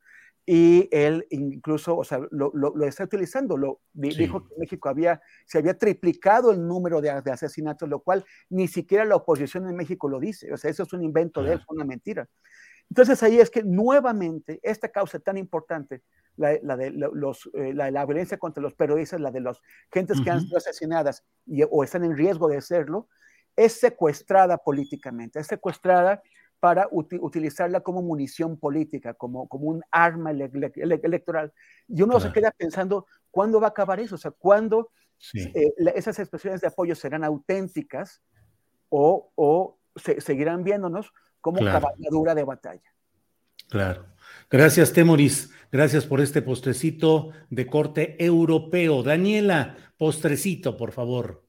y él incluso, o sea, lo, lo, lo está utilizando. Lo, sí. Dijo que en México había, se había triplicado el número de, de, asesinatos, lo cual ni siquiera la oposición en México lo dice. O sea, eso es un invento de él, es una mentira. Entonces ahí es que nuevamente esta causa tan importante, la, la de los, eh, la, la, violencia contra los periodistas, la de las gentes uh -huh. que han sido asesinadas y, o están en riesgo de serlo, es secuestrada políticamente, es secuestrada para uti utilizarla como munición política, como, como un arma ele ele electoral. Y uno claro. se queda pensando, ¿cuándo va a acabar eso? O sea, ¿cuándo sí. eh, esas expresiones de apoyo serán auténticas o, o se, seguirán viéndonos como claro. cabalgadura de batalla. Claro. Gracias, Temoris. Gracias por este postrecito de corte europeo. Daniela, postrecito, por favor.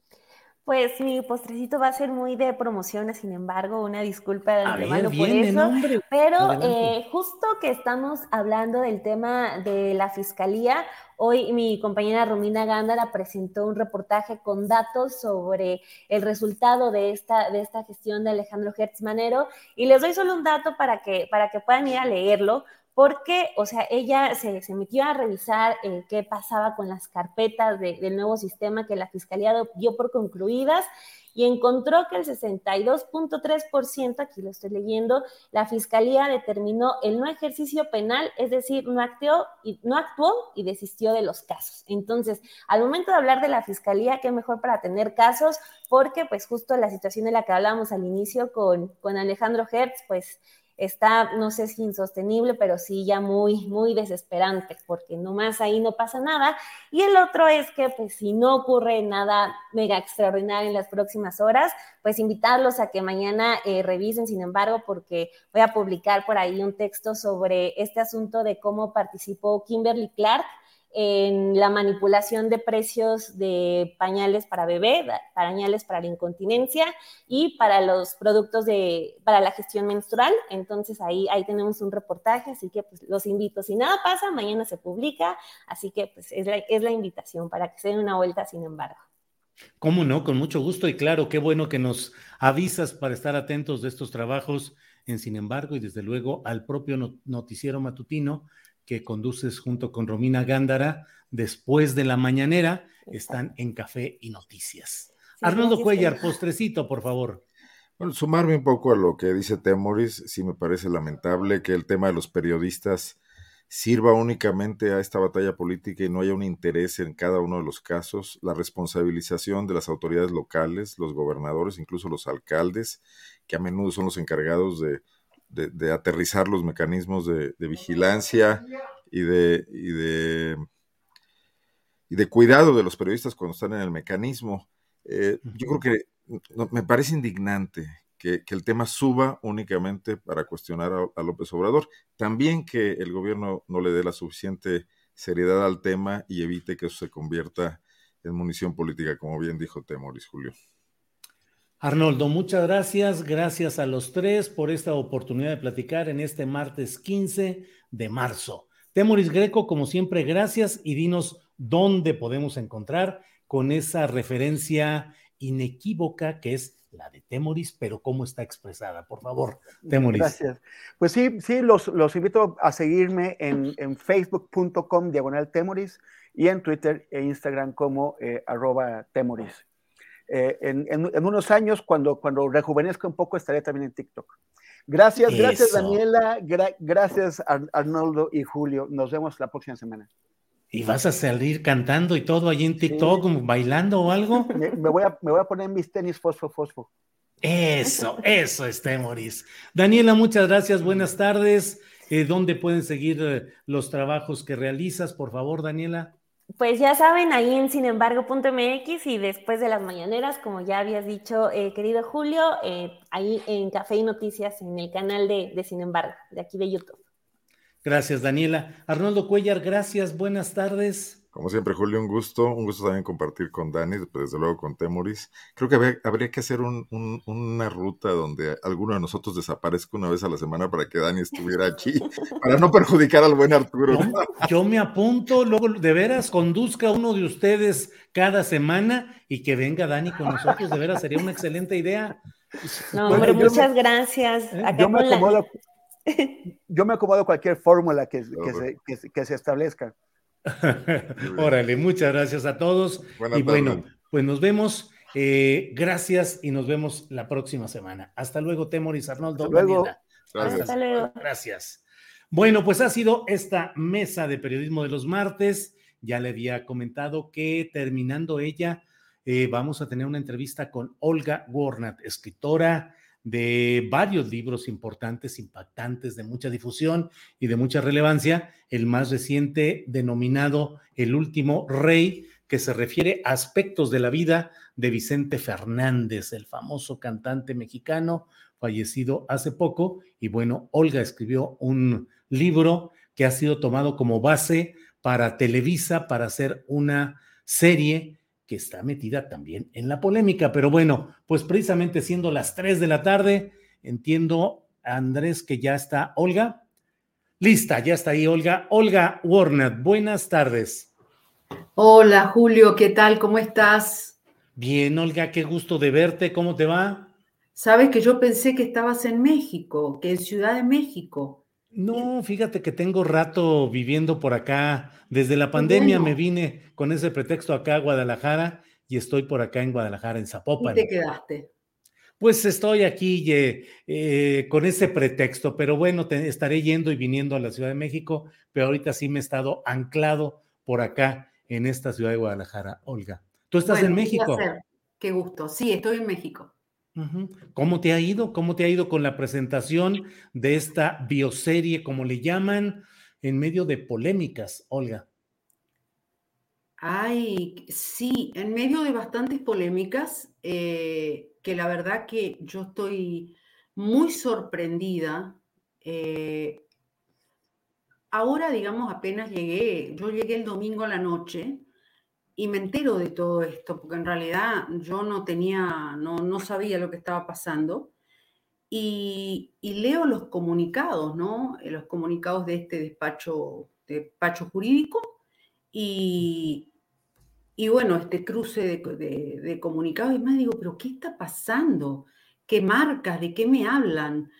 Pues mi postrecito va a ser muy de promociones, sin embargo, una disculpa de antemano por eso. Pero eh, justo que estamos hablando del tema de la fiscalía, hoy mi compañera Romina Gándara presentó un reportaje con datos sobre el resultado de esta, de esta gestión de Alejandro Hertz Manero. Y les doy solo un dato para que, para que puedan ir a leerlo porque, o sea, ella se, metió a revisar eh, qué pasaba con las carpetas del nuevo sistema que la Fiscalía dio por concluidas y encontró que el 62.3%, aquí lo estoy leyendo, la Fiscalía determinó el no ejercicio penal, es decir, no actuó, y, no actuó y desistió de los casos. Entonces, al momento de hablar de la Fiscalía, qué mejor para tener casos, porque pues justo la situación de la que hablábamos al inicio con, con Alejandro Hertz, pues está, no sé si insostenible, pero sí ya muy, muy desesperante, porque nomás ahí no pasa nada. Y el otro es que, pues, si no ocurre nada mega extraordinario en las próximas horas, pues invitarlos a que mañana eh, revisen, sin embargo, porque voy a publicar por ahí un texto sobre este asunto de cómo participó Kimberly Clark en la manipulación de precios de pañales para bebé, pañales para la incontinencia y para los productos de, para la gestión menstrual. Entonces ahí, ahí tenemos un reportaje, así que pues los invito. Si nada pasa, mañana se publica, así que pues es la, es la invitación para que se den una vuelta, sin embargo. ¿Cómo no? Con mucho gusto y claro, qué bueno que nos avisas para estar atentos de estos trabajos en Sin embargo y desde luego al propio noticiero matutino que conduces junto con Romina Gándara después de la mañanera, están en Café y Noticias. Arnoldo Cuellar, postrecito, por favor. Bueno, sumarme un poco a lo que dice Temoris, sí me parece lamentable que el tema de los periodistas sirva únicamente a esta batalla política y no haya un interés en cada uno de los casos, la responsabilización de las autoridades locales, los gobernadores, incluso los alcaldes, que a menudo son los encargados de de, aterrizar los mecanismos de, vigilancia y de, y de, y de cuidado de los periodistas cuando están en el mecanismo. Eh, yo creo que me parece indignante que, el tema suba únicamente para cuestionar a, López Obrador. También que el gobierno no le dé la suficiente seriedad al tema y evite que eso se convierta en munición política, como bien dijo Temoris Julio. Arnoldo, muchas gracias. Gracias a los tres por esta oportunidad de platicar en este martes 15 de marzo. Temoris Greco, como siempre, gracias y dinos dónde podemos encontrar con esa referencia inequívoca que es la de Temoris, pero cómo está expresada. Por favor, Temoris. Gracias. Pues sí, sí, los, invito a seguirme en, facebook.com diagonal Temoris y en Twitter e Instagram como eh, arroba Temoris. Eh, en, unos años, cuando, cuando rejuvenezca un poco, estaré también en TikTok. Gracias, gracias Daniela, gracias Arnoldo y Julio. Nos vemos la próxima semana. ¿Y vas a salir cantando y todo allí en TikTok, bailando o algo? Me, voy a, me voy a poner mis tenis fosfo fosfo. Eso, eso es Temoris. Daniela, muchas gracias, buenas tardes. Eh, ¿Dónde pueden seguir eh, los trabajos que realizas? Por favor, Daniela. Pues ya saben, ahí en sinembargo.mx y después de las mañaneras, como ya habías dicho, eh, querido Julio, eh, ahí en Café y Noticias, en el canal de, de Sin embargo, de aquí de YouTube. Gracias, Daniela. Arnoldo Cuellar, gracias, buenas tardes. Como siempre, Julio, un gusto. Un gusto también compartir con Dani, desde luego con Temoris. Creo que habría, que hacer una ruta donde alguno de nosotros desaparezca una vez a la semana para que Dani estuviera aquí, para no perjudicar al buen Arturo. Yo, me apunto, luego de veras conduzca uno de ustedes cada semana y que venga Dani con nosotros. De veras, sería una excelente idea. No, hombre, muchas gracias. ¿Eh? Yo me, acomodo, yo me acomodo cualquier fórmula que, que se establezca. Órale, muchas gracias a todos. y bueno, pues nos vemos. Eh, gracias y nos vemos la próxima semana. Hasta luego, Temoris Arnoldo. Hasta luego. Gracias. Hasta luego. Gracias. Bueno, pues ha sido esta mesa de periodismo de los martes. Ya le había comentado que terminando ella, eh, vamos a tener una entrevista con Olga Warnat, escritora, de varios libros importantes, impactantes, de mucha difusión y de mucha relevancia. El más reciente, denominado El último rey, que se refiere a aspectos de la vida de Vicente Fernández, el famoso cantante mexicano fallecido hace poco. Y bueno, Olga escribió un libro que ha sido tomado como base para Televisa, para hacer una serie que está metida también en la polémica. Pero bueno, pues precisamente siendo las 3 de la tarde, entiendo, Andrés, que ya está Olga. Lista, ya está ahí Olga. Olga Warner, buenas tardes. Hola Julio, ¿qué tal? ¿Cómo estás? Bien, Olga, qué gusto de verte. ¿Cómo te va? Sabes que yo pensé que estabas en México, que en Ciudad de México. No, fíjate que tengo rato viviendo por acá. Desde la pandemia me vine con ese pretexto acá a Guadalajara y estoy por acá en Guadalajara, en Zapopan. ¿Y te quedaste? Pues estoy aquí eh, eh, con ese pretexto, pero bueno, estaré yendo y viniendo a la Ciudad de México, pero ahorita sí me he estado anclado por acá en esta ciudad de Guadalajara, Olga. ¿Tú estás en México? Qué gusto. Sí, estoy en México. ¿Cómo te ha ido? ¿Cómo te ha ido con la presentación de esta bioserie, como le llaman, en medio de polémicas, Olga? Ay, sí, en medio de bastantes polémicas, eh, que la verdad que yo estoy muy sorprendida. Eh, ahora, digamos, apenas llegué, yo llegué el domingo a la noche y me entero de todo esto, porque en realidad yo no tenía, no, no sabía lo que estaba pasando. Y, leo los comunicados, ¿no? Eh, los comunicados de este despacho, despacho jurídico y, y bueno, este cruce de, comunicados y más digo, pero ¿qué está pasando? ¿Qué marcas? ¿De qué me hablan?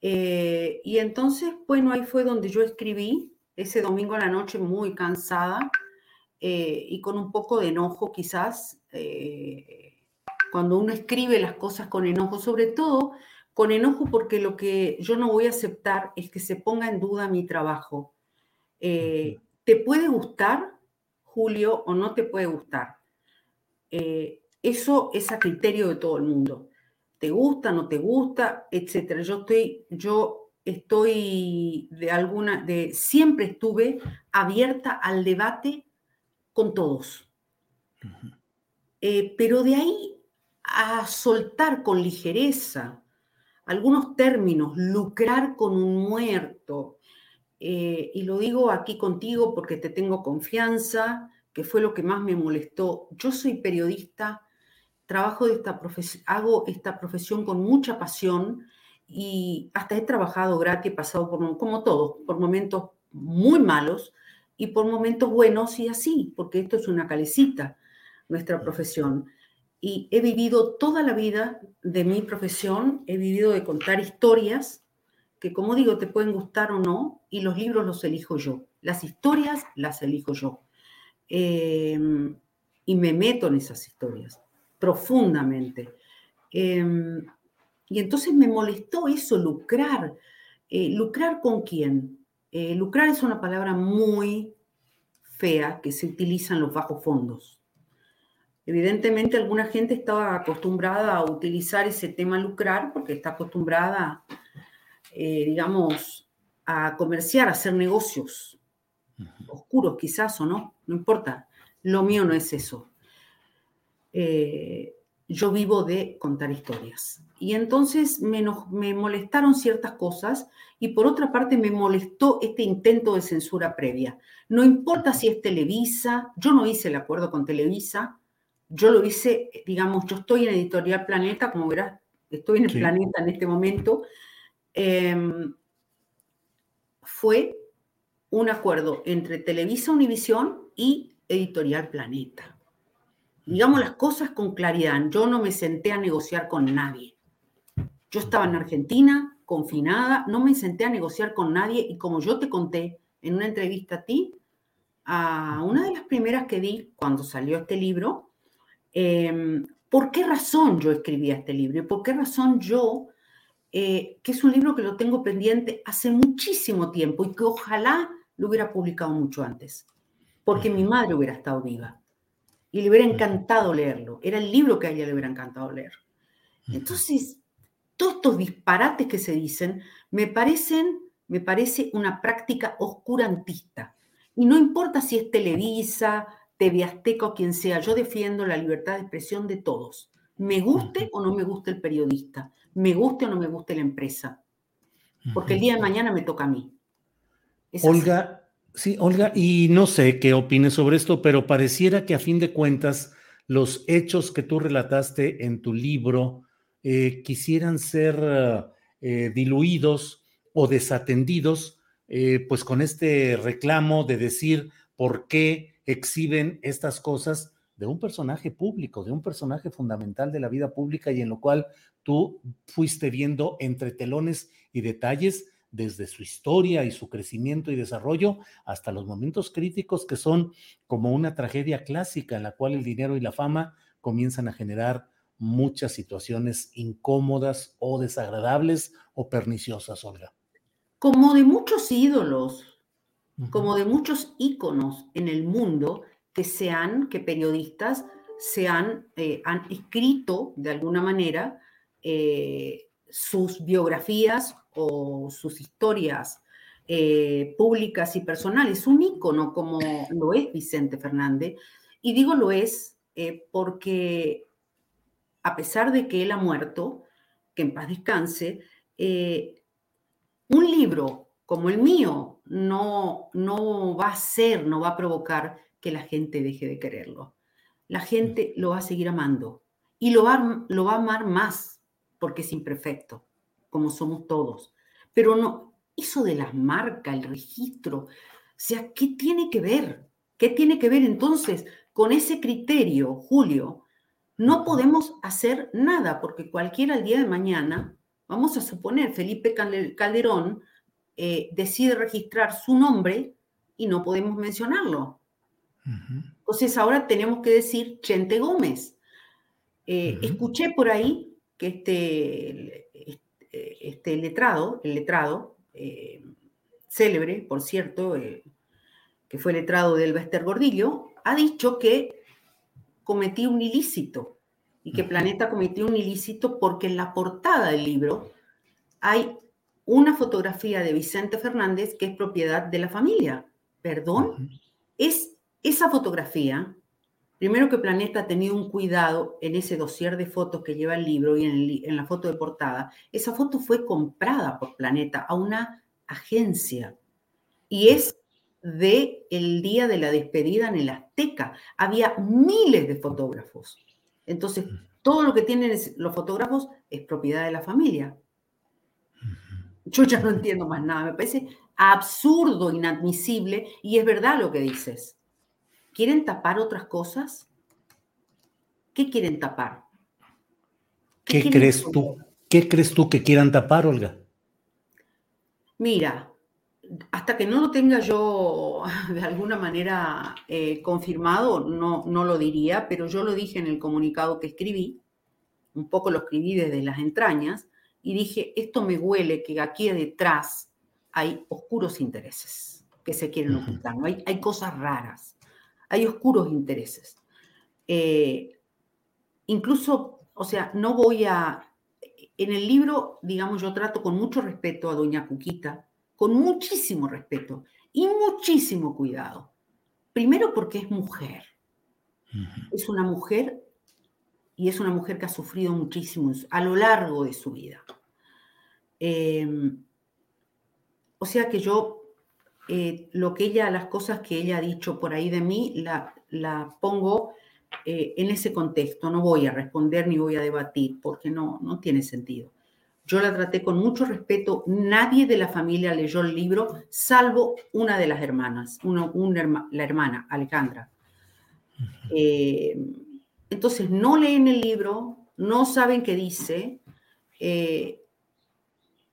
Eh, y entonces, bueno, ahí fue donde yo escribí ese domingo a la noche muy cansada eh, y con un poco de enojo quizás, eh, cuando uno escribe las cosas con enojo, sobre todo con enojo porque lo que yo no voy a aceptar es que se ponga en duda mi trabajo. Eh, ¿Te puede gustar, Julio, o no te puede gustar? eso es a criterio de todo el mundo. ¿Te gusta, no te gusta, etcétera? Yo estoy, yo estoy de alguna, de siempre estuve abierta al debate con todos. Eh, pero de ahí a soltar con ligereza algunos términos, lucrar con un muerto, eh, y lo digo aquí contigo porque te tengo confianza, que fue lo que más me molestó. Yo soy periodista, trabajo de esta profesión, hago esta profesión con mucha pasión y hasta he trabajado gratis, he pasado por, como todos, por momentos muy malos, y por momentos buenos y así, porque esto es una calecita, nuestra profesión. Y he vivido toda la vida de mi profesión, he vivido de contar historias que, como digo, te pueden gustar o no, y los libros los elijo yo. Las historias las elijo yo. Em, y me meto en esas historias profundamente. Em, y entonces me molestó eso, lucrar. Eh, ¿Lucrar con quién? Eh, lucrar es una palabra muy fea que se utiliza en los bajos fondos. Evidentemente alguna gente estaba acostumbrada a utilizar ese tema lucrar porque está acostumbrada, eh, digamos, a comerciar, a hacer negocios oscuros quizás o no, no importa. Lo mío no es eso. Eh, yo vivo de contar historias. Y entonces me, me, molestaron ciertas cosas y por otra parte me molestó este intento de censura previa. No importa si es Televisa, yo no hice el acuerdo con Televisa, yo lo hice, digamos, yo estoy en Editorial Planeta, como verás, estoy en el planeta en este momento. Em, fue un acuerdo entre Televisa Univisión y Editorial Planeta digamos las cosas con claridad. Yo no me senté a negociar con nadie. Yo estaba en Argentina, confinada, no me senté a negociar con nadie y como yo te conté en una entrevista a ti, a una de las primeras que di cuando salió este libro, em, ¿por qué razón yo escribía este libro? ¿Y por qué razón yo, eh, que es un libro que lo tengo pendiente hace muchísimo tiempo y que ojalá lo hubiera publicado mucho antes, porque mi madre hubiera estado viva y le hubiera encantado leerlo. Era el libro que a ella le hubiera encantado leer. Entonces, todos estos disparates que se dicen me parecen, me parece una práctica oscurantista. Y no importa si es Televisa, TV Azteca o quien sea, yo defiendo la libertad de expresión de todos. Me guste o no me guste el periodista, me guste o no me guste la empresa. Porque el día de mañana me toca a mí. Olga, Sí, Olga, y no sé qué opines sobre esto, pero pareciera que a fin de cuentas los hechos que tú relataste en tu libro eh, quisieran ser eh, diluidos o desatendidos, eh, pues con este reclamo de decir por qué exhiben estas cosas de un personaje público, de un personaje fundamental de la vida pública y en lo cual tú fuiste viendo entre telones y detalles desde su historia y su crecimiento y desarrollo hasta los momentos críticos que son como una tragedia clásica en la cual el dinero y la fama comienzan a generar muchas situaciones incómodas o desagradables o perniciosas, Olga. Como de muchos ídolos, como de muchos íconos en el mundo que sean, que periodistas se han, eh, han escrito de alguna manera eh, sus biografías o sus historias eh, públicas y personales. Un ícono como lo es Vicente Fernández. Y digo lo es porque a pesar de que él ha muerto, que en paz descanse, eh, un libro como el mío no, no va a ser, no va a provocar que la gente deje de quererlo. La gente lo va a seguir amando y lo va, lo va a amar más porque es imperfecto, como somos todos. Pero no, eso de las marcas, el registro, o sea, ¿qué tiene que ver? ¿Qué tiene que ver entonces con ese criterio, Julio, no podemos hacer nada porque cualquiera al día de mañana, vamos a suponer, Felipe Calderón eh, decide registrar su nombre y no podemos mencionarlo. Entonces ahora tenemos que decir Chente Gómez. Eh, escuché por ahí que este, este, este letrado, el letrado, eh, célebre, por cierto, que fue letrado del Bester Gordillo, ha dicho que cometí un ilícito y que Planeta cometió un ilícito porque en la portada del libro hay una fotografía de Vicente Fernández que es propiedad de la familia. Perdón, es esa fotografía, primero que Planeta ha tenido un cuidado en ese dossier de fotos que lleva el libro y en, en la foto de portada, esa foto fue comprada por Planeta a una agencia y es de el día de la despedida en el Azteca. Había miles de fotógrafos. Entonces, todo lo que tienen los fotógrafos es propiedad de la familia. Yo ya no entiendo más nada. Me parece absurdo, inadmisible, y es verdad lo que dices. ¿Quieren tapar otras cosas? ¿Qué quieren tapar? ¿Qué, crees tú? ¿Qué crees tú que quieran tapar, Olga? Mira, hasta que no lo tenga yo de alguna manera eh, confirmado, no, no lo diría, pero yo lo dije en el comunicado que escribí, un poco lo escribí desde las entrañas, y dije, esto me huele que aquí detrás hay oscuros intereses que se quieren ocultar, ¿no? hay, hay cosas raras, hay oscuros intereses. Eh, incluso, o sea, no voy a... En el libro, digamos, yo trato con mucho respeto a doña Cuquita, con muchísimo respeto y muchísimo cuidado. Primero porque es mujer. Es una mujer y es una mujer que ha sufrido muchísimo a lo largo de su vida. Em, o sea que yo, eh, lo que ella, las cosas que ella ha dicho por ahí de mí, la, la pongo eh, en ese contexto. No voy a responder ni voy a debatir porque no, no tiene sentido. Yo la traté con mucho respeto. Nadie de la familia leyó el libro, salvo una de las hermanas, la hermana, Alejandra. Eh, entonces, no leen el libro, no saben qué dice eh,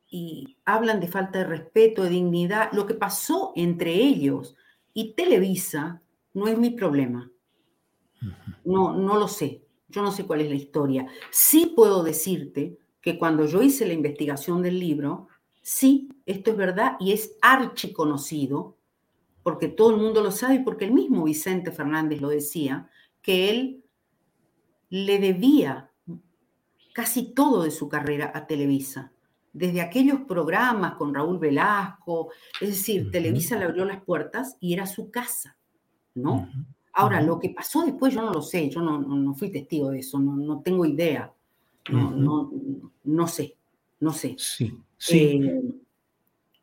y hablan de falta de respeto, de dignidad. Lo que pasó entre ellos y Televisa no es mi problema. No, no lo sé. Yo no sé cuál es la historia. Sí puedo decirte que cuando yo hice la investigación del libro, sí, esto es verdad y es archiconocido, porque todo el mundo lo sabe y porque el mismo Vicente Fernández lo decía, que él le debía casi todo de su carrera a Televisa. Desde aquellos programas con Raúl Velasco, es decir, Televisa le abrió las puertas y era su casa, ¿no? Ahora, lo que pasó después yo no lo sé, yo no, no fui testigo de eso, no, no tengo idea. No, no, sé, no sé. Sí, sí. Eh,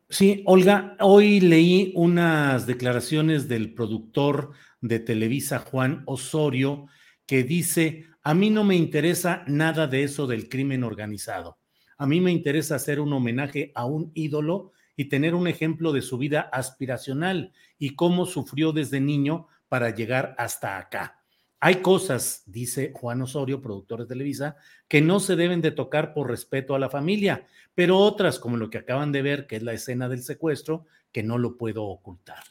sí, Olga, hoy leí unas declaraciones del productor de Televisa, Juan Osorio, que dice, a mí no me interesa nada de eso del crimen organizado. A mí me interesa hacer un homenaje a un ídolo y tener un ejemplo de su vida aspiracional y cómo sufrió desde niño para llegar hasta acá. Hay cosas, dice Juan Osorio, productor de Televisa, que no se deben de tocar por respeto a la familia, pero otras, como lo que acaban de ver, que es la escena del secuestro, que no lo puedo ocultar.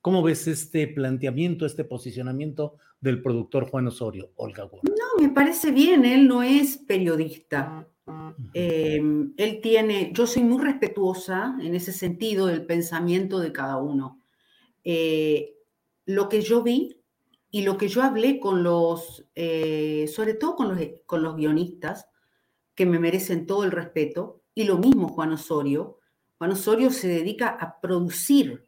¿Cómo ves este planteamiento, este posicionamiento del productor Juan Osorio, Olga No, me parece bien, él no es periodista. Em, él tiene, yo soy muy respetuosa en ese sentido del pensamiento de cada uno. Eh, lo que yo vi y lo que yo hablé con los, eh, sobre todo con los, con los guionistas, que me merecen todo el respeto, y lo mismo Juan Osorio. Juan Osorio se dedica a producir,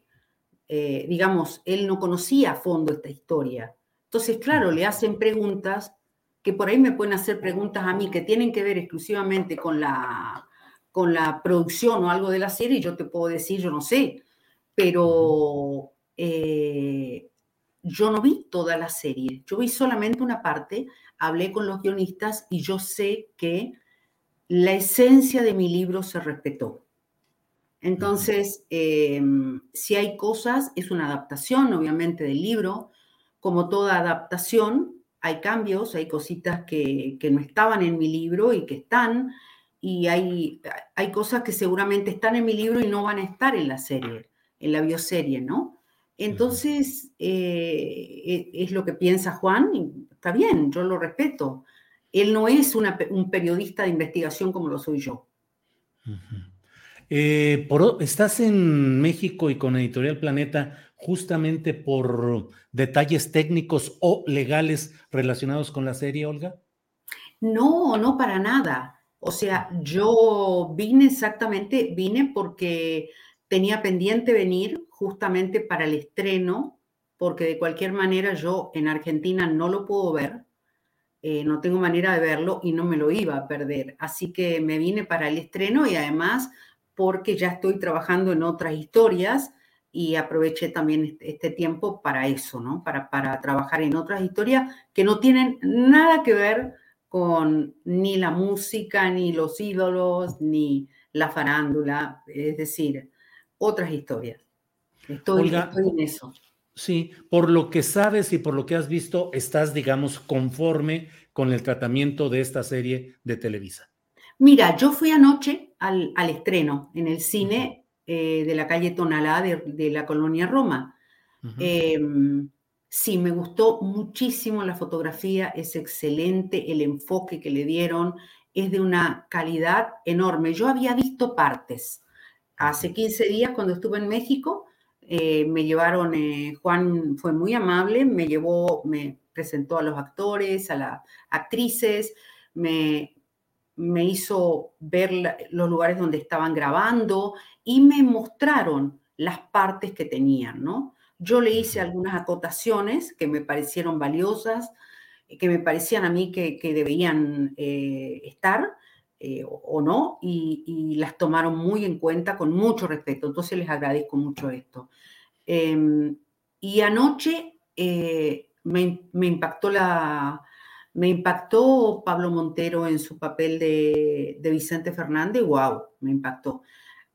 eh, digamos, él no conocía a fondo esta historia. Entonces, claro, le hacen preguntas que por ahí me pueden hacer preguntas a mí que tienen que ver exclusivamente con la, con la producción o algo de la serie, yo te puedo decir, yo no sé, pero eh, yo no vi toda la serie, yo vi solamente una parte, hablé con los guionistas y yo sé que la esencia de mi libro se respetó. Entonces, em, si hay cosas, es una adaptación, obviamente, del libro. Como toda adaptación, hay cambios, hay cositas que, no estaban en mi libro y que están, y hay, hay cosas que seguramente están en mi libro y no van a estar en la serie, en la bioserie, ¿no? Entonces, eh, e, es lo que piensa Juan, y está bien, yo lo respeto. Él no es un periodista de investigación como lo soy yo. Eh, estás en México y con Editorial Planeta justamente por detalles técnicos o legales relacionados con la serie, Olga? No, no para nada. O sea, yo vine exactamente, vine porque tenía pendiente venir justamente para el estreno, porque de cualquier manera yo en Argentina no lo puedo ver, eh, no tengo manera de verlo y no me lo iba a perder. Así que me vine para el estreno y además porque ya estoy trabajando en otras historias y aproveché también este, este tiempo para eso, ¿no? Para, para trabajar en otras historias que no tienen nada que ver con ni la música, ni los ídolos, ni la farándula, es decir, otras historias. Estoy, estoy en eso. Sí, por lo que sabes y por lo que has visto, estás, digamos, conforme con el tratamiento de esta serie de Televisa. Mira, yo fui anoche al, al estreno en el cine eh, de la calle Tonalá de, la colonia Roma. Em, sí, me gustó muchísimo la fotografía, es excelente, el enfoque que le dieron es de una calidad enorme. Yo había visto partes. Hace 15 días, cuando estuve en México, eh, me llevaron, eh, Juan fue muy amable, me llevó, me presentó a los actores, a las actrices, me, me hizo ver los lugares donde estaban grabando y me mostraron las partes que tenían, ¿no? Yo le hice algunas acotaciones que me parecieron valiosas, que me parecían a mí que, debían eh, estar eh, o, no, y, las tomaron muy en cuenta con mucho respeto. Entonces les agradezco mucho esto. Em, y anoche eh, me, me impactó la, me impactó Pablo Montero en su papel de, Vicente Fernández, wow, me impactó.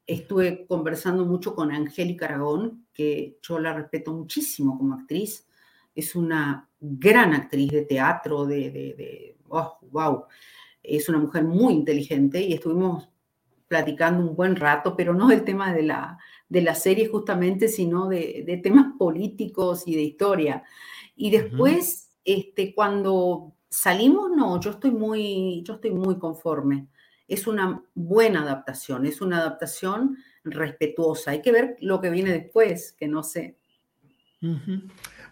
Estuve conversando mucho con Angélica Aragón, que yo la respeto muchísimo como actriz. Es una gran actriz de teatro, de, wow, oh, es una mujer muy inteligente y estuvimos platicando un buen rato, pero no del tema de la, de la serie justamente, sino de, temas políticos y de historia. Y después, este, cuando salimos, no, yo estoy muy, yo estoy muy conforme. Es una buena adaptación, es una adaptación respetuosa. Hay que ver lo que viene después, que no sé.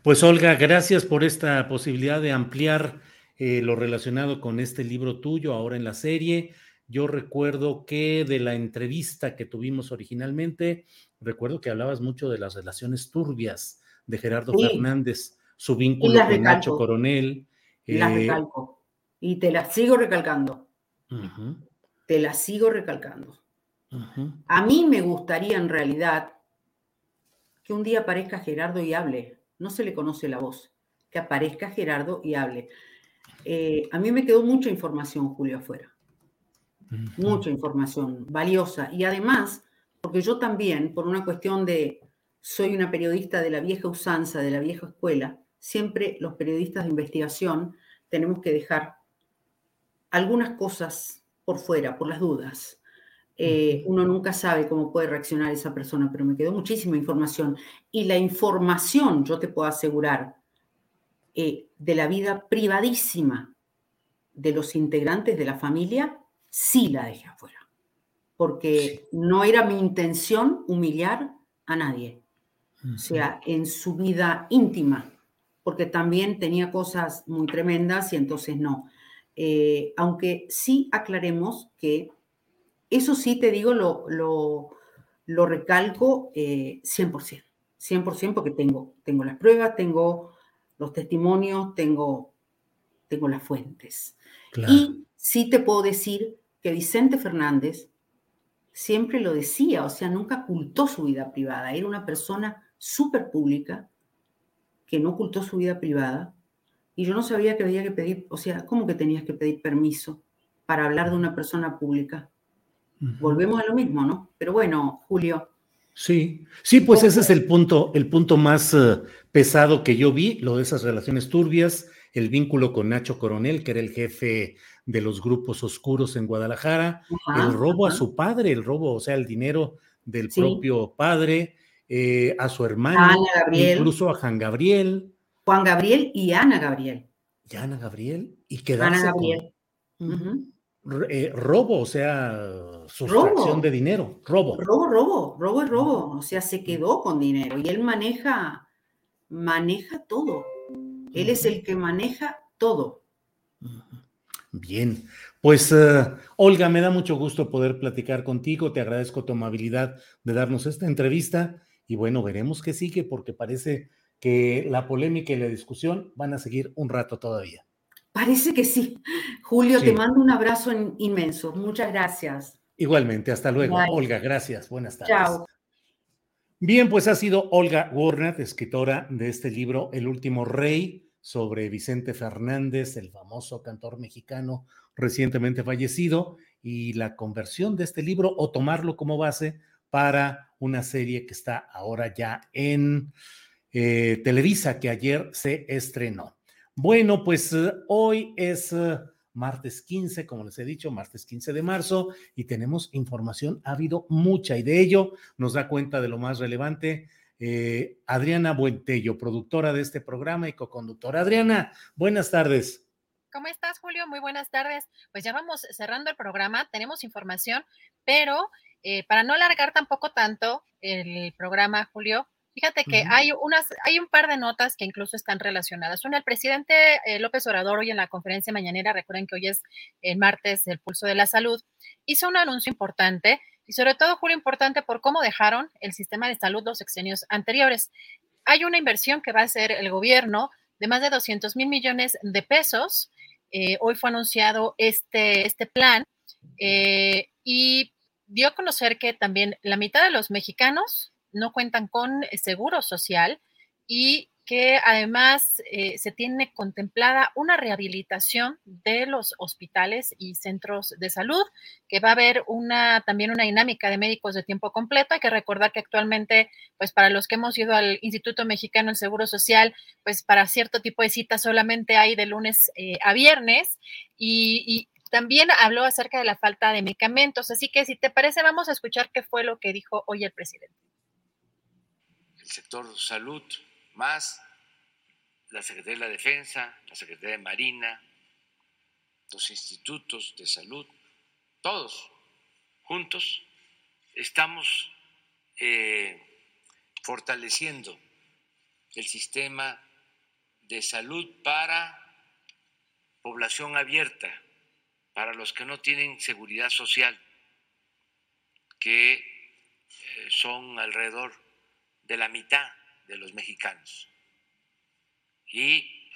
Pues Olga, gracias por esta posibilidad de ampliar eh, lo relacionado con este libro tuyo ahora en la serie. Yo recuerdo que de la entrevista que tuvimos originalmente, recuerdo que hablabas mucho de las relaciones turbias de Gerardo Fernández, su vínculo con Nacho Coronel, las eh, recalco. Y te las sigo recalcando. Te las sigo recalcando. A mí me gustaría en realidad que un día aparezca Gerardo y hable. No se le conoce la voz. Que aparezca Gerardo y hable. Eh, a mí me quedó mucha información, Julio, afuera. Mucha información valiosa. Y además, porque yo también, por una cuestión de, soy una periodista de la vieja usanza, de la vieja escuela, siempre los periodistas de investigación tenemos que dejar algunas cosas por fuera, por las dudas. Eh, uno nunca sabe cómo puede reaccionar esa persona, pero me quedó muchísima información. Y la información, yo te puedo asegurar, eh, de la vida privadísima de los integrantes de la familia, sí la dejé afuera. Porque no era mi intención humillar a nadie. O sea, en su vida íntima, porque también tenía cosas muy tremendas y entonces no. Eh, aunque sí aclaremos que eso sí te digo, lo, lo, recalco 100%, eh, 100% porque tengo, tengo las pruebas, tengo los testimonios, tengo, tengo las fuentes. Y sí te puedo decir que Vicente Fernández siempre lo decía, o sea, nunca ocultó su vida privada, era una persona súper pública que no ocultó su vida privada y yo no sabía que había que pedir, o sea, ¿cómo que tenías que pedir permiso para hablar de una persona pública? Volvemos a lo mismo, ¿no? Pero bueno, Julio. Sí, sí, pues ese es el punto, el punto más eh, pesado que yo vi, lo de esas relaciones turbias, el vínculo con Nacho Coronel, que era el jefe de los grupos oscuros en Guadalajara, el robo a su padre, el robo, o sea, el dinero del propio padre, eh, a su hermano, incluso a Juan Gabriel. Juan Gabriel y Ana Gabriel. Y Ana Gabriel, y quedarse Ana Gabriel. Eh, robo, o sea, sustracción de dinero, robo. Robo, robo, robo es robo, o sea, se quedó con dinero y él maneja, maneja todo. Él es el que maneja todo. Bien, pues eh, Olga, me da mucho gusto poder platicar contigo, te agradezco tu amabilidad de darnos esta entrevista y bueno, veremos qué sigue porque parece que la polémica y la discusión van a seguir un rato todavía. Parece que sí. Julio, te mando un abrazo inmenso. Muchas gracias. Igualmente, hasta luego. Olga, gracias. Buenas tardes. Chao. Bien, pues ha sido Olga Warner, escritora de este libro, El último rey, sobre Vicente Fernández, el famoso cantor mexicano recientemente fallecido, y la conversión de este libro o tomarlo como base para una serie que está ahora ya en eh, Televisa, que ayer se estrenó. Bueno, pues eh, hoy es eh, martes 15, como les he dicho, martes 15 de marzo, y tenemos información, ha habido mucha, y de ello nos da cuenta de lo más relevante. Eh, Adriana Buentello, productora de este programa y co-conductora. Adriana, buenas tardes. ¿Cómo estás, Julio? Muy buenas tardes. Pues ya vamos cerrando el programa, tenemos información, pero para no alargar tampoco tanto el programa, Julio, Fíjate que hay, unas, hay un par de notas que incluso están relacionadas. Una, el presidente eh, López Obrador hoy en la conferencia mañanera, recuerden que hoy es el martes del pulso de la salud, hizo un anuncio importante y sobre todo, Julio, importante por cómo dejaron el sistema de salud los sexenios anteriores. Hay una inversión que va a hacer el gobierno de más de 200 mil millones de pesos. Eh, hoy fue anunciado este, este plan eh, y dio a conocer que también la mitad de los mexicanos no cuentan con eh, seguro social y que además eh, se tiene contemplada una rehabilitación de los hospitales y centros de salud, que va a haber una también una dinámica de médicos de tiempo completo. Hay que recordar que actualmente, pues para los que hemos ido al Instituto Mexicano del Seguro Social, pues para cierto tipo de citas solamente hay de lunes eh, a viernes y, y también habló acerca de la falta de medicamentos. Así que si te parece, vamos a escuchar qué fue lo que dijo hoy el presidente sector salud, más la Secretaría de la Defensa, la Secretaría de Marina, los institutos de salud, todos juntos estamos eh, fortaleciendo el sistema de salud para población abierta, para los que no tienen seguridad social, que eh, son alrededor de la mitad de los mexicanos. Y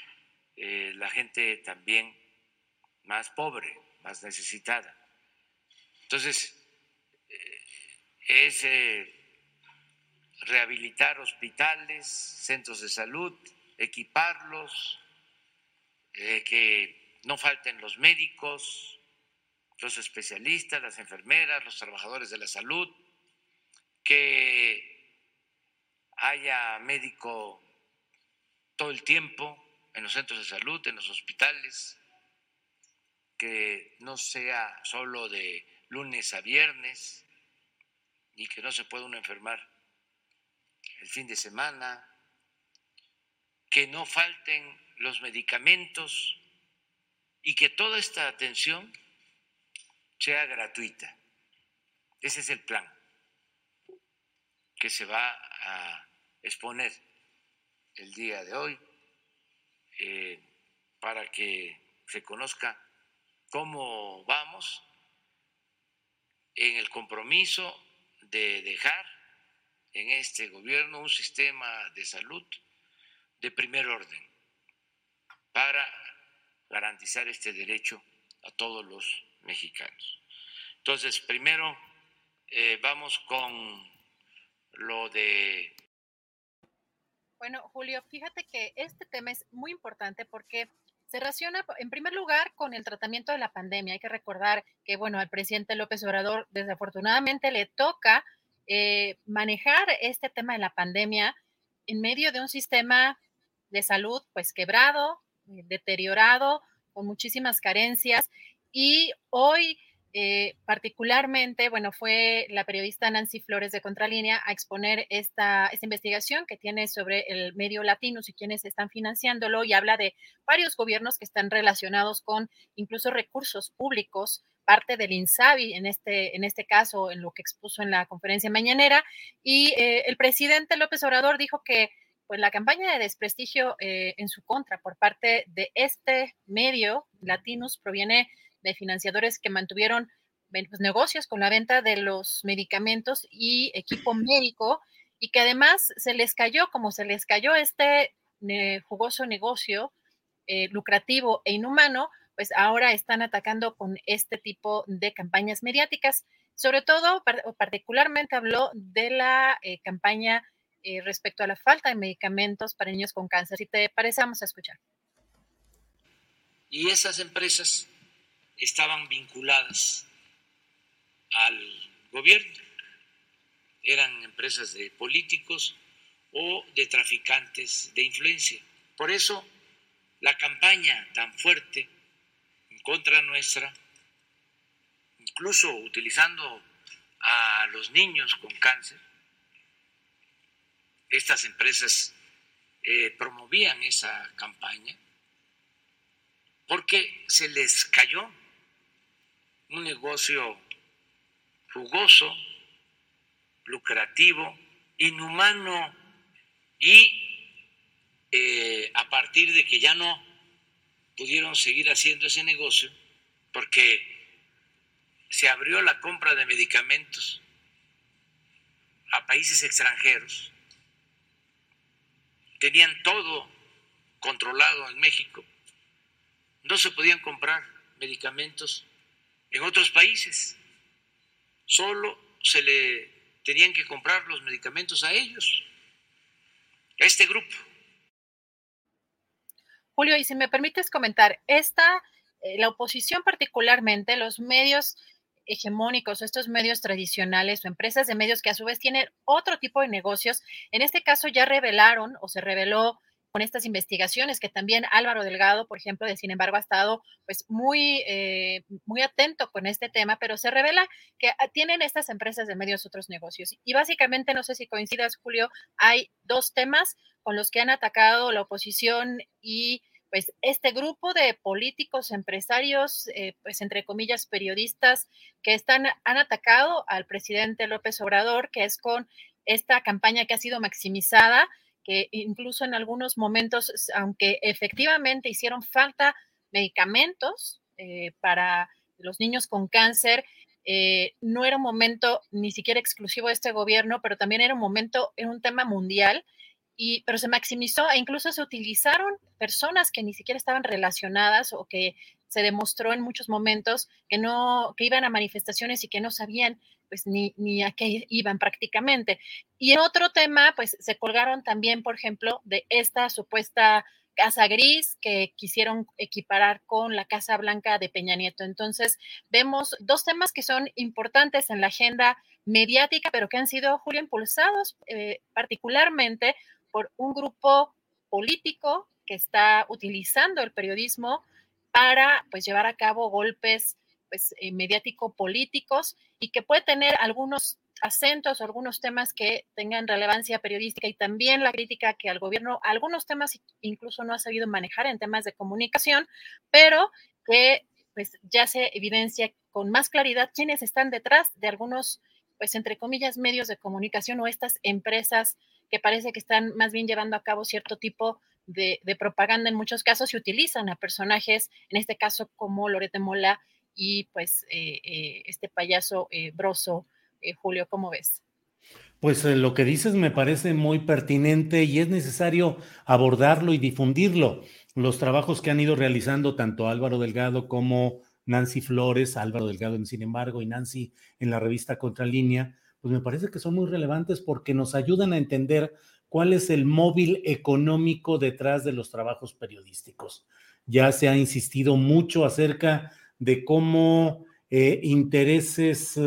eh, la gente también más pobre, más necesitada. Entonces, eh, es eh, rehabilitar hospitales, centros de salud, equiparlos, eh, que no falten los médicos, los especialistas, las enfermeras, los trabajadores de la salud, que haya médico todo el tiempo en los centros de salud, en los hospitales, que no sea solo de lunes a viernes y que no se pueda uno enfermar el fin de semana, que no falten los medicamentos y que toda esta atención sea gratuita. Ese es el plan que se va a exponer el día de hoy eh, para que se conozca cómo vamos en el compromiso de dejar en este gobierno un sistema de salud de primer orden para garantizar este derecho a todos los mexicanos. Entonces, primero eh, vamos con lo de... Bueno, Julio, fíjate que este tema es muy importante porque se relaciona, en primer lugar, con el tratamiento de la pandemia. Hay que recordar que, bueno, al presidente López Obrador desafortunadamente le toca eh, manejar este tema de la pandemia en medio de un sistema de salud, pues quebrado, eh, deteriorado, con muchísimas carencias. Y hoy eh, particularmente, bueno, fue la periodista Nancy Flores de Contralínea a exponer esta, investigación que tiene sobre el medio latino y quienes están financiándolo y habla de varios gobiernos que están relacionados con incluso recursos públicos, parte del INSABI en este, en este caso, en lo que expuso en la conferencia mañanera. Y eh, el presidente López Obrador dijo que pues la campaña de desprestigio eh, en su contra por parte de este medio, Latinos, proviene de financiadores que mantuvieron pues, negocios con la venta de los medicamentos y equipo médico y que además se les cayó, como se les cayó este jugoso negocio eh, lucrativo e inhumano, pues ahora están atacando con este tipo de campañas mediáticas. Sobre todo, particularmente habló de la eh, campaña eh, respecto a la falta de medicamentos para niños con cáncer. Si te parece, vamos a escuchar. Y esas empresas estaban vinculadas al gobierno. Eran empresas de políticos o de traficantes de influencia. Por eso la campaña tan fuerte en contra nuestra, incluso utilizando a los niños con cáncer, estas empresas eh, promovían esa campaña porque se les cayó un negocio jugoso, lucrativo, inhumano y eh, a partir de que ya no pudieron seguir haciendo ese negocio porque se abrió la compra de medicamentos a países extranjeros, tenían todo controlado en México, no se podían comprar medicamentos en otros países. Solo se le tenían que comprar los medicamentos a ellos, a este grupo. Julio, y si me permites comentar, esta, eh, la oposición particularmente, los medios hegemónicos, estos medios tradicionales o empresas de medios que a su vez tienen otro tipo de negocios, en este caso ya revelaron o se reveló con estas investigaciones, que también Álvaro Delgado, por ejemplo, de sin embargo, ha estado pues muy, eh, muy atento con este tema, pero se revela que ah, tienen estas empresas de medios otros negocios. Y básicamente, no sé si coincidas, Julio, hay dos temas con los que han atacado la oposición y pues este grupo de políticos, empresarios, eh, pues entre comillas, periodistas que están, han atacado al presidente López Obrador, que es con esta campaña que ha sido maximizada que incluso en algunos momentos, aunque efectivamente hicieron falta medicamentos eh, para los niños con cáncer, eh, no era un momento ni siquiera exclusivo de este gobierno, pero también era un momento, en un tema mundial, y, pero se maximizó e incluso se utilizaron personas que ni siquiera estaban relacionadas o que se demostró en muchos momentos que no, que iban a manifestaciones y que no sabían pues ni, ni a qué iban prácticamente. Y en otro tema, pues se colgaron también, por ejemplo, de esta supuesta Casa Gris que quisieron equiparar con la Casa Blanca de Peña Nieto. Entonces, vemos dos temas que son importantes en la agenda mediática, pero que han sido, Julio, impulsados eh, particularmente por un grupo político que está utilizando el periodismo para pues llevar a cabo golpes pues eh, mediático políticos y que puede tener algunos acentos o algunos temas que tengan relevancia periodística y también la crítica que al gobierno, algunos temas incluso no ha sabido manejar en temas de comunicación, pero que pues ya se evidencia con más claridad quiénes están detrás de algunos, pues entre comillas, medios de comunicación o estas empresas que parece que están más bien llevando a cabo cierto tipo de, propaganda en muchos casos y utilizan a personajes, en este caso como Lorete Mola y pues eh, eh, este payaso eh, Broso eh, Julio, ¿cómo ves? Pues lo que dices me parece muy pertinente y es necesario abordarlo y difundirlo. Los trabajos que han ido realizando tanto Álvaro Delgado como Nancy Flores, Álvaro Delgado sin embargo y Nancy en la revista Contralínea, pues me parece que son muy relevantes porque nos ayudan a entender cuál es el móvil económico detrás de los trabajos periodísticos. Ya se ha insistido mucho acerca de cómo eh, intereses...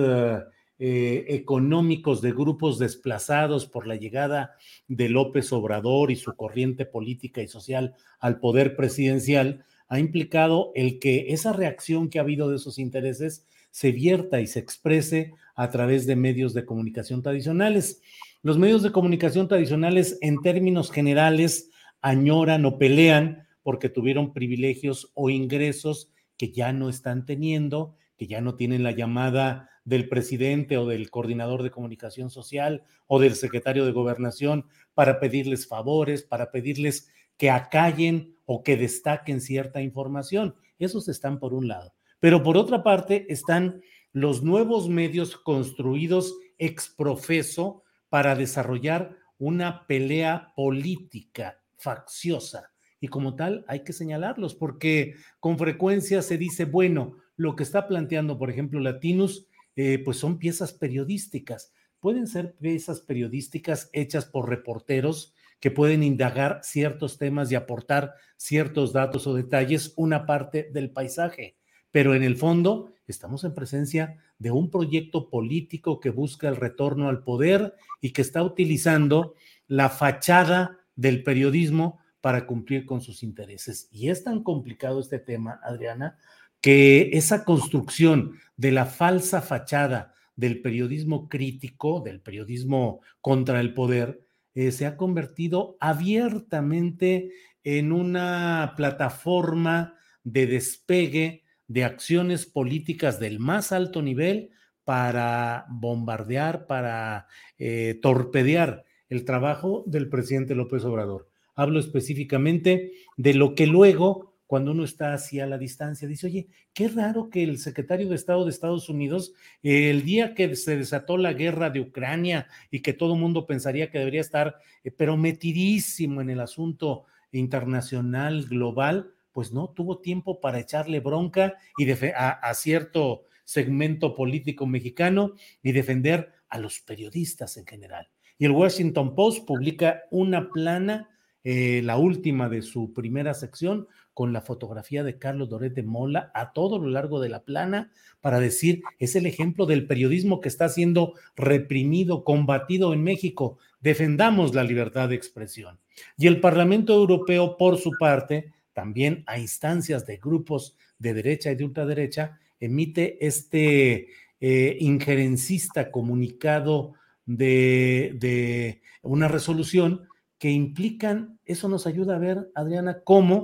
Eh, económicos de grupos desplazados por la llegada de López Obrador y su corriente política y social al poder presidencial, ha implicado el que esa reacción que ha habido de esos intereses se vierta y se exprese a través de medios de comunicación tradicionales. Los medios de comunicación tradicionales, en términos generales, añoran o pelean porque tuvieron privilegios o ingresos que ya no están teniendo, que ya no tienen la llamada del presidente o del coordinador de comunicación social o del secretario de gobernación para pedirles favores, para pedirles que acallen o que destaquen cierta información. Esos están por un lado. Pero por otra parte están los nuevos medios construidos ex profeso para desarrollar una pelea política facciosa. Y como tal hay que señalarlos porque con frecuencia se dice, bueno, lo que está planteando, por ejemplo, Latinus eh, pues son piezas periodísticas. Pueden ser piezas periodísticas hechas por reporteros que pueden indagar ciertos temas y aportar ciertos datos o detalles, una parte del paisaje. Pero en el fondo estamos en presencia de un proyecto político que busca el retorno al poder y que está utilizando la fachada del periodismo para cumplir con sus intereses. Y es tan complicado este tema, Adriana, que esa construcción de la falsa fachada del periodismo crítico, del periodismo contra el poder, eh, se ha convertido abiertamente en una plataforma de despegue de acciones políticas del más alto nivel para bombardear, para eh, torpedear el trabajo del presidente López Obrador. Hablo específicamente de lo que luego cuando uno está así a la distancia, dice, oye, qué raro que el secretario de Estado de Estados Unidos, el día que se desató la guerra de Ucrania y que todo el mundo pensaría que debería estar, eh, pero metidísimo en el asunto internacional, global, pues no tuvo tiempo para echarle bronca y a, a cierto segmento político mexicano y defender a los periodistas en general. Y el Washington Post publica una plana, eh, la última de su primera sección, con la fotografía de Carlos Doret de Mola a todo lo largo de la plana para decir, es el ejemplo del periodismo que está siendo reprimido, combatido en México. Defendamos la libertad de expresión. Y el Parlamento Europeo, por su parte, también a instancias de grupos de derecha y de ultraderecha, emite este eh, injerencista comunicado de, de una resolución que implican, eso nos ayuda a ver, Adriana, cómo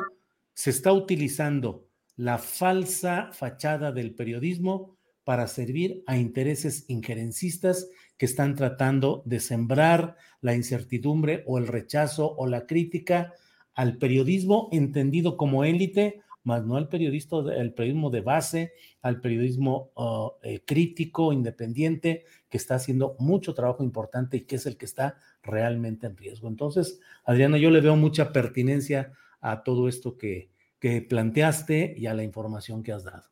se está utilizando la falsa fachada del periodismo para servir a intereses injerencistas que están tratando de sembrar la incertidumbre o el rechazo o la crítica al periodismo entendido como élite, más no al periodismo de base, al periodismo uh, crítico, independiente, que está haciendo mucho trabajo importante y que es el que está realmente en riesgo. Entonces, Adriana, yo le veo mucha pertinencia a todo esto que, que planteaste y a la información que has dado.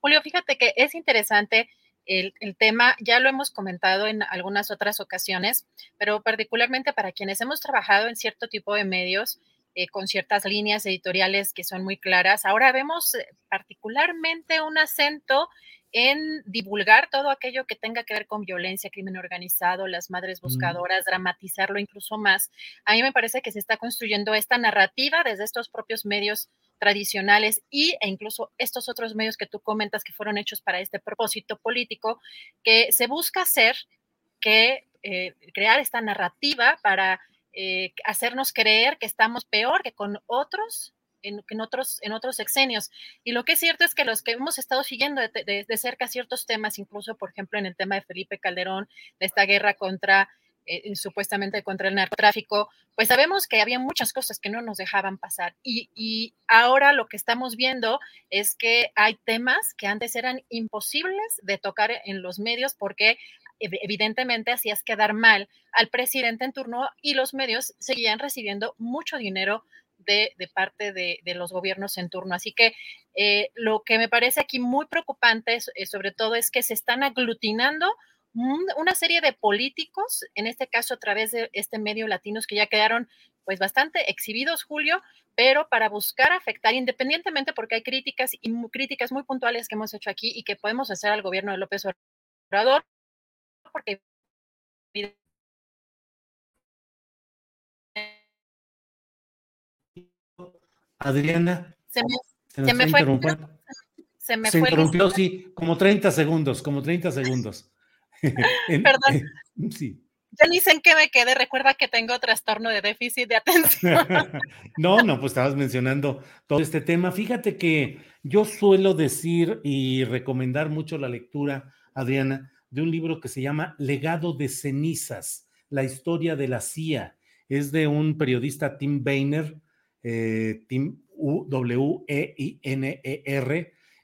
Julio, fíjate que es interesante el, el, tema, ya lo hemos comentado en algunas otras ocasiones, pero particularmente para quienes hemos trabajado en cierto tipo de medios eh, con ciertas líneas editoriales que son muy claras. Ahora vemos eh, particularmente un acento en divulgar todo aquello que tenga que ver con violencia, crimen organizado, las madres mm. buscadoras, dramatizarlo incluso más. A mí me parece que se está construyendo esta narrativa desde estos propios medios tradicionales y, e incluso estos otros medios que tú comentas que fueron hechos para este propósito político, que se busca hacer que eh, crear esta narrativa para eh, hacernos creer que estamos peor que con otros en, en, otros, en otros sexenios. Y lo que es cierto es que los que hemos estado siguiendo de, cerca ciertos temas, incluso, por ejemplo, en el tema de Felipe Calderón, de esta guerra contra, eh, supuestamente contra el narcotráfico, pues sabemos que había muchas cosas que no nos dejaban pasar. Y, y ahora lo que estamos viendo es que hay temas que antes eran imposibles de tocar en los medios porque evidentemente hacías quedar mal al presidente en turno y los medios seguían recibiendo mucho dinero de, parte de, los gobiernos en turno. Así que eh, lo que me parece aquí muy preocupante, eh, sobre todo, es que se están aglutinando una serie de políticos, en este caso a través de este medio latinos que ya quedaron pues bastante exhibidos, Julio, pero para buscar afectar, independientemente porque hay críticas y críticas muy puntuales que hemos hecho aquí y que podemos hacer al gobierno de López Obrador, porque Adriana. Se me, fue. Se me se interrumpió, sí, como 30 segundos, como 30 segundos. Perdón. sí. Yo ni sé en qué me quedé. Recuerda que tengo trastorno de déficit de atención. no, no, pues estabas mencionando todo este tema. Fíjate que yo suelo decir y recomendar mucho la lectura, Adriana, de un libro que se llama Legado de cenizas, la historia de la CIA. Es de un periodista, Tim Boehner, eh, Tim W-E-I-N-E-R,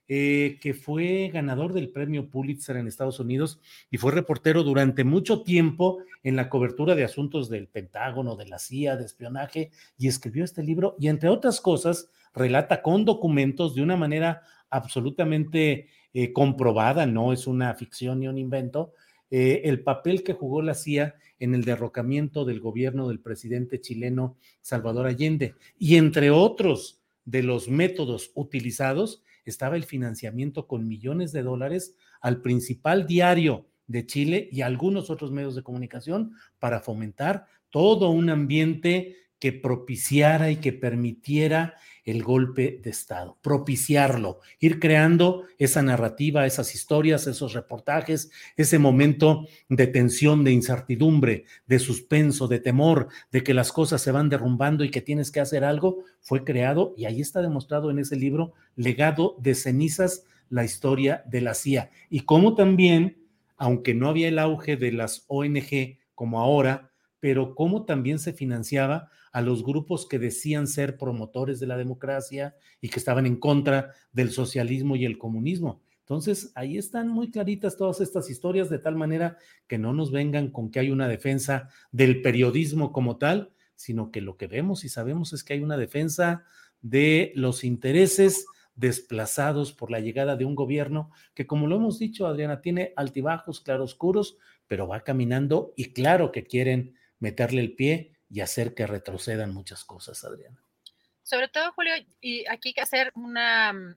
eh, que fue ganador del premio Pulitzer en Estados Unidos y fue reportero durante mucho tiempo en la cobertura de asuntos del Pentágono, de la CIA, de espionaje, y escribió este libro y entre otras cosas relata con documentos de una manera absolutamente eh, comprobada, no es una ficción ni un invento, eh, el papel que jugó la CIA en el derrocamiento del gobierno del presidente chileno Salvador Allende. Y entre otros de los métodos utilizados estaba el financiamiento con millones de dólares al principal diario de Chile y algunos otros medios de comunicación para fomentar todo un ambiente que propiciara y que permitiera el golpe de Estado, propiciarlo, ir creando esa narrativa, esas historias, esos reportajes, ese momento de tensión, de incertidumbre, de suspenso, de temor, de que las cosas se van derrumbando y que tienes que hacer algo, fue creado y ahí está demostrado en ese libro, Legado de cenizas, la historia de la CIA. Y cómo también, aunque no había el auge de las ONG como ahora, pero cómo también se financiaba a los grupos que decían ser promotores de la democracia y que estaban en contra del socialismo y el comunismo. Entonces, ahí están muy claritas todas estas historias, de tal manera que no nos vengan con que hay una defensa del periodismo como tal, sino que lo que vemos y sabemos es que hay una defensa de los intereses desplazados por la llegada de un gobierno que, como lo hemos dicho, Adriana, tiene altibajos, claroscuros, pero va caminando y claro que quieren meterle el pie y hacer que retrocedan muchas cosas, Adriana. Sobre todo, Julio, y aquí hay que hacer una mm,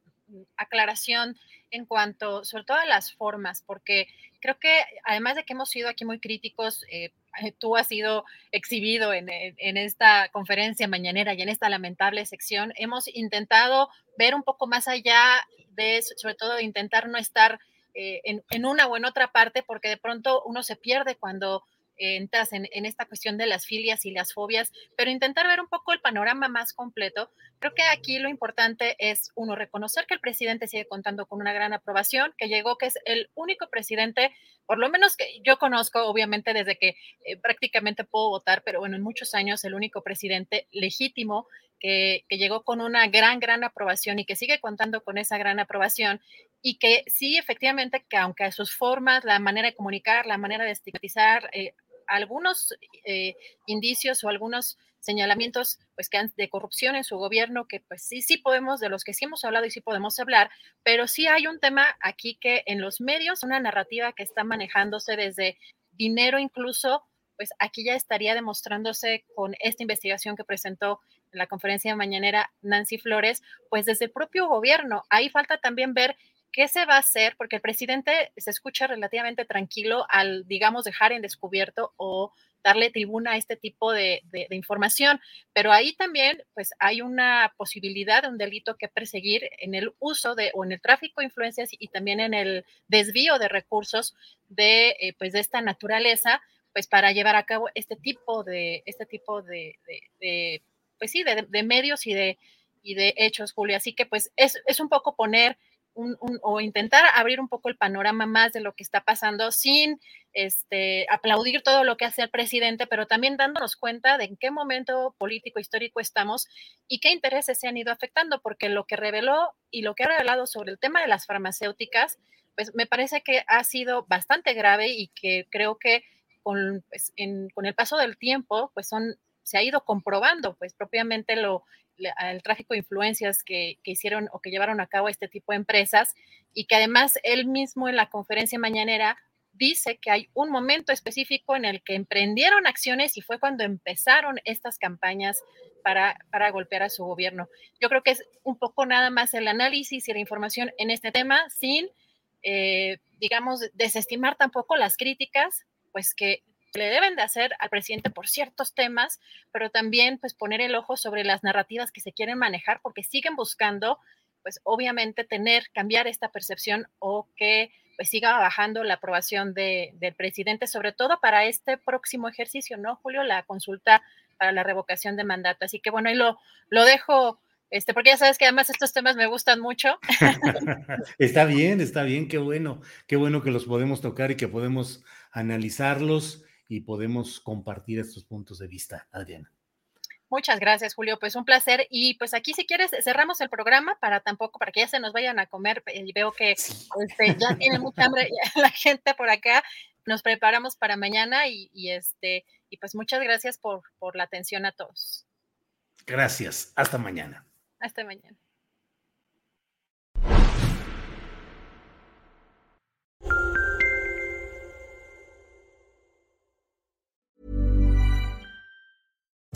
aclaración en cuanto, sobre todo a las formas, porque creo que además de que hemos sido aquí muy críticos, eh, eh, tú has sido exhibido en, en, esta conferencia mañanera y en esta lamentable sección, hemos intentado ver un poco más allá de sobre todo intentar no estar eh, en, en, una o en otra parte, porque de pronto uno se pierde cuando entras en, esta cuestión de las filias y las fobias, pero intentar ver un poco el panorama más completo. Creo que aquí lo importante es, uno, reconocer que el presidente sigue contando con una gran aprobación, que llegó, que es el único presidente, por lo menos que yo conozco, obviamente desde que eh, prácticamente puedo votar, pero bueno, en muchos años el único presidente legítimo que, que, llegó con una gran, gran aprobación y que sigue contando con esa gran aprobación y que sí, efectivamente, que aunque a sus formas, la manera de comunicar, la manera de estigmatizar, eh, algunos eh, indicios o algunos señalamientos pues que han, de corrupción en su gobierno que pues sí sí podemos de los que sí hemos hablado y sí podemos hablar pero sí hay un tema aquí que en los medios una narrativa que está manejándose desde dinero incluso pues aquí ya estaría demostrándose con esta investigación que presentó en la conferencia mañanera Nancy Flores, pues desde el propio gobierno. Ahí falta también ver qué se va a hacer, porque el presidente se escucha relativamente tranquilo al, digamos, dejar en descubierto o darle tribuna a este tipo de, información. Pero ahí también, pues, hay una posibilidad de un delito que perseguir en el uso de o en el tráfico de influencias y también en el desvío de recursos de, eh, pues, de esta naturaleza, pues, para llevar a cabo este tipo de, este tipo de, pues sí, de, medios y de, y de hechos, Julio. Así que, pues, es, es un poco poner o intentar abrir un poco el panorama más de lo que está pasando sin este, aplaudir todo lo que hace el presidente, pero también dándonos cuenta de en qué momento político histórico estamos y qué intereses se han ido afectando, porque lo que reveló y lo que ha revelado sobre el tema de las farmacéuticas, pues me parece que ha sido bastante grave y que creo que con, pues, con el paso del tiempo, pues son, se ha ido comprobando, pues propiamente lo, el tráfico de influencias que, hicieron o que llevaron a cabo este tipo de empresas y que además él mismo en la conferencia mañanera dice que hay un momento específico en el que emprendieron acciones y fue cuando empezaron estas campañas para, para golpear a su gobierno. Yo creo que es un poco nada más el análisis y la información en este tema sin, eh, digamos, desestimar tampoco las críticas, pues que le deben de hacer al presidente por ciertos temas, pero también pues poner el ojo sobre las narrativas que se quieren manejar porque siguen buscando pues obviamente tener, cambiar esta percepción o que pues siga bajando la aprobación de, del presidente, sobre todo para este próximo ejercicio, ¿no, Julio? La consulta para la revocación de mandato. Así que bueno, ahí lo, lo dejo, este, porque ya sabes que además estos temas me gustan mucho. está bien, está bien, qué bueno, qué bueno que los podemos tocar y que podemos analizarlos y podemos compartir estos puntos de vista, Adriana. Muchas gracias, Julio. Pues un placer. Y pues aquí, si quieres, cerramos el programa para tampoco, para que ya se nos vayan a comer. Y veo que este, ya tiene mucha hambre la gente por acá. Nos preparamos para mañana y, y, este, y pues muchas gracias por, por la atención a todos. Gracias. Hasta mañana. Hasta mañana.